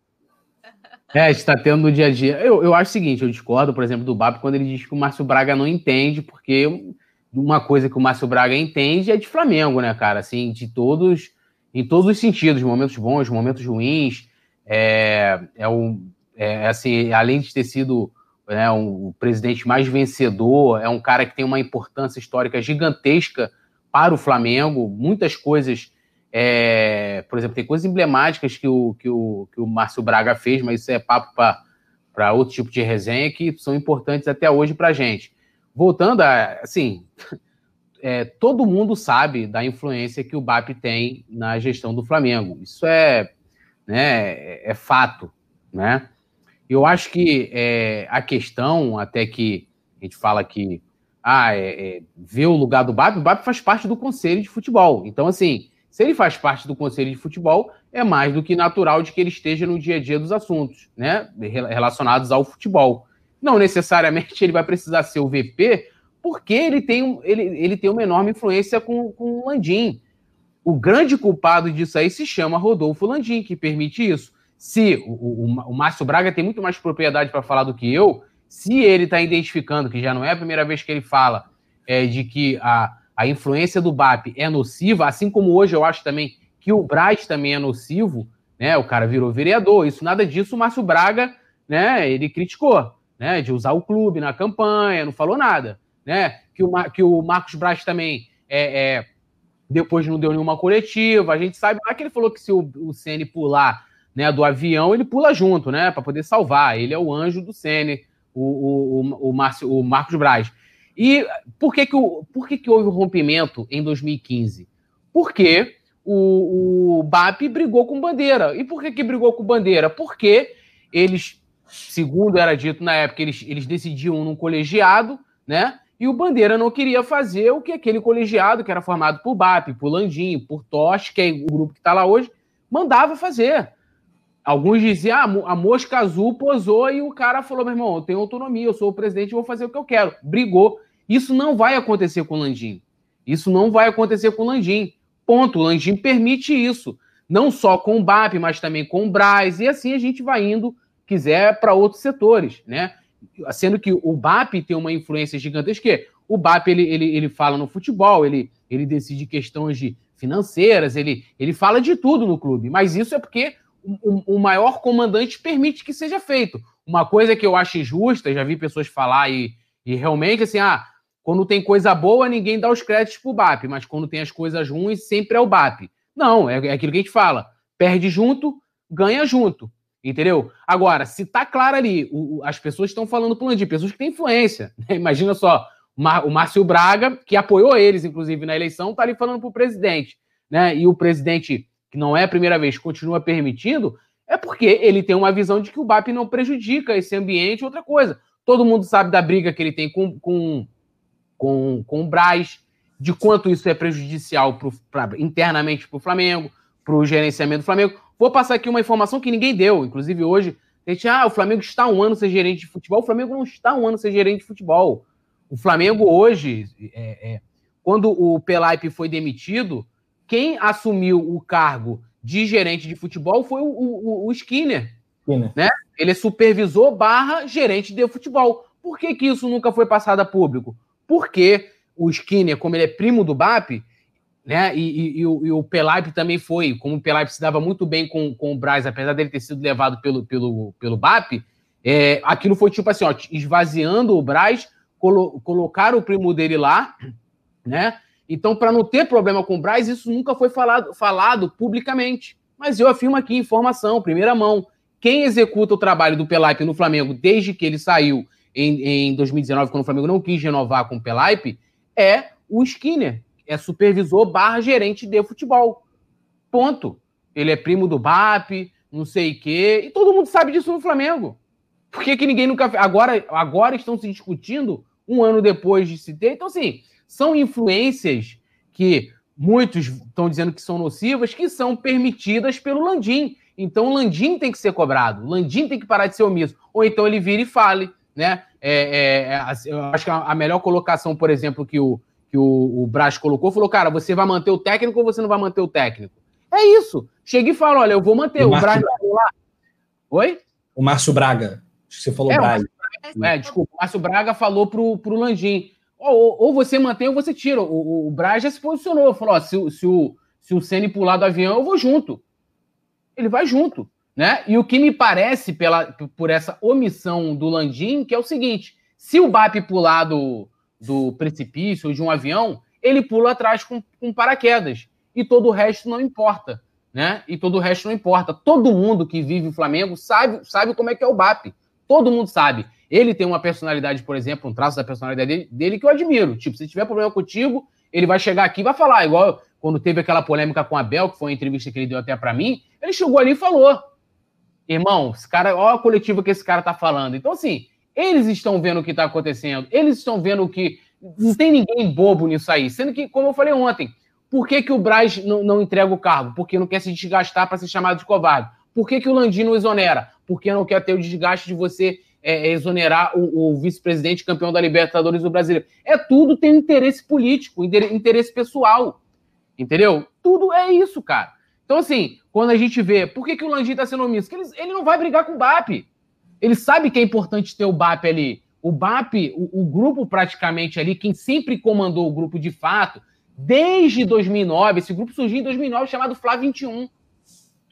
[SPEAKER 5] é está tendo no dia a dia. Eu, eu acho o seguinte, eu discordo, por exemplo, do Bab quando ele diz que o Márcio Braga não entende, porque uma coisa que o Márcio Braga entende é de Flamengo, né, cara? Assim, de todos, em todos os sentidos, momentos bons, momentos ruins. É, é, um, é assim, além de ter sido né, um, o presidente mais vencedor, é um cara que tem uma importância histórica gigantesca para o Flamengo, muitas coisas, é, por exemplo, tem coisas emblemáticas que o, que, o, que o Márcio Braga fez, mas isso é papo para outro tipo de resenha que são importantes até hoje para gente. Voltando a, assim, é, todo mundo sabe da influência que o BAP tem na gestão do Flamengo. Isso é, né, é, é fato, né? Eu acho que é, a questão, até que a gente fala que ah, é, é, ver o lugar do BAP, o BAP faz parte do Conselho de Futebol. Então, assim, se ele faz parte do Conselho de Futebol, é mais do que natural de que ele esteja no dia a dia dos assuntos, né, relacionados ao futebol. Não necessariamente ele vai precisar ser o VP, porque ele tem, ele, ele tem uma enorme influência com, com o Landim. O grande culpado disso aí se chama Rodolfo Landim, que permite isso. Se o, o, o Márcio Braga tem muito mais propriedade para falar do que eu, se ele está identificando, que já não é a primeira vez que ele fala, é, de que a, a influência do BAP é nociva, assim como hoje eu acho também que o Braz também é nocivo, né? O cara virou vereador, isso nada disso o Márcio Braga, né? Ele criticou, né? De usar o clube na campanha, não falou nada né? Que o, que o Marcos Braz também é, é, depois não deu nenhuma coletiva. A gente sabe lá que ele falou que se o, o pular né, do avião, ele pula junto, né? Para poder salvar. Ele é o anjo do Cn, o, o, o, o, Márcio, o Marcos Braz. E por que, que, o, por que, que houve o rompimento em 2015? Porque o, o BAP brigou com Bandeira. E por que, que brigou com Bandeira? Porque eles, segundo era dito na época, eles, eles decidiam num colegiado, né? E o Bandeira não queria fazer o que aquele colegiado, que era formado por BAP, por Landim, por Tosh, que é o grupo que está lá hoje, mandava fazer. Alguns diziam, ah, a mosca azul posou e o cara falou, meu irmão, eu tenho autonomia, eu sou o presidente, vou fazer o que eu quero. Brigou. Isso não vai acontecer com o Landim. Isso não vai acontecer com o Landim. Ponto. O Landim permite isso. Não só com o BAP, mas também com o Braz. E assim a gente vai indo, quiser, para outros setores, né? sendo que o BAP tem uma influência gigantesca, o BAP ele, ele, ele fala no futebol, ele, ele decide questões de financeiras, ele, ele fala de tudo no clube, mas isso é porque o, o maior comandante permite que seja feito. Uma coisa que eu acho injusta, já vi pessoas falar e, e realmente assim, ah, quando tem coisa boa, ninguém dá os créditos pro BAP, mas quando tem as coisas ruins, sempre é o BAP. Não, é, é aquilo que a gente fala. Perde junto, ganha junto. Entendeu? Agora, se tá claro ali, o, as pessoas estão falando pro Landim, pessoas que têm influência. Né? Imagina só, o Márcio Braga, que apoiou eles, inclusive, na eleição, tá ali falando pro presidente. Né? E o presidente, que não é a primeira vez, continua permitindo, é porque ele tem uma visão de que o BAP não prejudica esse ambiente outra coisa. Todo mundo sabe da briga que ele tem com, com, com, com o Braz, de quanto isso é prejudicial pro, pra, internamente para o Flamengo, para o gerenciamento do Flamengo. Vou passar aqui uma informação que ninguém deu. Inclusive, hoje, a gente, ah, o Flamengo está um ano sem gerente de futebol. O Flamengo não está um ano sem gerente de futebol. O Flamengo hoje, é, é, quando o Pelaipe foi demitido, quem assumiu o cargo de gerente de futebol foi o, o, o Skinner. Skinner. Né? Ele é supervisor barra gerente de futebol. Por que, que isso nunca foi passado a público? Porque o Skinner, como ele é primo do BAP, né? E, e, e, o, e o também foi, como o Pelaipe se dava muito bem com, com o Braz, apesar dele ter sido levado pelo, pelo, pelo BAP, é, aquilo foi tipo assim, ó, esvaziando o Braz, colo, colocaram o primo dele lá, né? Então, para não ter problema com o Braz, isso nunca foi falado, falado publicamente. Mas eu afirmo aqui, informação, primeira mão. Quem executa o trabalho do Pelaipe no Flamengo desde que ele saiu em, em 2019, quando o Flamengo não quis renovar com o Pelaipe, é o Skinner, é supervisor barra gerente de futebol. Ponto. Ele é primo do BAP, não sei o quê. E todo mundo sabe disso no Flamengo. Por que, que ninguém nunca. Agora, agora estão se discutindo um ano depois de se ter. Então, assim, são influências que muitos estão dizendo que são nocivas, que são permitidas pelo Landim. Então, o Landim tem que ser cobrado. O Landim tem que parar de ser omisso. Ou então ele vira e fale. Né? É, é, é, eu acho que a melhor colocação, por exemplo, que o, que o, o Braz colocou, falou, cara, você vai manter o técnico ou você não vai manter o técnico? É isso. Chega e fala, olha, eu vou manter. O, o Braz lá. Oi?
[SPEAKER 3] O Márcio Braga. Acho que você falou é, Braz.
[SPEAKER 5] É, desculpa, o Márcio Braga falou pro, pro Landim. Ou, ou você mantém ou você tira. O, o Braz já se posicionou, falou: ó, se, se, o, se o Ceni pular do avião, eu vou junto. Ele vai junto. Né? E o que me parece pela, por essa omissão do Landim, que é o seguinte: se o BAP pular do, do precipício ou de um avião, ele pula atrás com, com paraquedas. E todo o resto não importa. Né? E todo o resto não importa. Todo mundo que vive o Flamengo sabe, sabe como é que é o BAP. Todo mundo sabe. Ele tem uma personalidade, por exemplo, um traço da personalidade dele, dele que eu admiro. Tipo, se tiver problema contigo, ele vai chegar aqui e vai falar. Igual quando teve aquela polêmica com a Bel, que foi uma entrevista que ele deu até para mim, ele chegou ali e falou: Irmão, esse cara, olha a coletiva que esse cara tá falando. Então, assim, eles estão vendo o que está acontecendo, eles estão vendo o que. Não tem ninguém bobo nisso aí. Sendo que, como eu falei ontem, por que, que o Braz não, não entrega o cargo? Porque não quer se desgastar para ser chamado de covarde. Por que, que o Landino exonera? Porque não quer ter o desgaste de você é, é exonerar o, o vice-presidente campeão da Libertadores do Brasileiro. É tudo tem interesse político, interesse pessoal. Entendeu? Tudo é isso, cara. Então, assim, quando a gente vê, por que, que o Landim está sendo omisso? Ele, ele não vai brigar com o BAP. Ele sabe que é importante ter o BAP ali. O BAP, o, o, grupo praticamente ali, quem sempre comandou o grupo de fato, desde 2009, esse grupo surgiu em 2009, chamado Flá 21.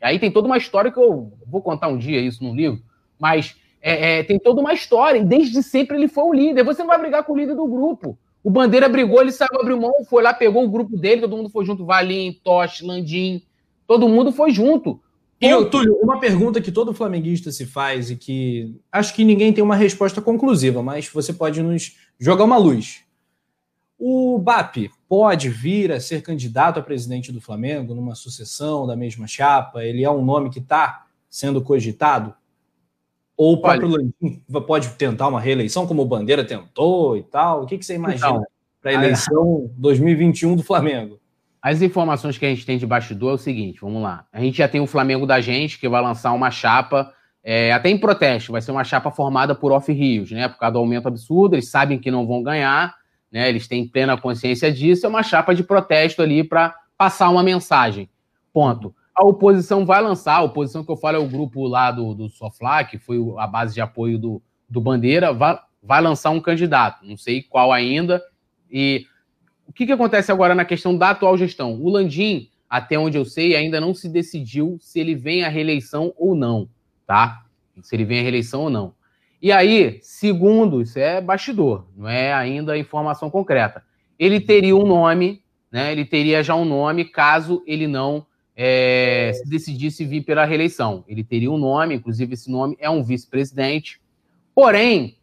[SPEAKER 5] Aí tem toda uma história que eu vou contar um dia isso no livro, mas é, é, tem toda uma história, e desde sempre ele foi o líder. Você não vai brigar com o líder do grupo. O Bandeira brigou, ele saiu, abriu mão, foi lá, pegou o grupo dele, todo mundo foi junto, Valim, Toche, Landim, todo mundo foi junto.
[SPEAKER 3] E, eu, Túlio, uma pergunta que todo flamenguista se faz e que acho que ninguém tem uma resposta conclusiva, mas você pode nos jogar uma luz. O BAP pode vir a ser candidato a presidente do Flamengo numa sucessão da mesma chapa? Ele é um nome que está sendo cogitado? Ou o próprio Landim pode tentar uma reeleição, como o Bandeira tentou e tal? O que, que você imagina então, para a eleição 2021 do Flamengo?
[SPEAKER 5] As informações que a gente tem de bastidor é o seguinte: vamos lá. A gente já tem o Flamengo da gente, que vai lançar uma chapa, é, até em protesto, vai ser uma chapa formada por off-rios, né? Por causa do aumento absurdo, eles sabem que não vão ganhar, né? Eles têm plena consciência disso, é uma chapa de protesto ali para passar uma mensagem. Ponto. A oposição vai lançar, a oposição que eu falo é o grupo lá do, do Sofla, que foi a base de apoio do, do Bandeira, vai, vai lançar um candidato, não sei qual ainda, e o que, que acontece agora na questão da atual gestão? O Landim, até onde eu sei, ainda não se decidiu se ele vem à reeleição ou não, tá? Se ele vem à reeleição ou não. E aí, segundo, isso é bastidor, não é ainda informação concreta. Ele teria um nome, né? Ele teria já um nome caso ele não é, se decidisse vir pela reeleição. Ele teria um nome, inclusive esse nome é um vice-presidente. Porém,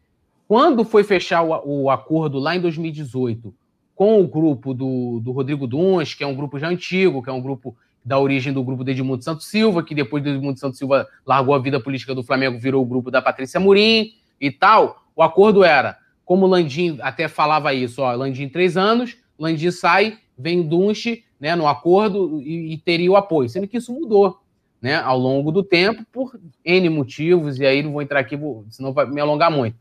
[SPEAKER 5] quando foi fechar o, o acordo lá em 2018 com o grupo do, do Rodrigo Duns, que é um grupo já antigo, que é um grupo da origem do grupo de Edmundo Santos Silva, que depois de Edmundo Santos Silva largou a vida política do Flamengo, virou o grupo da Patrícia Murim e tal. O acordo era, como Landim até falava isso, ó, Landim três anos, Landim sai, vem Dunche, né, no acordo e, e, teria o apoio, sendo que isso mudou, né, ao longo do tempo por N motivos, e aí não vou entrar aqui, vou, senão vai me alongar muito.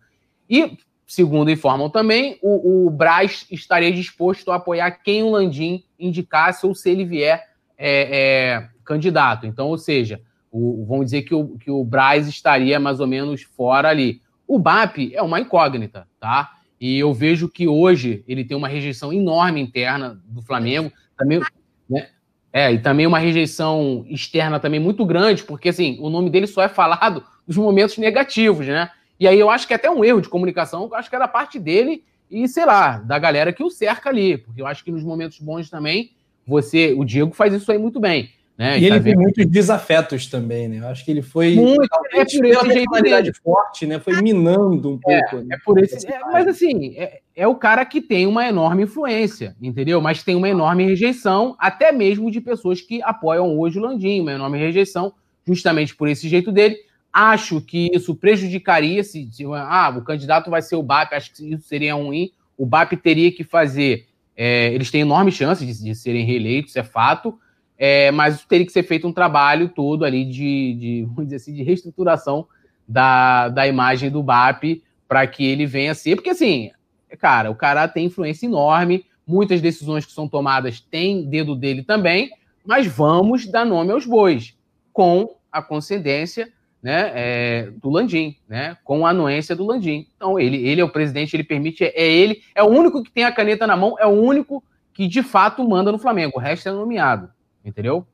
[SPEAKER 5] E Segundo informam também, o, o Braz estaria disposto a apoiar quem o Landim indicasse ou se ele vier é, é, candidato. Então, ou seja, o, vamos dizer que o, que o Braz estaria mais ou menos fora ali. O BAP é uma incógnita, tá? E eu vejo que hoje ele tem uma rejeição enorme interna do Flamengo, também, né? É, e também uma rejeição externa também muito grande, porque assim, o nome dele só é falado nos momentos negativos, né? E aí eu acho que é até um erro de comunicação, acho que é da parte dele e, sei lá, da galera que o cerca ali. Porque eu acho que nos momentos bons também, você, o Diego faz isso aí muito bem. Né?
[SPEAKER 3] E, e ele tá tem muitos desafetos também, né? Eu acho que ele foi
[SPEAKER 5] muito, é por esse
[SPEAKER 3] jeito forte, né? Foi minando um
[SPEAKER 5] é,
[SPEAKER 3] pouco.
[SPEAKER 5] É, né? é por esse, é, mas assim, é, é, o cara que tem uma enorme influência, entendeu? Mas tem uma enorme rejeição, até mesmo de pessoas que apoiam hoje o Landim, uma enorme rejeição, justamente por esse jeito dele. Acho que isso prejudicaria se, se ah, o candidato vai ser o BAP, acho que isso seria ruim. O BAP teria que fazer. É, eles têm enorme chance de, de serem reeleitos, é fato, é, mas teria que ser feito um trabalho todo ali de, de vamos dizer assim, de reestruturação da, da imagem do BAP para que ele venha a ser. Porque, assim, cara, o cara tem influência enorme, muitas decisões que são tomadas têm dedo dele também, mas vamos dar nome aos bois, com a concedência né, é, do Landim, né, com a anuência do Landim. Então, ele, ele é o presidente, ele permite, é, ele, é o único que tem a caneta na mão, é o único que de fato manda no Flamengo, o resto é nomeado, entendeu?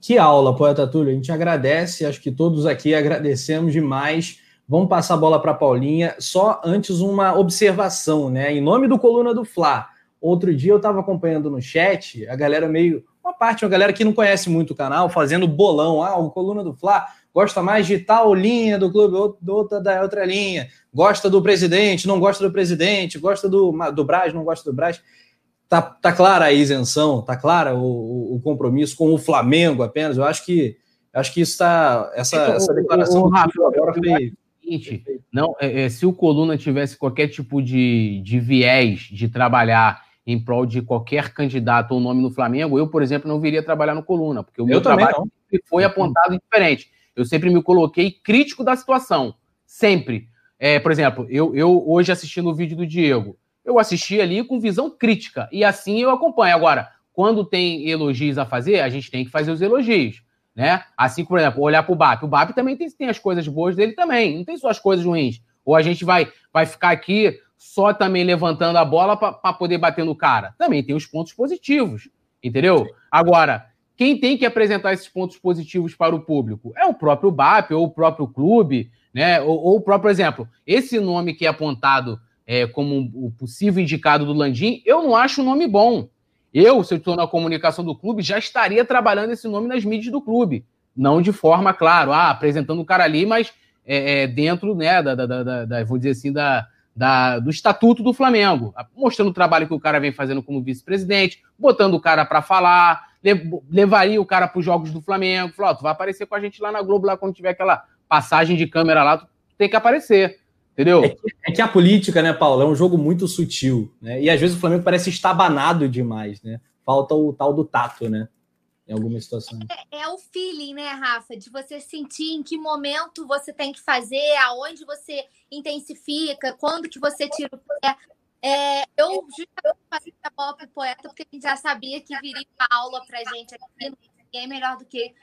[SPEAKER 3] Que aula, poeta Túlio, a gente agradece, acho que todos aqui agradecemos demais. Vamos passar a bola para Paulinha. Só antes uma observação, né? Em nome do Coluna do Fla. Outro dia eu estava acompanhando no chat, a galera meio, uma parte, uma galera que não conhece muito o canal, fazendo bolão. Ah, o Coluna do Fla gosta mais de tal linha do clube, outra da outra linha. Gosta do presidente, não gosta do presidente, gosta do, do Braz, não gosta do Braz. Tá, tá clara a isenção, tá clara o, o compromisso com o Flamengo apenas. Eu acho que acho que isso está essa, essa declaração o, o, o Rafa, agora foi
[SPEAKER 5] não, é, é, se o Coluna tivesse qualquer tipo de, de viés de trabalhar em prol de qualquer candidato ou nome no Flamengo, eu, por exemplo, não viria trabalhar no Coluna, porque o meu trabalho foi apontado diferente. Eu sempre me coloquei crítico da situação, sempre. É, por exemplo, eu, eu hoje assistindo o vídeo do Diego, eu assisti ali com visão crítica, e assim eu acompanho. Agora, quando tem elogios a fazer, a gente tem que fazer os elogios. Né? Assim, por exemplo, olhar para o BAP. O BAP também tem, tem as coisas boas dele também, não tem só as coisas ruins. Ou a gente vai, vai ficar aqui só também levantando a bola para poder bater no cara. Também tem os pontos positivos, entendeu? Agora, quem tem que apresentar esses pontos positivos para o público? É o próprio BAP ou o próprio clube, né? Ou, ou o próprio exemplo. Esse nome que é apontado é, como o possível indicado do Landim, eu não acho um nome bom. Eu, se eu estou na comunicação do clube, já estaria trabalhando esse nome nas mídias do clube. Não de forma, claro, ah, apresentando o cara ali, mas é, é, dentro, né, da, da, da, da, vou dizer assim, da, da, do estatuto do Flamengo, mostrando o trabalho que o cara vem fazendo como vice-presidente, botando o cara para falar, levaria o cara para os jogos do Flamengo, falou, oh, tu vai aparecer com a gente lá na Globo, lá quando tiver aquela passagem de câmera lá, tu tem que aparecer. Entendeu?
[SPEAKER 3] É que, é que, a política, né, Paulo, é um jogo muito sutil, né? E às vezes o Flamengo parece estabanado demais, né? Falta o tal do tato, né? Em algumas situações.
[SPEAKER 4] É, é, o feeling, né, Rafa? De você sentir em que momento você tem que fazer, aonde você intensifica, quando que você tira o pé. É, eu justamente passei a bola para o poeta, porque a gente já sabia que viria uma aula para gente aqui. Ninguém melhor do que.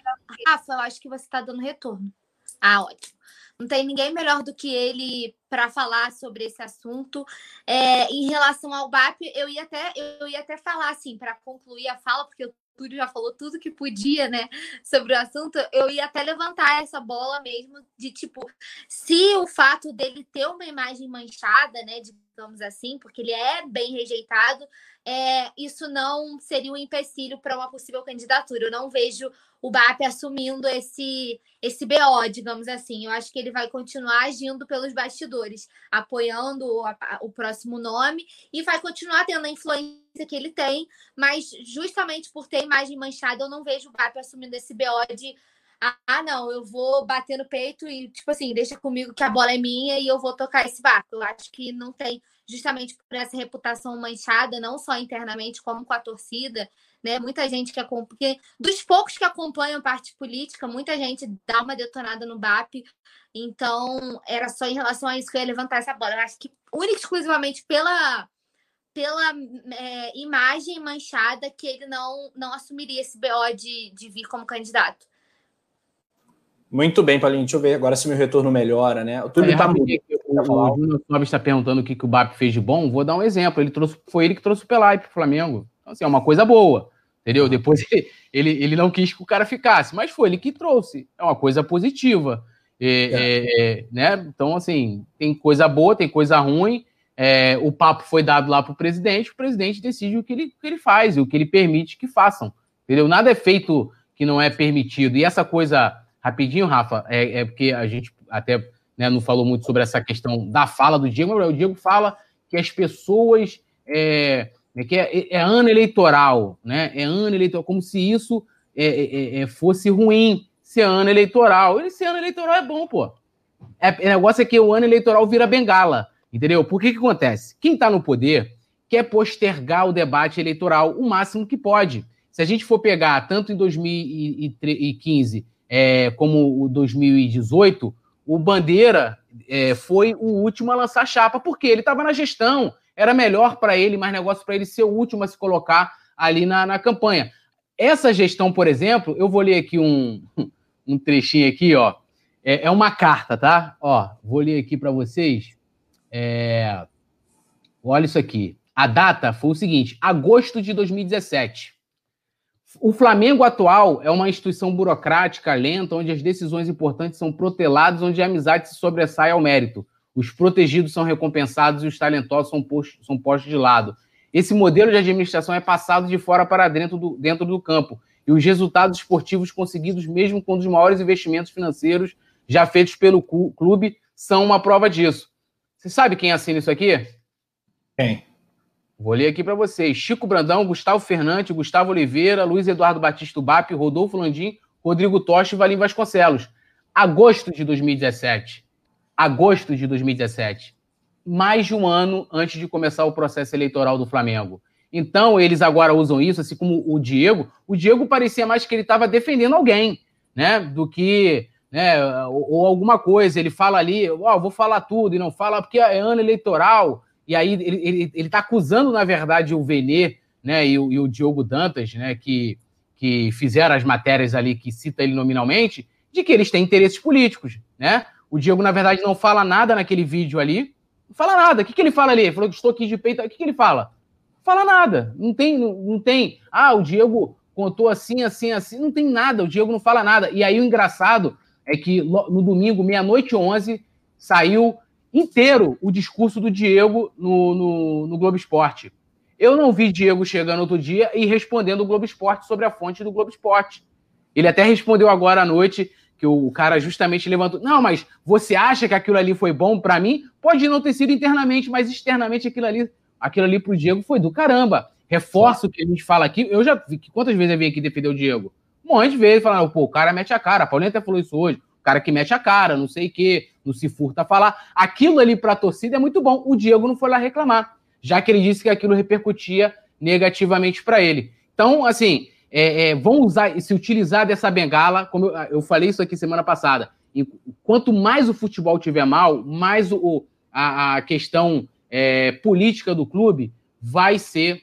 [SPEAKER 4] Rafa, eu acho que você está dando retorno. Ah, ótimo. Não tem ninguém melhor do que ele para falar sobre esse assunto. É, em relação ao BAP, eu ia até, eu ia até falar assim, para concluir a fala, porque o Túlio já falou tudo que podia, né, sobre o assunto, eu ia até levantar essa bola mesmo de tipo, se o fato dele ter uma imagem manchada, né, digamos assim, porque ele é bem rejeitado, é, isso não seria um empecilho para uma possível candidatura. Eu não vejo o BAP assumindo esse, esse BO, digamos assim. Eu acho que ele vai continuar agindo pelos bastidores, apoiando o, o próximo nome e vai continuar tendo a influência que ele tem, mas justamente por ter imagem manchada, eu não vejo o BAP assumindo esse BO de ah, não, eu vou bater no peito e, tipo assim, deixa comigo que a bola é minha e eu vou tocar esse barco. Eu acho que não tem, justamente por essa reputação manchada, não só internamente, como com a torcida né? Muita gente que acompanha, dos poucos que acompanham parte política, muita gente dá uma detonada no BAP. Então, era só em relação a isso que eu ia levantar essa bola. Eu acho que única exclusivamente pela pela é, imagem manchada que ele não, não assumiria esse BO de, de vir como candidato.
[SPEAKER 3] Muito bem, Paulinho. Deixa eu ver agora se meu retorno melhora, né? O Túlio tá muito.
[SPEAKER 5] O, Júnior está perguntando o que, que o BAP fez de bom. Vou dar um exemplo. Ele trouxe, foi ele que trouxe o Pelai para o Flamengo. Então, assim, é uma coisa boa. Entendeu? Depois ele, ele, ele, não quis que o cara ficasse, mas foi ele que trouxe. É uma coisa positiva. É, é. É, né? Então, assim, tem coisa boa, tem coisa ruim. É, o papo foi dado lá para o presidente, o presidente decide o que ele, o que ele faz, o que ele permite que façam. Entendeu? Nada é feito que não é permitido. E essa coisa, rapidinho, Rafa, é, é porque a gente até né, não falou muito sobre essa questão da fala do Diego, mas o Diego fala que as pessoas é, é que é, é, ano eleitoral, né? É ano eleitoral, como se isso é, é, fosse ruim ser ano eleitoral. Esse ano eleitoral é bom, pô. É, o negócio é que o ano eleitoral vira bengala, entendeu? Por que que acontece? Quem está no poder quer postergar o debate eleitoral o máximo que pode. Se a gente for pegar tanto em 2015 é, como o 2018, o Bandeira é, foi o último a lançar chapa, porque ele estava na gestão, era melhor para ele, mais negócio para ele ser o último a se colocar ali na, na campanha. Essa gestão, por exemplo, eu vou ler aqui um, um trechinho aqui, ó. É, é uma carta, tá? Ó, vou ler aqui para vocês. É... Olha isso aqui. A data foi o seguinte: agosto de 2017. O Flamengo atual é uma instituição burocrática lenta, onde as decisões importantes são proteladas, onde a amizade se sobressai ao mérito. Os protegidos são recompensados e os talentosos são postos, são postos de lado. Esse modelo de administração é passado de fora para dentro do, dentro do campo. E os resultados esportivos conseguidos, mesmo com os maiores investimentos financeiros já feitos pelo clube, são uma prova disso. Você sabe quem assina isso aqui?
[SPEAKER 3] Quem?
[SPEAKER 5] Vou ler aqui para vocês. Chico Brandão, Gustavo Fernandes, Gustavo Oliveira, Luiz Eduardo Batista Bap, Rodolfo Landim, Rodrigo Tocha e Valim Vasconcelos. Agosto de 2017. Agosto de 2017. Mais de um ano antes de começar o processo eleitoral do Flamengo. Então, eles agora usam isso, assim como o Diego. O Diego parecia mais que ele estava defendendo alguém, né? Do que. Né, ou, ou alguma coisa. Ele fala ali, ó, oh, vou falar tudo, e não fala porque é ano eleitoral e aí ele, ele, ele tá acusando, na verdade, o Venê né, e, o, e o Diogo Dantas, né, que, que fizeram as matérias ali que cita ele nominalmente, de que eles têm interesses políticos, né? O Diego, na verdade, não fala nada naquele vídeo ali. Não fala nada. O que, que ele fala ali? Ele falou que estou aqui de peito. O que, que ele fala? Não fala nada. Não tem, não, não tem. Ah, o Diego contou assim, assim, assim. Não tem nada. O Diego não fala nada. E aí o engraçado é que no domingo, meia-noite 11, saiu inteiro o discurso do Diego no, no, no, Globo Esporte. Eu não vi Diego chegando outro dia e respondendo o Globo Esporte sobre a fonte do Globo Esporte. Ele até respondeu agora à noite que o cara justamente levantou. Não, mas você acha que aquilo ali foi bom para mim? Pode não ter sido internamente, mas externamente aquilo ali, aquilo ali pro Diego foi do caramba. Reforço o que a gente fala aqui. Eu já vi quantas vezes eu vim aqui defender o Diego? Um monte de vezes falando, pô, o cara mete a cara. A Paulinha até falou isso hoje. O cara que mete a cara, não sei o quê não se furta a falar. Aquilo ali para a torcida é muito bom. O Diego não foi lá reclamar, já que ele disse que aquilo repercutia negativamente para ele. Então, assim, é, é, vão usar, se utilizar dessa bengala, como eu, eu, falei isso aqui semana passada. Quanto mais o futebol tiver mal, mais o, a, a questão é, política do clube vai ser,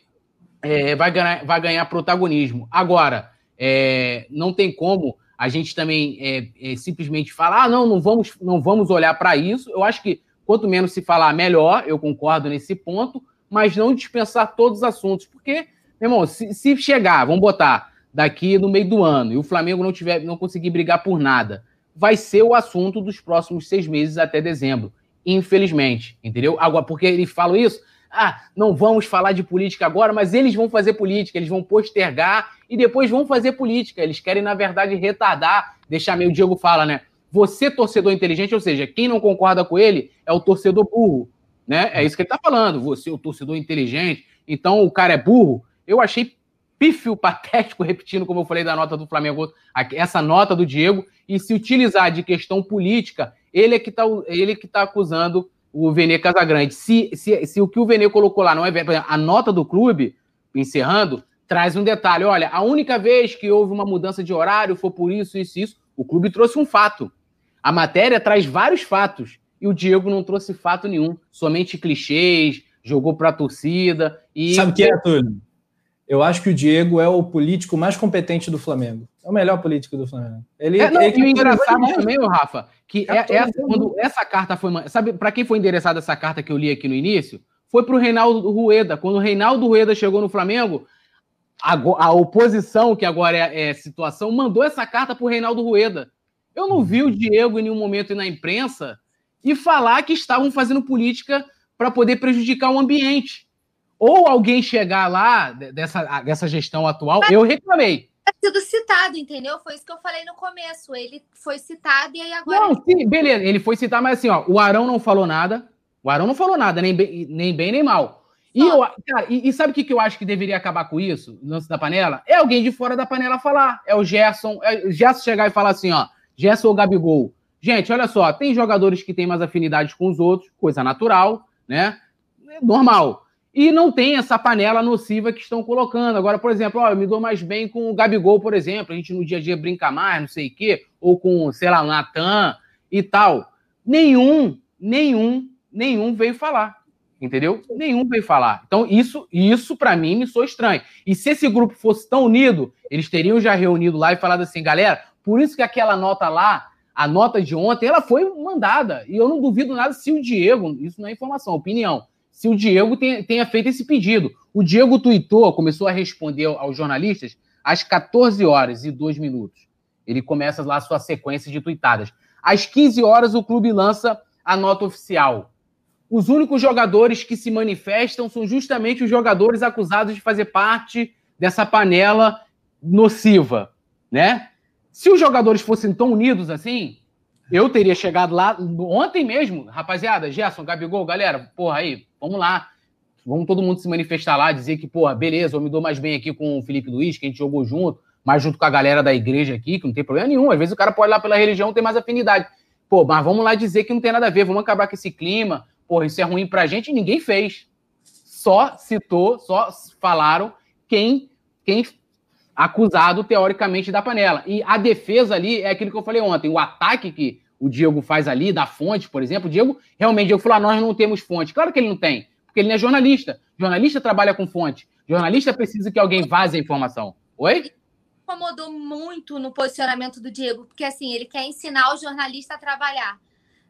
[SPEAKER 5] é, vai, ganhar, vai ganhar protagonismo. Agora, é, não tem como a gente também é, é, simplesmente falar, ah, não, não vamos, não vamos olhar para isso. Eu acho que quanto menos se falar, melhor, eu concordo nesse ponto, mas não dispensar todos os assuntos, porque, meu irmão, se, se chegar, vamos botar daqui no meio do ano e o Flamengo não tiver, não conseguir brigar por nada, vai ser o assunto dos próximos seis meses até dezembro, infelizmente, entendeu? Agora, porque eles falam isso, ah, não vamos falar de política agora, mas eles vão fazer política, eles vão postergar e depois vão fazer política. Eles querem, na verdade, retardar, deixar meio o Diego fala, né? Você, torcedor inteligente, ou seja, quem não concorda com ele é o torcedor burro, né? É isso que ele tá falando. Você, o torcedor inteligente, então o cara é burro. Eu achei pífio, patético, repetindo como eu falei da nota do Flamengo, essa nota do Diego, e se utilizar de questão política, ele é que tá, ele que tá acusando o Vene Casagrande. Se, se, se o que o Vene colocou lá não é verdade, a nota do clube, encerrando, traz um detalhe. Olha, a única vez que houve uma mudança de horário foi por isso, isso, isso. O clube trouxe um fato. A matéria traz vários fatos. E o Diego não trouxe fato nenhum. Somente clichês, jogou para a torcida. E...
[SPEAKER 3] Sabe o que é, Túlio? Eu acho que o Diego é o político mais competente do Flamengo. É o melhor político do Flamengo.
[SPEAKER 5] Ele, é, não, ele, e o engraçado também, Rafa, que é, essa, quando essa carta foi. Sabe, para quem foi endereçada essa carta que eu li aqui no início? Foi para o Reinaldo Rueda. Quando o Reinaldo Rueda chegou no Flamengo, a, a oposição, que agora é, é situação, mandou essa carta para o Reinaldo Rueda. Eu não vi o Diego em nenhum momento ir na imprensa e falar que estavam fazendo política para poder prejudicar o ambiente ou alguém chegar lá dessa, dessa gestão atual, Mas eu reclamei.
[SPEAKER 4] É sido citado, entendeu? Foi isso que eu falei no começo. Ele foi citado e aí agora.
[SPEAKER 5] Não, sim, beleza, ele foi citado, mas assim, ó, o Arão não falou nada. O Arão não falou nada, nem bem nem, bem, nem mal. E, eu, cara, e, e, sabe o que, que eu acho que deveria acabar com isso, no lance da panela? É alguém de fora da panela falar. É o Gerson. É o Gerson chegar e falar assim, ó, Gerson ou Gabigol. Gente, olha só, tem jogadores que têm mais afinidades com os outros, coisa natural, né? Normal e não tem essa panela nociva que estão colocando. Agora, por exemplo, ó, eu me dou mais bem com o Gabigol, por exemplo, a gente no dia a dia brinca mais, não sei o quê, ou com, sei lá, o Natan e tal. Nenhum, nenhum, nenhum veio falar. Entendeu? Nenhum veio falar. Então, isso, isso para mim me soa estranho. E se esse grupo fosse tão unido, eles teriam já reunido lá e falado assim, galera, por isso que aquela nota lá, a nota de ontem, ela foi mandada. E eu não duvido nada se o Diego, isso não é informação, é opinião, se o Diego tenha, tenha feito esse pedido. O Diego tweetou, começou a responder aos jornalistas às 14 horas e 2 minutos. Ele começa lá a sua sequência de tweetadas. Às 15 horas, o clube lança a nota oficial. os únicos jogadores que se manifestam são justamente os jogadores acusados de fazer parte dessa panela nociva, né? Se os jogadores fossem tão unidos assim, eu teria chegado lá ontem mesmo, rapaziada, Gerson, Gabigol, galera, porra aí, vamos lá. Vamos todo mundo se manifestar lá, dizer que, porra, beleza, eu me dou mais bem aqui com o Felipe Luiz, que a gente jogou junto, mas junto com a galera da igreja aqui, que não tem problema nenhum. Às vezes o cara pode ir lá pela religião ter mais afinidade. Pô, mas vamos lá dizer que não tem nada a ver, vamos acabar com esse clima, porra, isso é ruim pra gente, e ninguém fez. Só citou, só falaram quem, quem acusado teoricamente da panela. E a defesa ali é aquilo que eu falei ontem, o ataque que o Diego faz ali, da fonte, por exemplo, o Diego, realmente, eu falou, ah, nós não temos fonte. Claro que ele não tem, porque ele não é jornalista. Jornalista trabalha com fonte. Jornalista precisa que alguém vaze a informação. Oi?
[SPEAKER 4] incomodou muito no posicionamento do Diego, porque assim, ele quer ensinar o jornalista a trabalhar,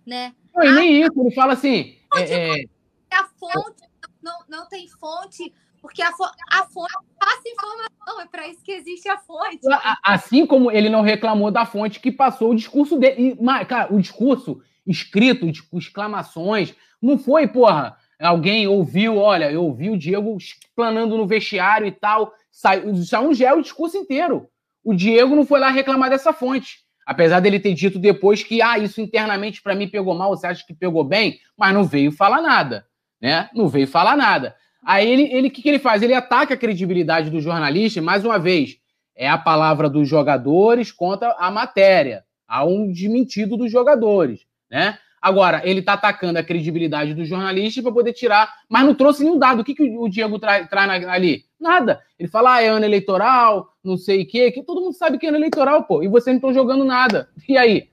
[SPEAKER 4] né?
[SPEAKER 5] Não, e nem isso, ele fala assim. É,
[SPEAKER 4] é... A fonte não, não tem fonte, porque a, fo a fonte passa informação, é para isso que existe a fonte.
[SPEAKER 5] Assim como ele não reclamou da fonte que passou o discurso dele. E, cara, o discurso escrito, com exclamações, não foi, porra, alguém ouviu, olha, eu ouvi o Diego explanando no vestiário e tal, saiu, saiu já é o discurso inteiro. O Diego não foi lá reclamar dessa fonte. Apesar dele ter dito depois que, ah, isso internamente para mim pegou mal, você acha que pegou bem? Mas não veio falar nada, né? Não veio falar nada. Aí ele, ele, que, que ele faz? Ele ataca a credibilidade do jornalista, mais uma vez, é a palavra dos jogadores contra a matéria. Há um desmentido dos jogadores, né? Agora, ele está atacando a credibilidade do jornalista para poder tirar, mas não trouxe nenhum dado. O que, que o Diego traz tra ali? Nada. Ele fala, ah, é ano eleitoral, não sei o quê, que todo mundo sabe que é ano eleitoral, pô, e vocês não estão jogando nada. E aí?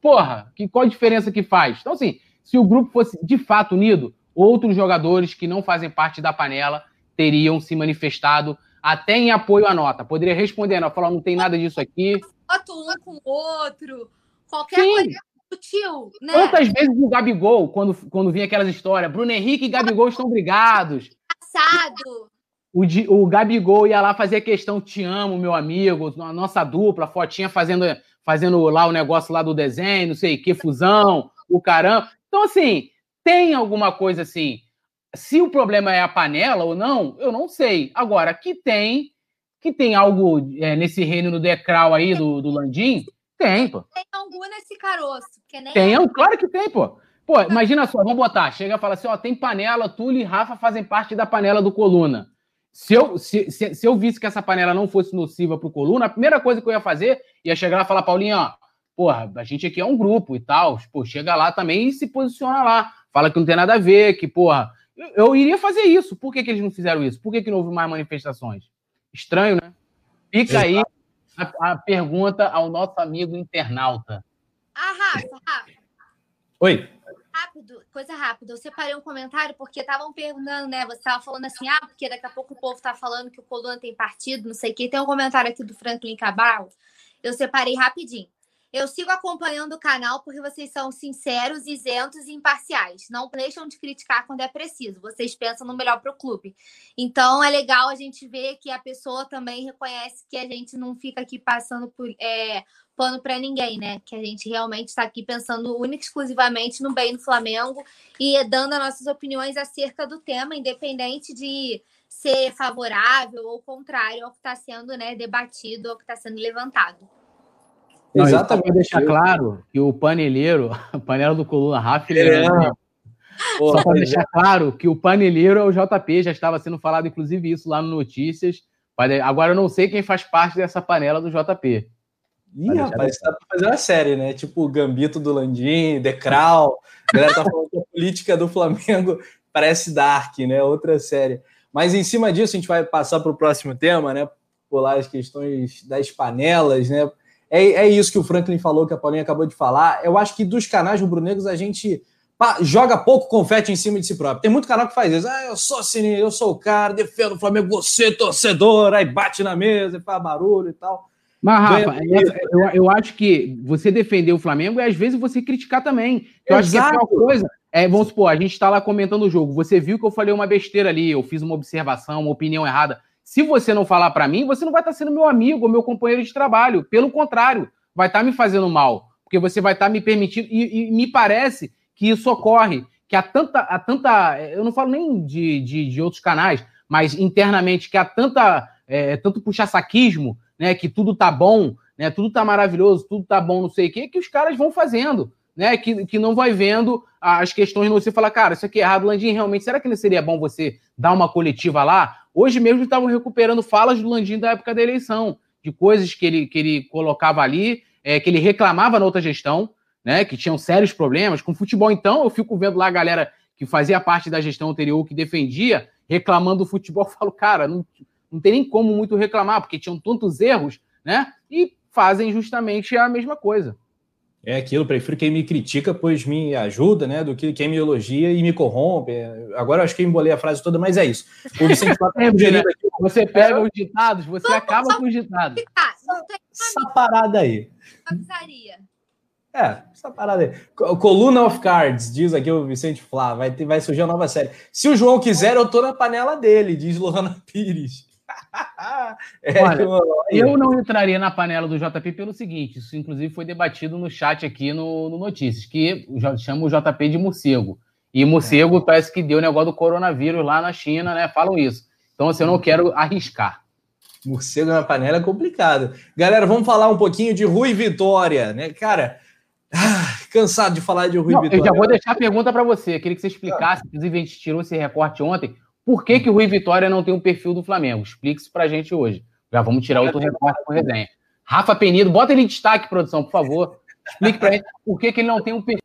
[SPEAKER 5] Porra, que, qual a diferença que faz? Então, assim, se o grupo fosse de fato unido, outros jogadores que não fazem parte da panela teriam se manifestado até em apoio à nota. Poderia responder, não, falar, não tem nada disso aqui.
[SPEAKER 4] Foto um com o outro, qualquer Sim. coisa discutiu, né?
[SPEAKER 5] Quantas vezes o Gabigol, quando, quando vinha aquelas histórias, Bruno Henrique e Gabigol estão brigados.
[SPEAKER 4] Passado.
[SPEAKER 5] O, o Gabigol ia lá fazer questão, te amo, meu amigo, a nossa dupla, fotinha fazendo, fazendo lá o negócio lá do desenho, não sei que, fusão, o caramba. Então, assim, tem alguma coisa assim. Se o problema é a panela ou não, eu não sei. Agora, que tem, que tem algo é, nesse reino no decral aí do, do Landim, tem, pô.
[SPEAKER 4] Tem angu nesse caroço. Que nem
[SPEAKER 5] tem, claro que tem, pô. Pô, imagina só, vamos botar, chega e fala assim, ó, tem panela, Túlio e Rafa fazem parte da panela do Coluna. Se eu, se, se, se eu visse que essa panela não fosse nociva pro Coluna, a primeira coisa que eu ia fazer, ia chegar lá e falar, Paulinho, ó, porra, a gente aqui é um grupo e tal, pô, chega lá também e se posiciona lá. Fala que não tem nada a ver, que, porra, eu, eu iria fazer isso. Por que, que eles não fizeram isso? Por que, que não houve mais manifestações? Estranho, né? Fica Exato. aí a, a, pergunta ao nosso amigo internauta.
[SPEAKER 4] Ah, Rafa, Rafa.
[SPEAKER 5] Oi.
[SPEAKER 4] Rápido, coisa rápida. Eu separei um comentário porque estavam perguntando, né? Você estava falando assim, ah, porque daqui a pouco o povo está falando que o Coluna tem partido, não sei o quê. Tem um comentário aqui do Franklin Cabral. Eu separei rapidinho. Eu sigo acompanhando o canal porque vocês são sinceros, isentos e imparciais. Não deixam de criticar quando é preciso. Vocês pensam no melhor para o clube. Então é legal a gente ver que a pessoa também reconhece que a gente não fica aqui passando por é, pano para ninguém, né? Que a gente realmente está aqui pensando única e exclusivamente no bem do Flamengo e dando as nossas opiniões acerca do tema, independente de ser favorável ou contrário ao que está sendo né, debatido ou que está sendo levantado.
[SPEAKER 5] Não, Exatamente. Para deixar claro que o paneleiro, a panela do Coluna Rafa, ele é. é. Só para deixar claro que o paneleiro é o JP, já estava sendo falado, inclusive, isso lá no Notícias. Agora eu não sei quem faz parte dessa panela do JP.
[SPEAKER 6] Ih, rapaz, tá pra fazer uma série, né? Tipo o Gambito do Landim, Decral. A galera tá falando que a política do Flamengo parece Dark, né? Outra série. Mas em cima disso, a gente vai passar para o próximo tema, né? Lá as questões das panelas, né? É, é isso que o Franklin falou, que a Paulinha acabou de falar. Eu acho que dos canais rubro-negros a gente joga pouco confete em cima de si próprio. Tem muito canal que faz isso. Ah, eu sou assim, eu sou o cara, defendo o Flamengo, você torcedor, aí bate na mesa e faz barulho e tal.
[SPEAKER 5] Mas, Rafa, eu, eu, acho que você defender o Flamengo e às vezes você criticar também. Eu Exato. acho que é a pior coisa. É, vamos supor, a gente está lá comentando o jogo. Você viu que eu falei uma besteira ali, eu fiz uma observação, uma opinião errada. Se você não falar para mim, você não vai estar tá sendo meu amigo, meu companheiro de trabalho. Pelo contrário, vai estar tá me fazendo mal, porque você vai estar tá me permitindo. E, e, me parece que isso ocorre, que há tanta, há tanta. Eu não falo nem de, de, de outros canais, mas internamente, que há tanta, é, tanto puxa-saquismo, né? Que tudo tá bom, né? Tudo tá maravilhoso, tudo tá bom, não sei o quê, que os caras vão fazendo, né? Que, que não vai vendo as questões você fala, cara, isso aqui é errado, Landim, realmente, será que não seria bom você dar uma coletiva lá? Hoje mesmo estavam recuperando falas do Landim da época da eleição, de coisas que ele, que ele colocava ali, é, que ele reclamava na outra gestão, né? Que tinham sérios problemas. Com futebol, então, eu fico vendo lá a galera que fazia parte da gestão anterior, que defendia, reclamando do futebol, eu falo, cara, não, não tem nem como muito reclamar, porque tinham tantos erros, né? E fazem justamente a mesma coisa.
[SPEAKER 3] É aquilo, prefiro quem me critica, pois me ajuda, né? Do que quem me elogia e me corrompe. Agora eu acho que eu embolei a frase toda, mas é isso.
[SPEAKER 5] O Vicente tá é, né? Você pega os ditados, você acaba com os ditados.
[SPEAKER 3] Essa parada aí. Avisaria. É, essa parada aí. Coluna of Cards, diz aqui o Vicente Flá, vai, ter, vai surgir uma nova série. Se o João quiser, eu tô na panela dele, diz Lohana Pires.
[SPEAKER 5] É, Olha, eu não entraria na panela do JP pelo seguinte: isso inclusive foi debatido no chat aqui no, no Notícias, que chama o JP de morcego. E morcego é. parece que deu o negócio do coronavírus lá na China, né? Falam isso. Então, assim, eu não quero arriscar.
[SPEAKER 3] Morcego na panela é complicado. Galera, vamos falar um pouquinho de Rui Vitória, né? Cara, ah, cansado de falar de Rui não, Vitória.
[SPEAKER 5] Eu já vou deixar a pergunta para você. Eu queria que você explicasse, inclusive a gente tirou esse recorte ontem, por que, que o Rui Vitória não tem um perfil do Flamengo? Explique isso pra gente hoje. Já vamos tirar outro recorte com resenha. Rafa Penido, bota ele em destaque, produção, por favor. Explique pra gente por que, que ele não tem um perfil.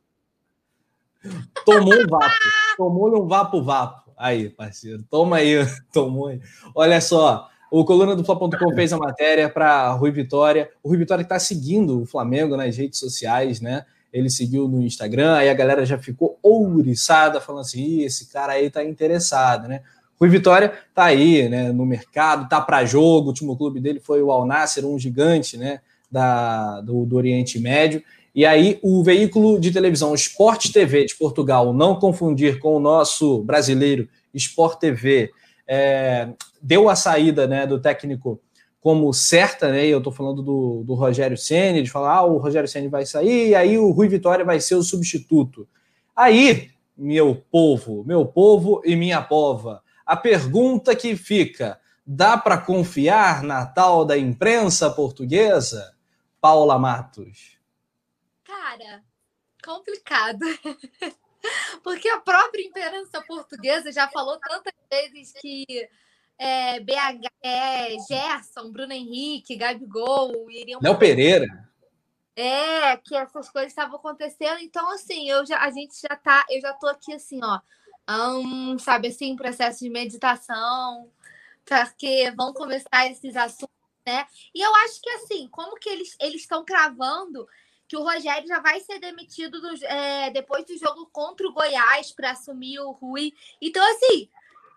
[SPEAKER 3] Tomou um vapo. Tomou um vapo-vapo. Aí, parceiro. Toma aí. Tomou aí. Olha só. O coluna do Fla.com fez a matéria para Rui Vitória. O Rui Vitória está seguindo o Flamengo nas redes sociais, né? Ele seguiu no Instagram, aí a galera já ficou ouriçada, falando assim: esse cara aí tá interessado, né? Rui Vitória tá aí, né, no mercado, tá para jogo. O último clube dele foi o Al Nasser, um gigante, né, da, do, do Oriente Médio. E aí, o veículo de televisão Sport TV de Portugal, não confundir com o nosso brasileiro Sport TV, é, deu a saída né, do técnico como certa, né? Eu estou falando do, do Rogério Ceni, de falar, ah, o Rogério Ceni vai sair, e aí o Rui Vitória vai ser o substituto. Aí, meu povo, meu povo e minha pova, a pergunta que fica: dá para confiar na tal da imprensa portuguesa? Paula Matos.
[SPEAKER 4] Cara, complicado. Porque a própria imprensa portuguesa já falou tantas vezes que é, BH, é, Gerson, Bruno Henrique, Gabigol iriam.
[SPEAKER 3] Léo Pereira.
[SPEAKER 4] É, que essas coisas estavam acontecendo. Então, assim, eu já, a gente já tá, eu já tô aqui assim, ó, um, sabe assim, processo de meditação, porque vão começar esses assuntos, né? E eu acho que assim, como que eles eles estão cravando que o Rogério já vai ser demitido do, é, depois do jogo contra o Goiás para assumir o Rui. Então, assim,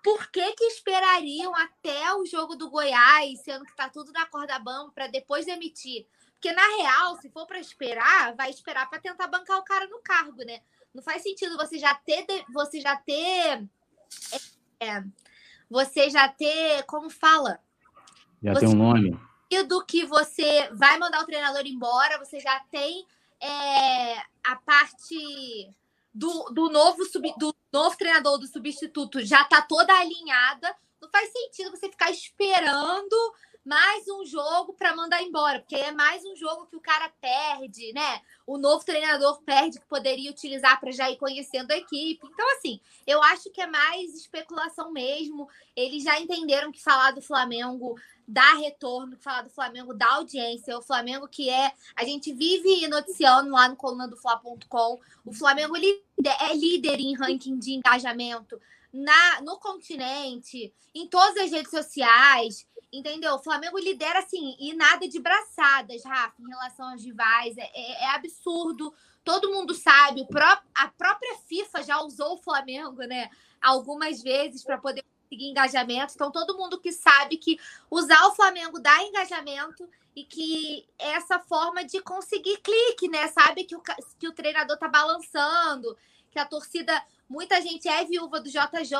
[SPEAKER 4] por que, que esperariam até o jogo do Goiás, sendo que tá tudo na corda bamba, para depois demitir? Porque, na real, se for para esperar, vai esperar para tentar bancar o cara no cargo, né? Não faz sentido você já ter. Você já ter. É, você já ter. Como fala?
[SPEAKER 5] Já você, tem um nome.
[SPEAKER 4] Do que você vai mandar o treinador embora, você já tem é, a parte do, do, novo sub, do novo treinador, do substituto, já tá toda alinhada. Não faz sentido você ficar esperando mais um jogo para mandar embora, porque é mais um jogo que o cara perde, né? O novo treinador perde que poderia utilizar para já ir conhecendo a equipe. Então, assim, eu acho que é mais especulação mesmo. Eles já entenderam que falar do Flamengo dá retorno, que falar do Flamengo dá audiência. O Flamengo que é. A gente vive noticiando lá no coluna do Fla.com. O Flamengo é líder em ranking de engajamento na, no continente, em todas as redes sociais. Entendeu? O Flamengo lidera assim, e nada de braçadas, Rafa, em relação aos rivais. É, é, é absurdo. Todo mundo sabe. Pró a própria FIFA já usou o Flamengo, né? Algumas vezes para poder conseguir engajamento. Então, todo mundo que sabe que usar o Flamengo dá engajamento e que essa forma de conseguir clique, né? Sabe que o, que o treinador tá balançando, que a torcida, muita gente é viúva do JJ,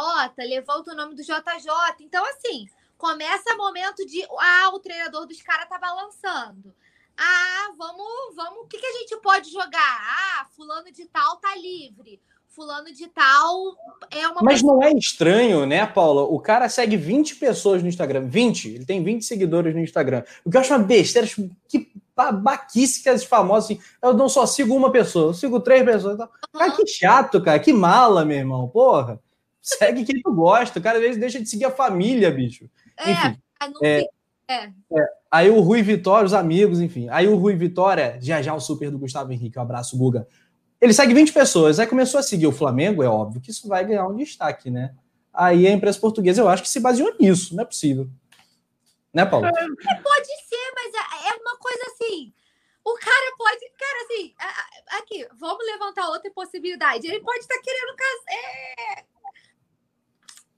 [SPEAKER 4] levanta o nome do JJ. Então, assim, começa momento de ah, o treinador dos caras tá balançando. Ah, vamos, vamos, o que, que a gente pode jogar? Ah, fulano de tal tá livre fulano de tal é uma.
[SPEAKER 3] Mas não é estranho, né, Paula? O cara segue 20 pessoas no Instagram. 20. Ele tem 20 seguidores no Instagram. O que eu acho uma besteira, acho que babaquice que as famosas assim. Eu não só sigo uma pessoa, eu sigo três pessoas. Uhum. Cara, que chato, cara. Que mala, meu irmão. Porra. Segue quem tu gosta. O cara às vezes deixa de seguir a família, bicho.
[SPEAKER 4] É, enfim, é,
[SPEAKER 3] é. é. Aí o Rui Vitória, os amigos, enfim. Aí o Rui Vitória, já já o super do Gustavo Henrique. Um abraço, Guga. Ele segue 20 pessoas, aí começou a seguir o Flamengo, é óbvio que isso vai ganhar um destaque, né? Aí a imprensa portuguesa, eu acho que se baseou nisso, não é possível. Né, Paulo? É,
[SPEAKER 4] pode ser, mas é, é uma coisa assim. O cara pode, cara, assim, aqui, vamos levantar outra possibilidade. Ele pode estar querendo casar.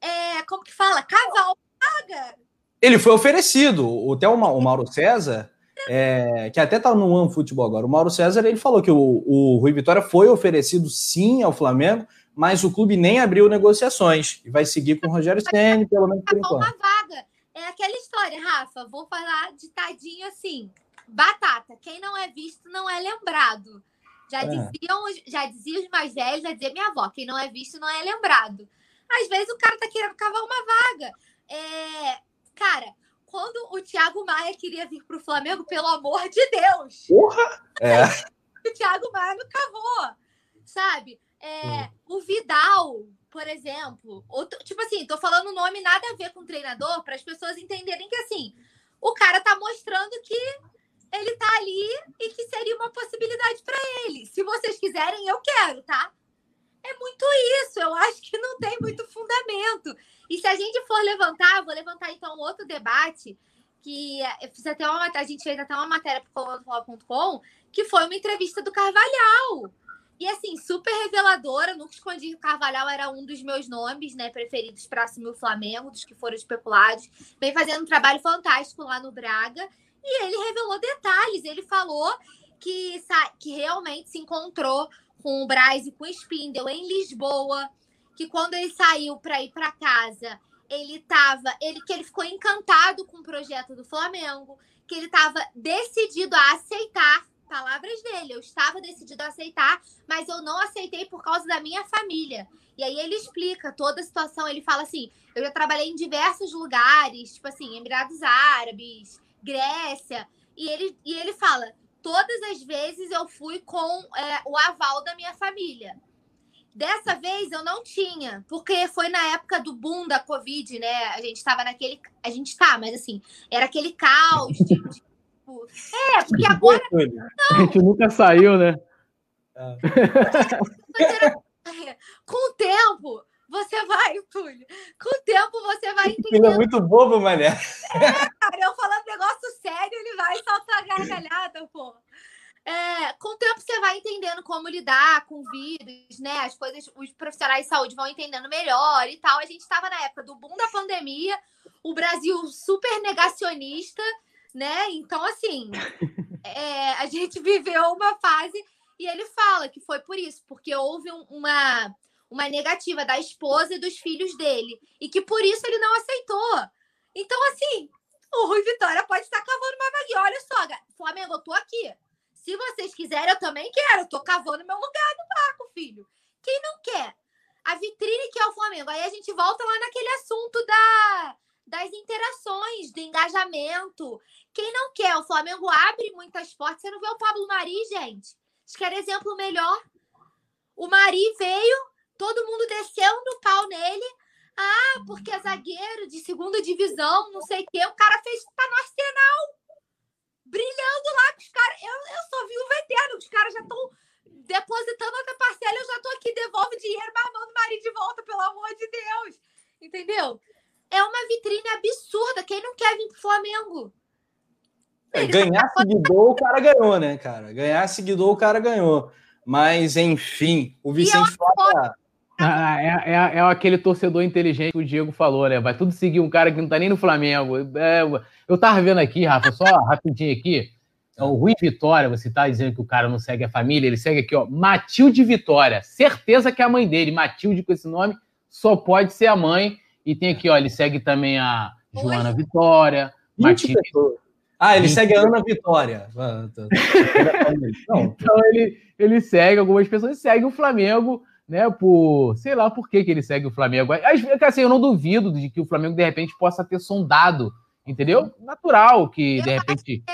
[SPEAKER 4] É, é, como que fala? Caval paga.
[SPEAKER 3] Ele foi oferecido. O, até o Mauro César é, que até tá no One Futebol agora. O Mauro César ele falou que o, o Rui Vitória foi oferecido sim ao Flamengo, mas o clube nem abriu negociações e vai seguir com o Rogério Ceni pelo menos por enquanto.
[SPEAKER 4] Uma vaga. É aquela história, Rafa. Vou falar ditadinho assim. Batata. Quem não é visto não é lembrado. Já é. diziam, já diziam os mais velhos, já dizia minha avó, quem não é visto não é lembrado. Às vezes o cara tá querendo cavar uma vaga. É, cara, quando o Thiago Maia queria vir para o Flamengo, pelo amor de Deus.
[SPEAKER 3] Porra! É.
[SPEAKER 4] o Thiago Maia não cavou, sabe? É, hum. O Vidal, por exemplo, outro, tipo assim, tô falando nome nada a ver com treinador, para as pessoas entenderem que assim, o cara tá mostrando que ele tá ali e que seria uma possibilidade para ele. Se vocês quiserem, eu quero, tá? É muito isso, eu acho que não tem muito fundamento. E se a gente for levantar, vou levantar então outro debate que eu fiz até uma, a gente fez até uma matéria para o que foi uma entrevista do Carvalhal. E assim, super reveladora, nunca escondi que o Carvalhal era um dos meus nomes, né, preferidos para assumir o Flamengo, dos que foram especulados. Vem fazendo um trabalho fantástico lá no Braga. E ele revelou detalhes. Ele falou que, que realmente se encontrou com o Braz e com o Spindle em Lisboa, que quando ele saiu para ir para casa, ele estava, ele que ele ficou encantado com o projeto do Flamengo, que ele estava decidido a aceitar palavras dele, eu estava decidido a aceitar, mas eu não aceitei por causa da minha família. E aí ele explica toda a situação, ele fala assim: eu já trabalhei em diversos lugares, tipo assim, Emirados Árabes, Grécia, e ele, e ele fala: todas as vezes eu fui com é, o aval da minha família. Dessa vez eu não tinha, porque foi na época do boom da Covid, né? A gente estava naquele. A gente tá, mas assim, era aquele caos de, de, tipo, É, porque agora.
[SPEAKER 5] Não. A gente nunca saiu, né?
[SPEAKER 4] Com o tempo, você vai, Túlio. Com o tempo você vai
[SPEAKER 3] entender. Ele é muito bobo, mané.
[SPEAKER 4] É, cara, eu falando negócio sério, ele vai saltar gargalhada, pô. É, com o tempo você vai entendendo como lidar com vírus, né? As coisas, os profissionais de saúde vão entendendo melhor e tal. A gente estava na época do boom da pandemia, o Brasil super negacionista, né? Então, assim, é, a gente viveu uma fase e ele fala que foi por isso, porque houve uma, uma negativa da esposa e dos filhos dele, e que por isso ele não aceitou. Então, assim, o Rui Vitória pode estar cavando uma vaguinha. Olha só, Flamengo, eu tô aqui. Se vocês quiserem, eu também quero. Eu tô cavando meu lugar no barco, filho. Quem não quer? A vitrine que é o Flamengo. Aí a gente volta lá naquele assunto da, das interações, do engajamento. Quem não quer? O Flamengo abre muitas portas. Você não vê o Pablo Mari, gente? Acho que era exemplo melhor. O Mari veio, todo mundo desceu no pau nele. Ah, porque é zagueiro de segunda divisão, não sei o quê. O cara fez, tá no Arsenal brilhando lá com os caras. Eu, eu só vi o veterano, os caras já estão depositando outra parcela, eu já tô aqui, devolve dinheiro, mas manda o marido de volta, pelo amor de Deus. Entendeu? É uma vitrine absurda. Quem não quer vir pro Flamengo?
[SPEAKER 3] É, ganhar seguidor, o cara ganhou, né, cara? Ganhar seguidor, o cara ganhou. Mas, enfim, o Vicente Flávio.
[SPEAKER 5] Ah, é, é, é, aquele torcedor inteligente que o Diego falou, né? Vai tudo seguir um cara que não tá nem no Flamengo. É, eu tava vendo aqui, Rafa, só rapidinho aqui. É o Rui Vitória, você tá dizendo que o cara não segue a família, ele segue aqui, ó, Matilde Vitória. Certeza que é a mãe dele, Matilde com esse nome, só pode ser a mãe. E tem aqui, ó, ele segue também a Joana Oi? Vitória,
[SPEAKER 3] Matilde. Ah, ele segue a Ana Vitória.
[SPEAKER 5] então ele, ele segue algumas pessoas, segue o Flamengo né, por, sei lá por que, que ele segue o Flamengo. Assim, eu não duvido de que o Flamengo, de repente, possa ter sondado, entendeu? Natural que, de repente...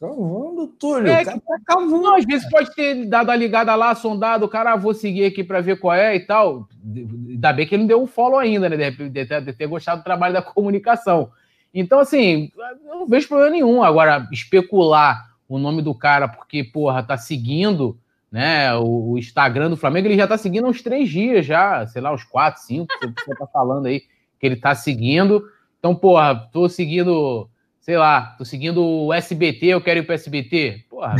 [SPEAKER 3] Cavando, Túlio.
[SPEAKER 5] É, cara tá cavando. Não, às vezes pode ter dado a ligada lá, sondado, o cara, ah, vou seguir aqui para ver qual é e tal. Ainda bem que ele não deu um follow ainda, né? De, de, de, de ter gostado do trabalho da comunicação. Então, assim, eu não vejo problema nenhum. Agora, especular o nome do cara porque, porra, tá seguindo né, o, o Instagram do Flamengo, ele já tá seguindo há uns três dias já, sei lá, uns quatro, cinco, você tá falando aí que ele tá seguindo. Então, porra, tô seguindo, sei lá, tô seguindo o SBT, eu quero ir pro SBT. Porra,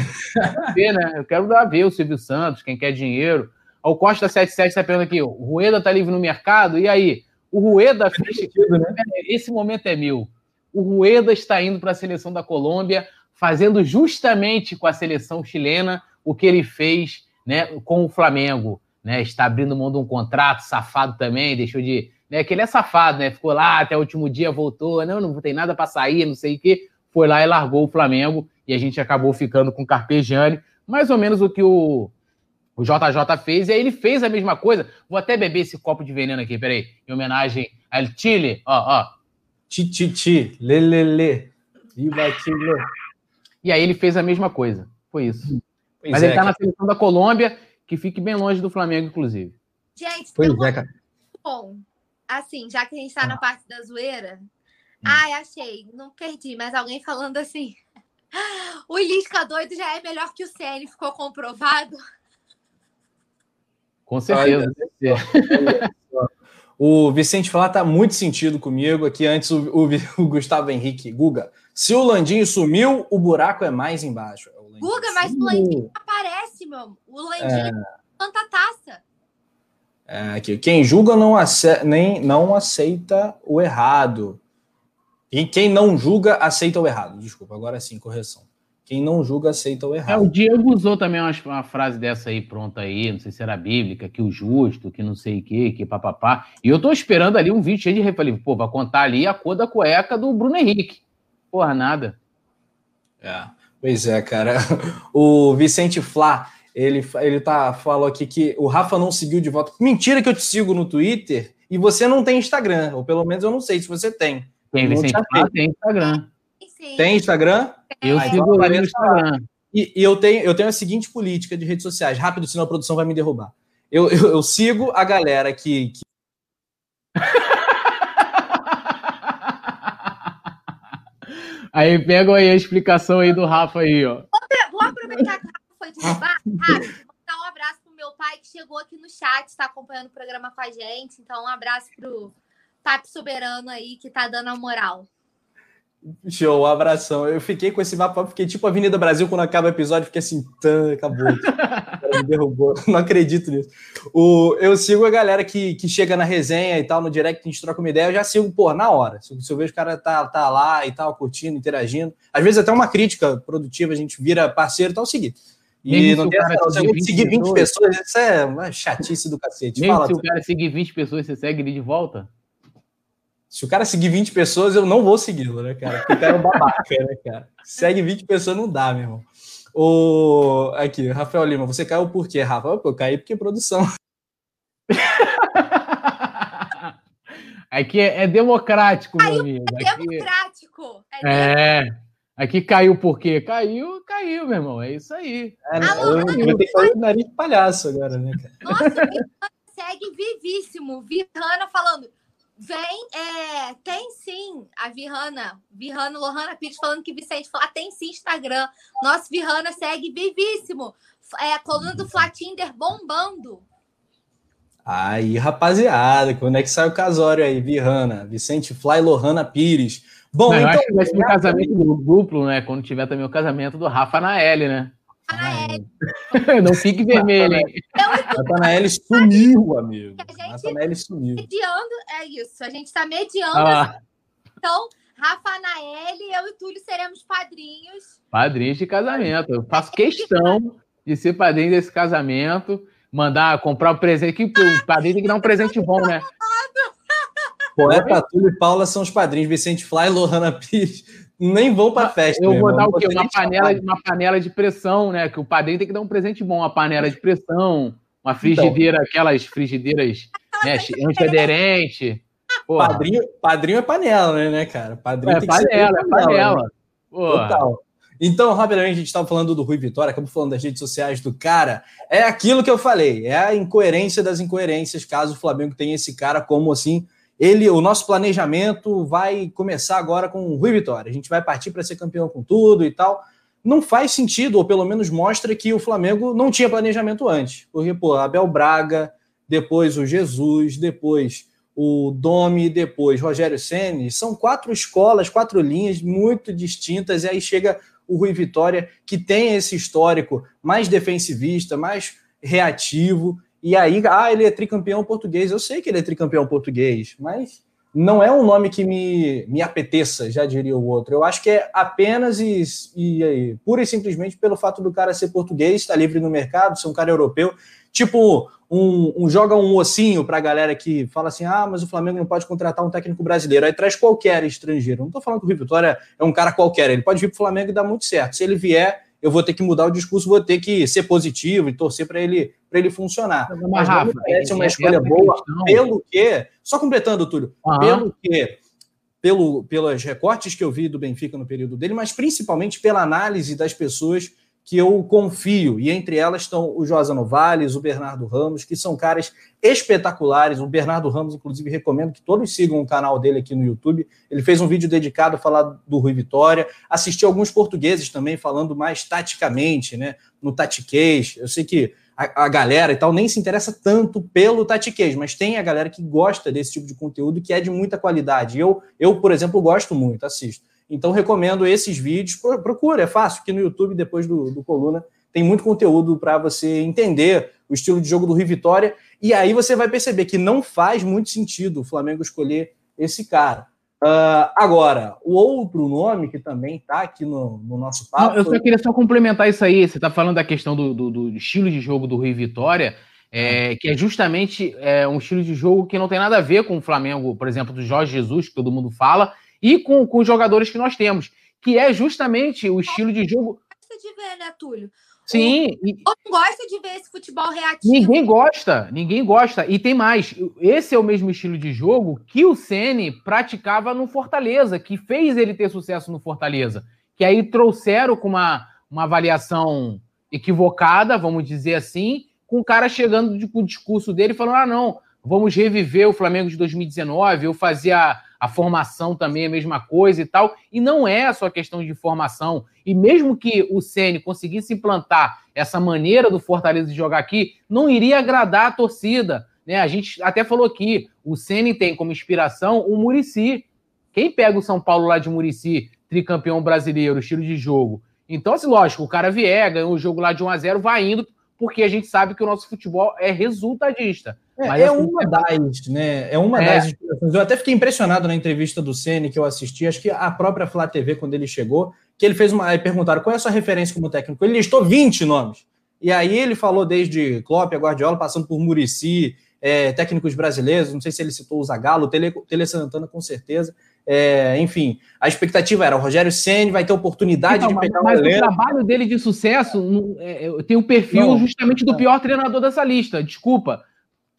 [SPEAKER 5] ver, né? Eu quero dar a ver o Silvio Santos, quem quer dinheiro. O Costa 77 tá perguntando aqui, o Rueda tá livre no mercado, e aí? O Rueda fez... né? Esse momento é meu o Rueda está indo para a seleção da Colômbia, fazendo justamente com a seleção chilena o que ele fez né, com o Flamengo. Né, está abrindo mão de um contrato, safado também, deixou de. Né, que ele é safado, né? Ficou lá até o último dia, voltou, não, não tem nada para sair, não sei o quê. Foi lá e largou o Flamengo e a gente acabou ficando com o Carpegiani. Mais ou menos o que o, o JJ fez, e aí ele fez a mesma coisa. Vou até beber esse copo de veneno aqui, peraí, em homenagem ao Chile. Ó, ó,
[SPEAKER 3] Tititi, lelele, viva Chile.
[SPEAKER 5] E aí ele fez a mesma coisa. Foi isso. Pois Mas é, ele tá cara. na seleção da Colômbia, que fique bem longe do Flamengo, inclusive.
[SPEAKER 4] Gente, pois é, cara. Bom, assim, já que a gente tá ah. na parte da zoeira. Hum. Ai, achei, não perdi, mas alguém falando assim. O Lisca doido já é melhor que o CN, ficou comprovado?
[SPEAKER 5] Com certeza. Ai,
[SPEAKER 3] o Vicente Flá tá muito sentido comigo. Aqui antes o, o, o, Gustavo Henrique, Guga. Se o Landinho sumiu, o buraco é mais embaixo.
[SPEAKER 4] Guga, mas o Landinho aparece, meu. O Landinho é... tanta taça.
[SPEAKER 3] É, aqui. Quem julga não, ace... nem, não aceita o errado. E quem não julga aceita o errado. Desculpa, agora sim, correção. Quem não julga aceita o errado.
[SPEAKER 5] É, o Diego usou também uma, uma, frase dessa aí pronta aí, não sei se era bíblica, que o justo, que não sei o que, que papapá. E eu tô esperando ali um vídeo cheio de falei, pô, vai contar ali a cor da cueca do Bruno Henrique. Porra, nada.
[SPEAKER 3] É, pois é, cara. O Vicente Flá, ele, ele tá, falou aqui que o Rafa não seguiu de volta. Mentira que eu te sigo no Twitter e você não tem Instagram, ou pelo menos eu não sei se você tem.
[SPEAKER 5] Tem, Vicente Flá tem Instagram.
[SPEAKER 3] Tem Instagram?
[SPEAKER 5] Eu ah, sigo então no Instagram.
[SPEAKER 3] E, e, eu, tenho, eu tenho a seguinte política de redes sociais. Rápido, senão a produção vai me derrubar. Eu, eu, eu sigo a galera que. que...
[SPEAKER 5] aí pega aí a explicação aí do Rafa aí, ó.
[SPEAKER 4] Vou aproveitar que o Rafa foi. Rápido, vou dar um abraço pro meu pai que chegou aqui no chat, está acompanhando o programa com a gente. Então, um abraço pro Papo Soberano aí que tá dando a moral.
[SPEAKER 3] Show, um abração. Eu fiquei com esse mapa, fiquei tipo Avenida Brasil quando acaba o episódio, fiquei assim, tan, acabou. me derrubou. Não acredito nisso. O, eu sigo a galera que, que chega na resenha e tal, no direct, a gente troca uma ideia, eu já sigo, pô, na hora. Se, se eu vejo o cara tá, tá lá e tal, curtindo, interagindo. Às vezes até uma crítica produtiva, a gente vira parceiro e tal, seguir. E Mesmo não tem essa, seguir 20, seguir 20 pessoas, isso é uma chatice do cacete.
[SPEAKER 5] Mesmo Fala, se o cara seguir 20 pessoas, você segue ele de volta?
[SPEAKER 3] Se o cara seguir 20 pessoas, eu não vou segui-lo, né, cara? Porque o cara é um babaca, né, cara? Segue 20 pessoas, não dá, meu irmão. O... Aqui, Rafael Lima, você caiu por quê, Rafa? Eu caí porque é produção.
[SPEAKER 5] Aqui é, é democrático, meu caiu amigo.
[SPEAKER 4] É democrático.
[SPEAKER 5] É, é. Aqui caiu por quê? Caiu, caiu, meu irmão. É isso aí.
[SPEAKER 3] É, né? Alô, eu vou ter que fazer nariz de palhaço agora, né, cara?
[SPEAKER 4] Nossa, segue vivíssimo. Virana falando Vem, é, tem sim, a Virana, Virana Lohana Pires falando que Vicente Flá tem sim Instagram. Nosso Virana segue vivíssimo. É, a coluna do Flá Tinder bombando.
[SPEAKER 3] Aí, rapaziada, quando é que sai o casório aí, Virana? Vicente Flá e Lohana Pires.
[SPEAKER 5] Bom, Não, então. Eu acho que vai ser o casamento duplo, né? Quando tiver também o casamento do Rafa Naeli, né? Não fique vermelho, hein?
[SPEAKER 3] Nathanael sumiu, amigo. Nathanael sumiu.
[SPEAKER 4] Mediando, é isso. A gente está mediando. Ah. Então, Rafa Naeli, eu e Túlio seremos padrinhos.
[SPEAKER 5] Padrinhos de casamento. Eu faço questão de ser padrinho desse casamento. Mandar, comprar um presente. Que o padrinho tem que dar um presente bom, né?
[SPEAKER 3] Poeta Túlio e Paula são os padrinhos. Vicente Fly e Lohana Pires nem vão para festa.
[SPEAKER 5] Eu vou dar o quê? Uma panela, uma panela de pressão, né? Que o padrinho tem que dar um presente bom, uma panela de pressão, uma frigideira, então, aquelas frigideiras né, antiaderente.
[SPEAKER 3] Padrinho, padrinho é panela, né, né cara? Padrinho
[SPEAKER 5] é panela, é panela. Né?
[SPEAKER 3] Total. Então, rapidamente, a gente estava falando do Rui Vitória, acabou falando das redes sociais do cara. É aquilo que eu falei, é a incoerência das incoerências, caso o Flamengo tenha esse cara como assim. Ele, o nosso planejamento vai começar agora com o Rui Vitória. A gente vai partir para ser campeão com tudo e tal. Não faz sentido, ou pelo menos mostra que o Flamengo não tinha planejamento antes. Porque, pô, Abel Braga, depois o Jesus, depois o Domi, depois Rogério Ceni, são quatro escolas, quatro linhas muito distintas, e aí chega o Rui Vitória, que tem esse histórico mais defensivista, mais reativo, e aí, ah, ele é tricampeão português. Eu sei que ele é tricampeão português, mas não é um nome que me, me apeteça, já diria o outro. Eu acho que é apenas e, e, e pura e simplesmente pelo fato do cara ser português, estar tá livre no mercado, ser um cara europeu. Tipo, um, um joga um ossinho para a galera que fala assim: ah, mas o Flamengo não pode contratar um técnico brasileiro. Aí traz qualquer estrangeiro. Não estou falando que o Rio Vitória é um cara qualquer, ele pode vir para o Flamengo e dar muito certo. Se ele vier, eu vou ter que mudar o discurso, vou ter que ser positivo e torcer para ele, ele funcionar. Mas, mas Rafa, não parece uma escolha boa, questão. pelo que. Só completando, Túlio, uhum. pelo que. Pelo, pelos recortes que eu vi do Benfica no período dele, mas principalmente pela análise das pessoas que eu confio, e entre elas estão o Josa Novales, o Bernardo Ramos, que são caras espetaculares. O Bernardo Ramos, inclusive, recomendo que todos sigam o canal dele aqui no YouTube. Ele fez um vídeo dedicado a falar do Rui Vitória. Assisti alguns portugueses também falando mais taticamente, né? No tatiquês. Eu sei que a, a, galera e tal nem se interessa tanto pelo tatiquês, mas tem a galera que gosta desse tipo de conteúdo que é de muita qualidade. Eu, eu por exemplo, gosto muito, assisto. Então, recomendo esses vídeos. Procura, é fácil, que no YouTube, depois do, do Coluna, tem muito conteúdo para você entender o estilo de jogo do Rio Vitória. E aí você vai perceber que não faz muito sentido o Flamengo escolher esse cara. Uh, agora, o outro nome que também está aqui no, no, nosso papo.
[SPEAKER 5] Não, eu só queria só complementar isso aí. Você está falando da questão do, do, do, estilo de jogo do Rio Vitória, é, que é justamente é, um estilo de jogo que não tem nada a ver com o Flamengo, por exemplo, do Jorge Jesus, que todo mundo fala, e com, com os jogadores que nós temos, que é justamente o estilo de jogo.
[SPEAKER 4] Gosta de ver, né, Túlio?
[SPEAKER 5] Sim.
[SPEAKER 4] Ou não gosta de ver esse futebol reativo.
[SPEAKER 5] Ninguém gosta, ninguém gosta. E tem mais, esse é o mesmo estilo de jogo que o Ceni praticava no Fortaleza, que fez ele ter sucesso no Fortaleza. Que aí trouxeram com uma, uma avaliação equivocada, vamos dizer assim, com o cara chegando com o discurso dele falando: ah, não, vamos reviver o Flamengo de 2019, eu fazia a formação também é a mesma coisa e tal. E não é só questão de formação. E mesmo que o Ceni conseguisse implantar essa maneira do Fortaleza de jogar aqui, não iria agradar a torcida. Né? A gente até falou aqui, o Ceni tem como inspiração o Murici. Quem pega o São Paulo lá de Murici, tricampeão brasileiro, estilo de jogo? Então, assim, lógico, o cara vier, ganhou o jogo lá de 1 a 0 vai indo, porque a gente sabe que o nosso futebol é resultadista.
[SPEAKER 3] É, Mas, é assim, uma das, né? É uma é. das inspirações. Eu até fiquei impressionado na entrevista do Ceni que eu assisti, acho que a própria Flá TV, quando ele chegou, que ele fez uma. Aí perguntaram qual é a sua referência como técnico. Ele listou 20 nomes. E aí ele falou desde Klopp, a Guardiola, passando por Murici, é, técnicos brasileiros, não sei se ele citou o Zagallo, o Tele, Tele Santana com certeza. É, enfim, a expectativa era o Rogério Ceni vai ter oportunidade então, de pegar
[SPEAKER 5] mas, mas o trabalho dele de sucesso é, tem o perfil não, justamente do pior treinador dessa lista. Desculpa,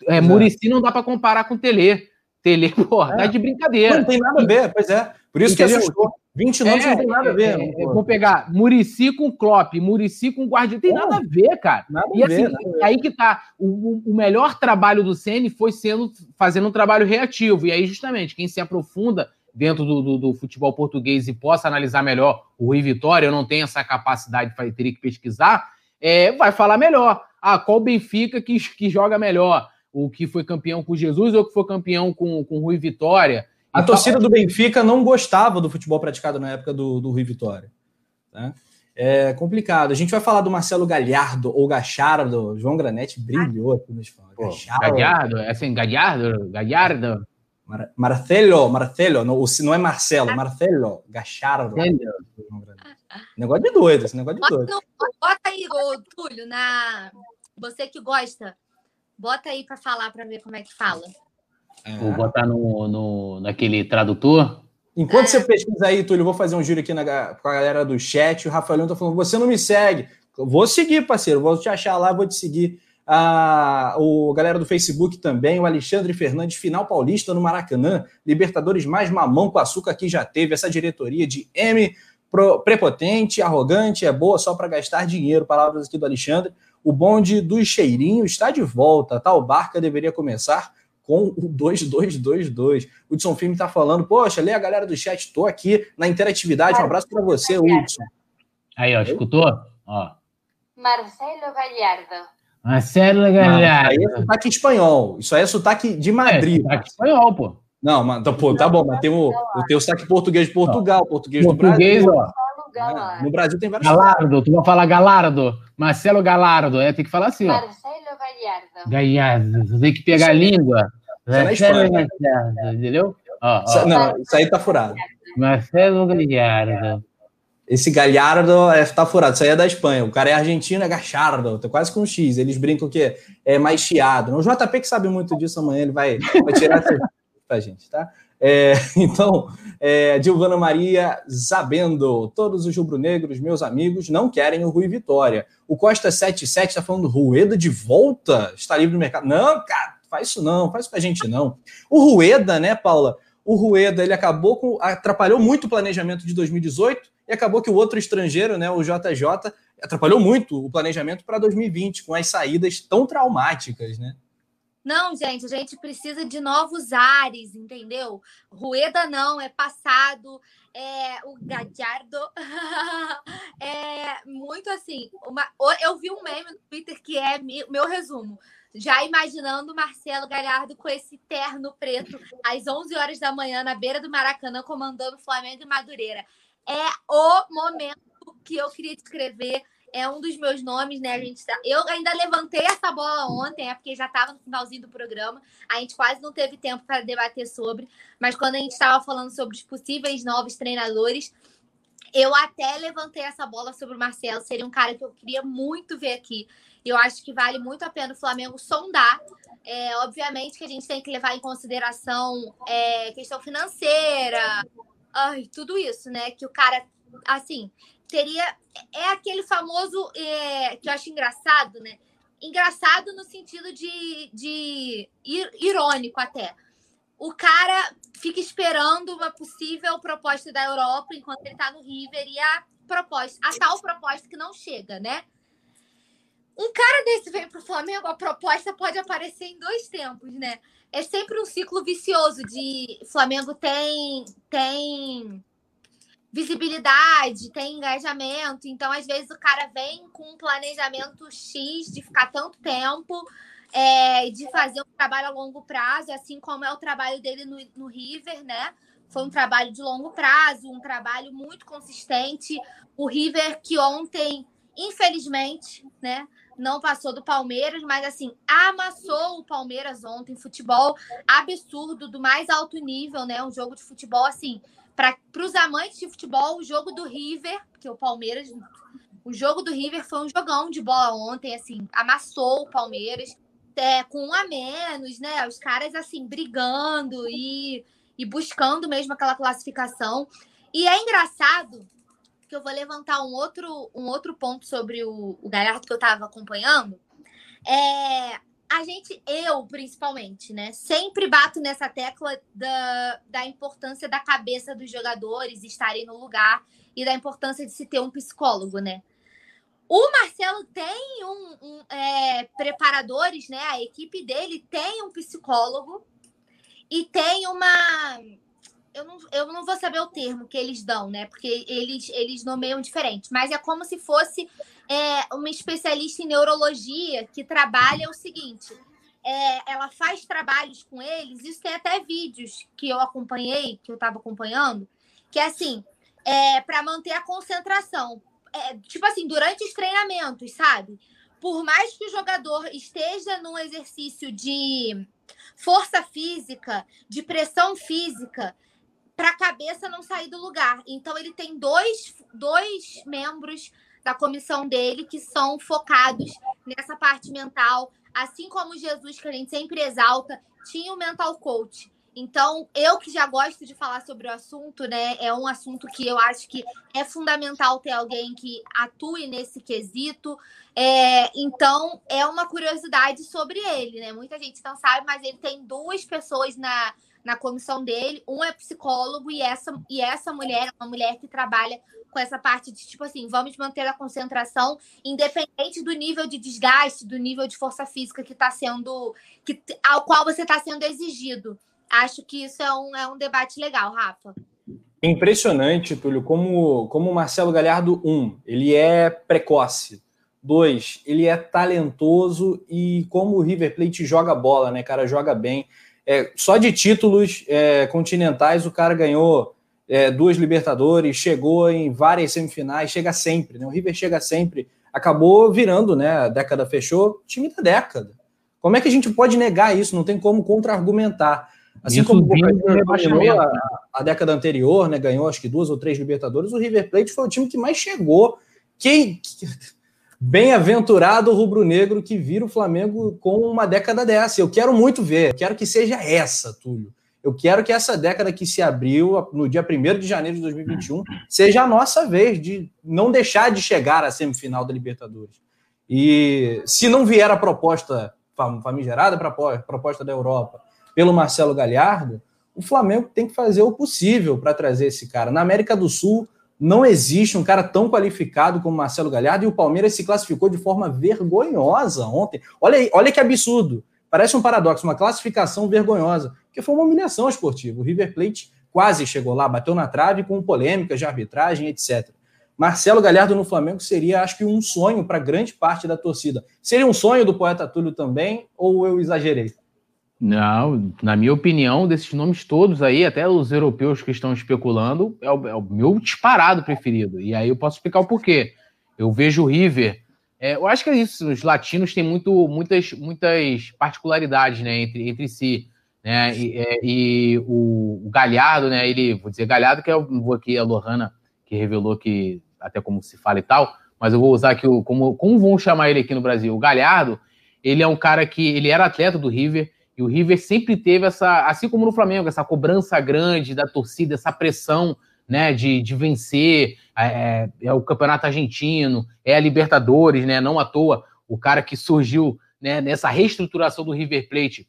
[SPEAKER 5] é, é. Murici não dá para comparar com Tele. Tele, porra, é. tá de brincadeira.
[SPEAKER 3] Não tem nada a ver, pois é. Por isso Entendeu? que assustou. 20 nomes é, não tem nada a ver. É,
[SPEAKER 5] vou pegar Murici com Klopp, Murici com Guardiola. Tem nada a ver, cara. Nada e assim, ver, aí que tá. O, o melhor trabalho do Ceni foi sendo fazendo um trabalho reativo. E aí, justamente, quem se aprofunda dentro do, do, do, futebol português e possa analisar melhor o Rui Vitória, eu não tenho essa capacidade, teria que pesquisar, é, vai falar melhor. Ah, qual Benfica que, que joga melhor? O que foi campeão com Jesus ou que foi campeão com, com Rui Vitória.
[SPEAKER 3] A torcida do Benfica não gostava do futebol praticado na época do, do Rui Vitória. Né? É complicado. A gente vai falar do Marcelo Galhardo ou Gachardo. João Granete brilhou aqui nos
[SPEAKER 5] fãs. Galhardo, é assim, Galhardo, Galhardo.
[SPEAKER 3] Mar Marcelo, Marcelo, não, não é Marcelo, Marcelo Gachardo. Negócio de doido, esse negócio de doido.
[SPEAKER 4] Bota aí, ô, Túlio, na. Você que gosta Bota aí para falar para ver como é que fala.
[SPEAKER 5] É. Vou botar no, no, naquele tradutor.
[SPEAKER 3] Enquanto é. você pesquisa aí, Túlio, eu vou fazer um giro aqui na, com a galera do chat. O Rafael tá falando: você não me segue. vou seguir, parceiro. Vou te achar lá, vou te seguir A, o galera do Facebook também, o Alexandre Fernandes, final paulista no Maracanã, Libertadores mais mamão com açúcar que já teve, essa diretoria de M prepotente, arrogante, é boa só para gastar dinheiro, palavras aqui do Alexandre. O bonde do cheirinho está de volta, tal tá? barca deveria começar com o 2222. O Hudson Filme está falando, poxa, lê a galera do chat, estou aqui na interatividade, um abraço para você, Hudson.
[SPEAKER 5] Aí, ó, escutou? Ó.
[SPEAKER 6] Marcelo Gallardo.
[SPEAKER 5] Marcelo Galhardo.
[SPEAKER 3] Isso aí é sotaque espanhol. Isso aí é sotaque de Madrid. É,
[SPEAKER 5] sotaque espanhol, pô.
[SPEAKER 3] Não, mas pô, tá bom, mas tem o, o teu sotaque português de Portugal, português,
[SPEAKER 5] português
[SPEAKER 3] do
[SPEAKER 5] Brasil. Ó. No Brasil tem vários. Galardo, tu vai falar Galardo. Marcelo Galardo, é, tem que falar assim, ó.
[SPEAKER 6] Marcelo Gallardo.
[SPEAKER 5] Gallardo, tem que pegar a língua.
[SPEAKER 3] É Marcelo Gallardo,
[SPEAKER 5] entendeu?
[SPEAKER 3] Ó, ó. Não, isso aí tá furado.
[SPEAKER 5] Marcelo Gallardo.
[SPEAKER 3] Esse Galhardo é, tá furado, isso aí é da Espanha. O cara é argentino, é Gachardo, tá quase com um X. Eles brincam que é mais chiado. O JP que sabe muito disso amanhã, ele vai, vai tirar essa pra gente, tá? É, então, é, Dilvana Maria Zabendo, todos os rubro-negros, meus amigos, não querem o Rui Vitória. O Costa 77 está falando, Rueda de volta? Está livre no mercado? Não, cara, faz isso não, faz isso com a gente não. O Rueda, né, Paula? O Rueda, ele acabou com. atrapalhou muito o planejamento de 2018 e acabou que o outro estrangeiro, né, o JJ, atrapalhou muito o planejamento para 2020, com as saídas tão traumáticas, né?
[SPEAKER 4] Não, gente, a gente precisa de novos ares, entendeu? Rueda não, é passado. É, o Gadiardo é muito assim. Uma, eu vi um meme no Twitter que é meu resumo. Já imaginando Marcelo Galhardo com esse terno preto às 11 horas da manhã na beira do Maracanã comandando Flamengo e Madureira é o momento que eu queria descrever. É um dos meus nomes, né? A gente tá... Eu ainda levantei essa bola ontem, é porque já estava no finalzinho do programa. A gente quase não teve tempo para debater sobre. Mas quando a gente estava falando sobre os possíveis novos treinadores, eu até levantei essa bola sobre o Marcelo. Seria um cara que eu queria muito ver aqui. Eu acho que vale muito a pena o Flamengo sondar. É, obviamente que a gente tem que levar em consideração é, questão financeira, ai, tudo isso, né? Que o cara, assim, teria. É aquele famoso é, que eu acho engraçado, né? Engraçado no sentido de, de irônico até. O cara fica esperando uma possível proposta da Europa enquanto ele tá no River e a proposta, a tal proposta que não chega, né? Um cara desse vem pro Flamengo, a proposta pode aparecer em dois tempos, né? é sempre um ciclo vicioso de Flamengo tem tem visibilidade, tem engajamento, então às vezes o cara vem com um planejamento X de ficar tanto tempo, é, de fazer um trabalho a longo prazo, assim como é o trabalho dele no, no River, né? Foi um trabalho de longo prazo, um trabalho muito consistente. O River que ontem, infelizmente, né, não passou do Palmeiras, mas assim, amassou o Palmeiras ontem. Futebol absurdo, do mais alto nível, né? Um jogo de futebol, assim, para os amantes de futebol, o jogo do River, porque o Palmeiras. O jogo do River foi um jogão de bola ontem, assim, amassou o Palmeiras. É, com um a menos, né? Os caras, assim, brigando e, e buscando mesmo aquela classificação. E é engraçado que eu vou levantar um outro, um outro ponto sobre o, o Galhardo que eu estava acompanhando. É, a gente, eu principalmente, né, sempre bato nessa tecla da, da importância da cabeça dos jogadores estarem no lugar e da importância de se ter um psicólogo, né? O Marcelo tem um, um é, preparadores, né? A equipe dele tem um psicólogo e tem uma eu não, eu não vou saber o termo que eles dão, né? Porque eles, eles nomeiam diferente, mas é como se fosse é, uma especialista em neurologia que trabalha o seguinte: é, ela faz trabalhos com eles, isso tem até vídeos que eu acompanhei, que eu estava acompanhando, que é assim, é, para manter a concentração. É, tipo assim, durante os treinamentos, sabe? Por mais que o jogador esteja num exercício de força física, de pressão física, para a cabeça não sair do lugar. Então, ele tem dois, dois membros da comissão dele que são focados nessa parte mental, assim como Jesus, que a gente sempre exalta, tinha o mental coach. Então, eu que já gosto de falar sobre o assunto, né? É um assunto que eu acho que é fundamental ter alguém que atue nesse quesito. É, então, é uma curiosidade sobre ele, né? Muita gente não sabe, mas ele tem duas pessoas na, na comissão dele. Um é psicólogo e essa, e essa mulher é uma mulher que trabalha com essa parte de tipo assim, vamos manter a concentração, independente do nível de desgaste, do nível de força física que está sendo, que, ao qual você está sendo exigido. Acho que isso é um, é um debate legal, Rafa.
[SPEAKER 3] Impressionante, Túlio, como, como o Marcelo Galhardo, um, ele é precoce. Dois, ele é talentoso e como o River Plate joga bola, né, cara? Joga bem. É, só de títulos é, continentais o cara ganhou é, duas Libertadores, chegou em várias semifinais, chega sempre, né? O River chega sempre, acabou virando, né? A década fechou, time da década. Como é que a gente pode negar isso? Não tem como contra-argumentar. Assim isso como o Boca ganhou a, a, década anterior, né? Ganhou acho que duas ou três Libertadores, o River Plate foi o time que mais chegou. Quem. Bem-aventurado o rubro-negro que vira o Flamengo com uma década dessa. Eu quero muito ver, quero que seja essa, Túlio. Eu quero que essa década que se abriu no dia 1 de janeiro de 2021 seja a nossa vez de não deixar de chegar à semifinal da Libertadores. E se não vier a proposta famigerada, a proposta da Europa, pelo Marcelo Galhardo, o Flamengo tem que fazer o possível para trazer esse cara. Na América do Sul não existe um cara tão qualificado como Marcelo Galhardo e o Palmeiras se classificou de forma vergonhosa ontem. Olha, aí, olha que absurdo. Parece um paradoxo, uma classificação vergonhosa, que foi uma humilhação esportiva. O River Plate quase chegou lá, bateu na trave com polêmicas de arbitragem, etc. Marcelo Galhardo no Flamengo seria, acho que, um sonho para grande parte da torcida. Seria um sonho do poeta Túlio também, ou eu exagerei?
[SPEAKER 5] Não, na minha opinião, desses nomes todos aí, até os europeus que estão especulando, é o, é o meu disparado preferido. E aí eu posso explicar o porquê. Eu vejo o River é, eu acho que é isso. Os latinos têm muito, muitas, muitas particularidades né, entre, entre si. Né? E, é, e o, o, Galhardo, né? Ele, vou dizer Galhardo, que é vou aqui a Lohana, que revelou que até como se fala e tal, mas eu vou usar aqui o, como, como vão chamar ele aqui no Brasil. O Galhardo, ele é um cara que ele era atleta do River, e o River sempre teve essa, assim como no Flamengo, essa cobrança grande da torcida, essa pressão né, de, de vencer, é, é, é, o Campeonato Argentino, é a Libertadores, né, não à toa, o cara que surgiu né, nessa reestruturação do River Plate,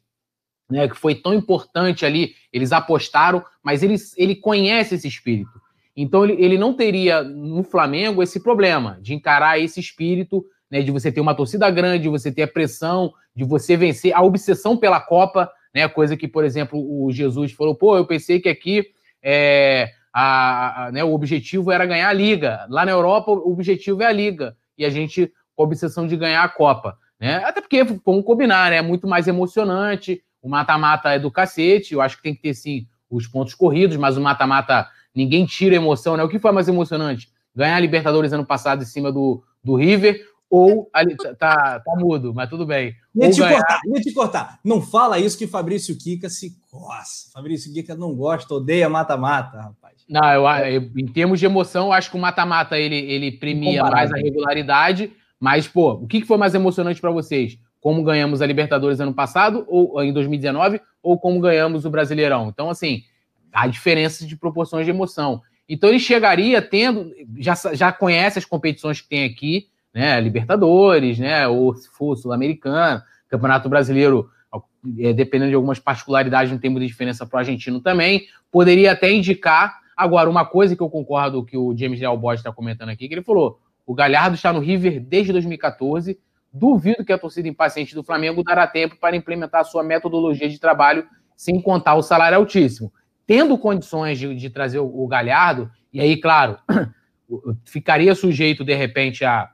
[SPEAKER 5] né, que foi tão importante ali, eles apostaram, mas ele, ele conhece esse espírito. Então ele, ele não teria no Flamengo esse problema de encarar esse espírito, né, de você ter uma torcida grande, de você ter a pressão, de você vencer a obsessão pela Copa, né, coisa que, por exemplo, o Jesus falou, pô, eu pensei que aqui é, a, a, né, o objetivo era ganhar a Liga. Lá na Europa, o objetivo é a Liga. E a gente com a obsessão de ganhar a Copa. Né? Até porque, vamos combinar, né? é muito mais emocionante. O mata-mata é do cacete. Eu acho que tem que ter, sim, os pontos corridos, mas o mata-mata, ninguém tira emoção. Né? O que foi mais emocionante? Ganhar a Libertadores ano passado em cima do, do River ou ali, tá, tá, tá, mudo, mas tudo bem.
[SPEAKER 3] Ia te ganhar... cortar, ia te cortar. Não fala isso que Fabrício Kika se coça. Fabrício Kika não gosta, odeia mata-mata, rapaz.
[SPEAKER 5] Não, eu, eu, em termos de emoção, eu acho que o mata-mata ele, ele premia mais a regularidade. Mas, pô, o que foi mais emocionante para vocês? Como ganhamos a Libertadores ano passado, ou em 2019, ou como ganhamos o Brasileirão? Então, assim, há diferença de proporções de emoção. Então, ele chegaria tendo, já, já conhece as competições que tem aqui, né? Libertadores, né? Ou se for Sul-Americano, Campeonato Brasileiro, é, dependendo de algumas particularidades, não tem muita diferença para o argentino também. Poderia até indicar. Agora, uma coisa que eu concordo que o James Leal Bosch está comentando aqui, que ele falou: o Galhardo está no River desde 2014. Duvido que a torcida impaciente do Flamengo dará tempo para implementar a sua metodologia de trabalho sem contar o salário altíssimo. Tendo condições de, de trazer o, o Galhardo, e aí, claro, ficaria sujeito, de repente, a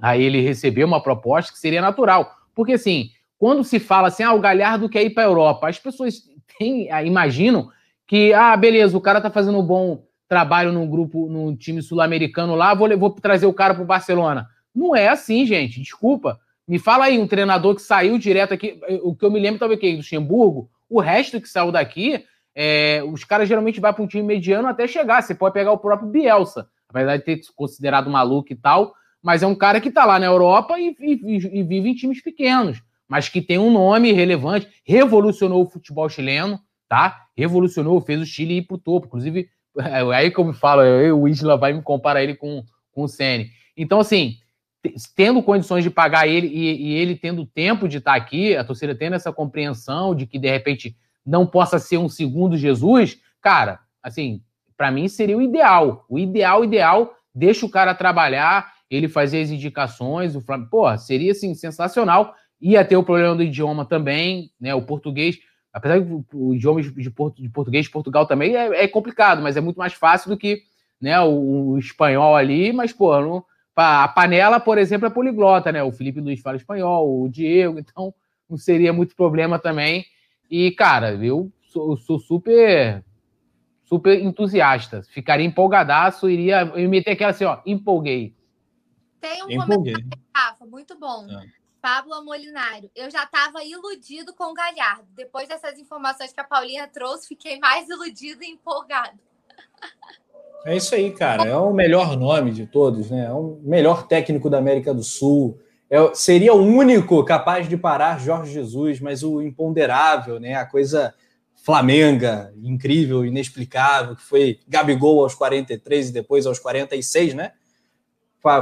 [SPEAKER 5] Aí ele recebeu uma proposta que seria natural. Porque, assim, quando se fala assim, ah, o Galhardo quer ir para a Europa, as pessoas têm, ah, imaginam que, ah, beleza, o cara tá fazendo um bom trabalho num grupo, num time sul-americano lá, vou, vou trazer o cara para o Barcelona. Não é assim, gente, desculpa. Me fala aí, um treinador que saiu direto aqui, o que eu me lembro talvez que Luxemburgo, o resto que saiu daqui, é, os caras geralmente vão para um time mediano até chegar. Você pode pegar o próprio Bielsa, apesar de ter considerado maluco e tal, mas é um cara que está lá na Europa e, e, e, vive em times pequenos, mas que tem um nome relevante, revolucionou o futebol chileno, tá? Revolucionou, fez o Chile ir pro topo. Inclusive, aí como fala, eu, o Isla vai me comparar ele com, com o Sene. Então, assim, tendo condições de pagar ele e, e ele tendo tempo de estar aqui, a torcida tendo essa compreensão de que de repente não possa ser um segundo Jesus, cara, assim, para mim seria o ideal. O ideal, ideal, deixa o cara trabalhar, ele fazer as indicações, o Flamengo, pô, seria assim sensacional. Ia ter o problema do idioma também, né? O português, apesar que o idioma de, portu, de português de Portugal também é, é, complicado, mas é muito mais fácil do que né, o, o espanhol ali, mas, pô, não, a panela, por exemplo, é poliglota, né? O Felipe Luiz fala espanhol, o Diego, então não seria muito problema também. E, cara, eu sou, sou super super entusiasta. Ficaria empolgadaço, iria eu meter aquela assim, ó, empolguei.
[SPEAKER 4] Tem um Empolguei. comentário, Rafa, muito bom. É. Pablo Amolinário, eu já estava iludido com o Galhardo. Depois dessas informações que a Paulinha trouxe, fiquei mais iludido e empolgado.
[SPEAKER 3] É isso aí, cara. É o melhor nome de todos, né? É o melhor técnico da América do Sul. É, seria o único capaz de parar Jorge Jesus, mas o imponderável, né? A coisa flamenga, incrível, inexplicável, que foi Gabigol aos 43 e depois aos 46, né?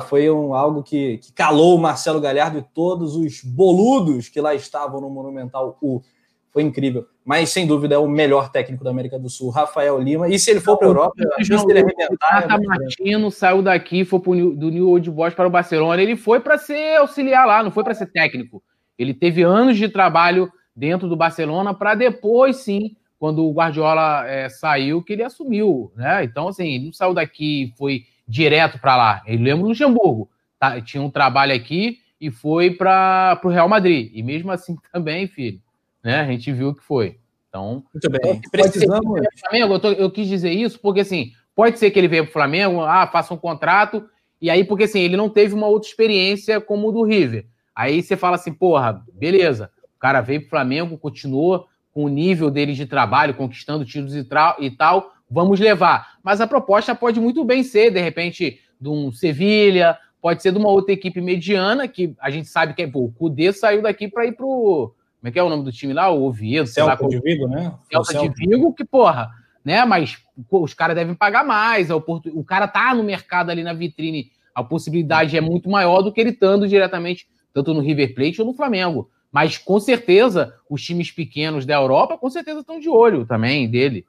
[SPEAKER 3] Foi um, algo que, que calou o Marcelo Galhardo e todos os boludos que lá estavam no Monumental U foi incrível. Mas, sem dúvida, é o melhor técnico da América do Sul, Rafael Lima. E se ele for para a Europa, a chance dele arrebentar.
[SPEAKER 5] O Martino saiu daqui, foi pro, do New Old Boys para o Barcelona. Ele foi para ser auxiliar lá, não foi para ser técnico. Ele teve anos de trabalho dentro do Barcelona para depois, sim, quando o Guardiola é, saiu, que ele assumiu. Né? Então, assim, ele não saiu daqui e foi direto para lá. Ele lembra o Luxemburgo. Tá, tinha um trabalho aqui e foi para o Real Madrid. E mesmo assim também, filho né? A gente viu que foi. Então,
[SPEAKER 3] muito bem. Precisamos.
[SPEAKER 5] Flamengo, eu, tô, eu, quis dizer isso porque assim, pode ser que ele venha para o Flamengo, ah, faça um contrato, e aí, porque assim, ele não teve uma outra experiência como o do River. Aí você fala assim, porra, beleza, o cara veio para o Flamengo, continuou com o nível dele de trabalho, conquistando títulos e, e tal, vamos levar. Mas a proposta pode muito bem ser, de repente, de um Sevilha, pode ser de uma outra equipe mediana, que a gente sabe que é, pô, o Cudê saiu daqui para ir pro como é que é o nome do time lá? O Oviedo.
[SPEAKER 3] Celta de Vigo, né?
[SPEAKER 5] Celta de Vigo, que, porra, né? Mas pô, os caras devem pagar mais. O, Porto, o cara tá no mercado ali na vitrine. A possibilidade é muito maior do que ele estando diretamente, tanto no River Plate ou no Flamengo. Mas com certeza, os times pequenos da Europa, com certeza, estão de olho também dele.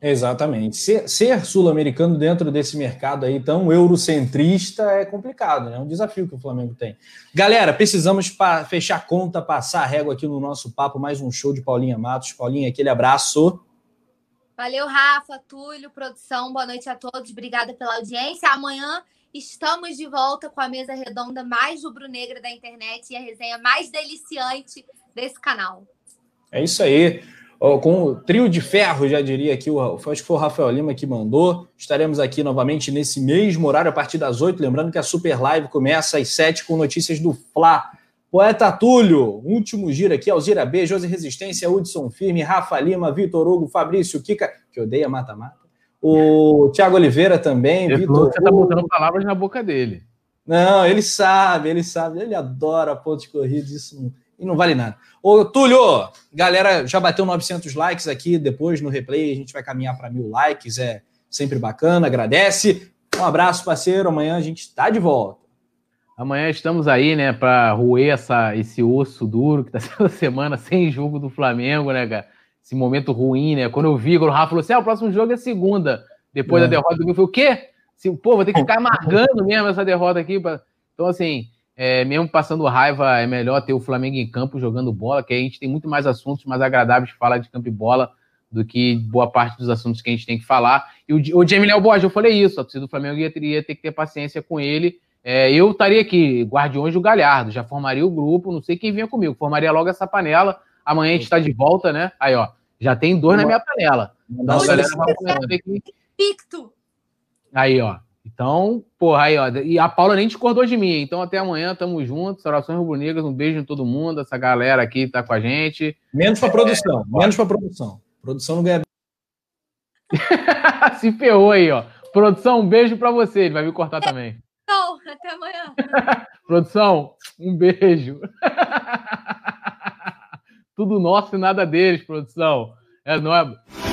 [SPEAKER 3] Exatamente. Ser, ser sul-americano dentro desse mercado aí tão eurocentrista é complicado, né? É um desafio que o Flamengo tem. Galera, precisamos fechar a conta, passar a régua aqui no nosso papo, mais um show de Paulinha Matos. Paulinha, aquele abraço.
[SPEAKER 4] Valeu, Rafa, Túlio, produção, boa noite a todos, obrigada pela audiência. Amanhã estamos de volta com a mesa redonda mais rubro-negra da internet e a resenha mais deliciante desse canal.
[SPEAKER 3] É isso aí com o trio de ferro, já diria aqui, o, acho que foi o Rafael Lima que mandou. Estaremos aqui novamente nesse mesmo horário, a partir das 8. Lembrando que a Super Live começa às 7 com notícias do Fla. Poeta Túlio, último giro aqui, Alzira B, José Resistência, Hudson Firme, Rafa Lima, Vitor Hugo, Fabrício Kika, que odeia mata-mata. O Tiago Oliveira também.
[SPEAKER 5] Vitor você está botando palavras na boca dele.
[SPEAKER 3] Não, ele sabe, ele sabe, ele adora pontos corridos, isso não e não vale nada. Ô, Túlio, galera já bateu 900 likes aqui, depois no replay a gente vai caminhar para mil likes, é sempre bacana, agradece. Um abraço, parceiro, amanhã a gente está de volta.
[SPEAKER 5] Amanhã estamos aí, né, para roer essa, esse osso duro que está sendo a semana sem jogo do Flamengo, né, cara? Esse momento ruim, né? Quando eu vi, quando o Rafa falou assim: ah, o próximo jogo é segunda, depois é. da derrota do Rio, eu falei, o quê? Assim, Pô, vou ter que ficar amargando mesmo essa derrota aqui. Pra... Então, assim, é, mesmo passando raiva, é melhor ter o Flamengo em campo jogando bola, que a gente tem muito mais assuntos mais agradáveis de falar de campo e bola do que boa parte dos assuntos que a gente tem que falar. E o, o Jamie Léo Borges, eu falei isso, a torcida do Flamengo ia, teria ter que ter paciência com ele. É, eu estaria aqui, Guardiões do Galhardo, já formaria o grupo, não sei quem vinha comigo, formaria logo essa panela. Amanhã a gente está de volta, né? Aí, ó, já tem dois na minha panela. Então, galera,
[SPEAKER 4] aqui. Picto.
[SPEAKER 5] Aí, ó. Então, porra, aí, ó. E a Paula nem discordou de mim. Então, até amanhã, tamo juntos. Orações rubro-negras, um beijo em todo mundo. Essa galera aqui tá com a gente.
[SPEAKER 3] Menos pra produção, é, menos pra produção. Produção não ganha.
[SPEAKER 5] Se ferrou aí, ó. Produção, um beijo pra você. Ele vai me cortar também.
[SPEAKER 4] Não, até amanhã.
[SPEAKER 5] produção, um beijo. Tudo nosso e nada deles, produção. É nóis.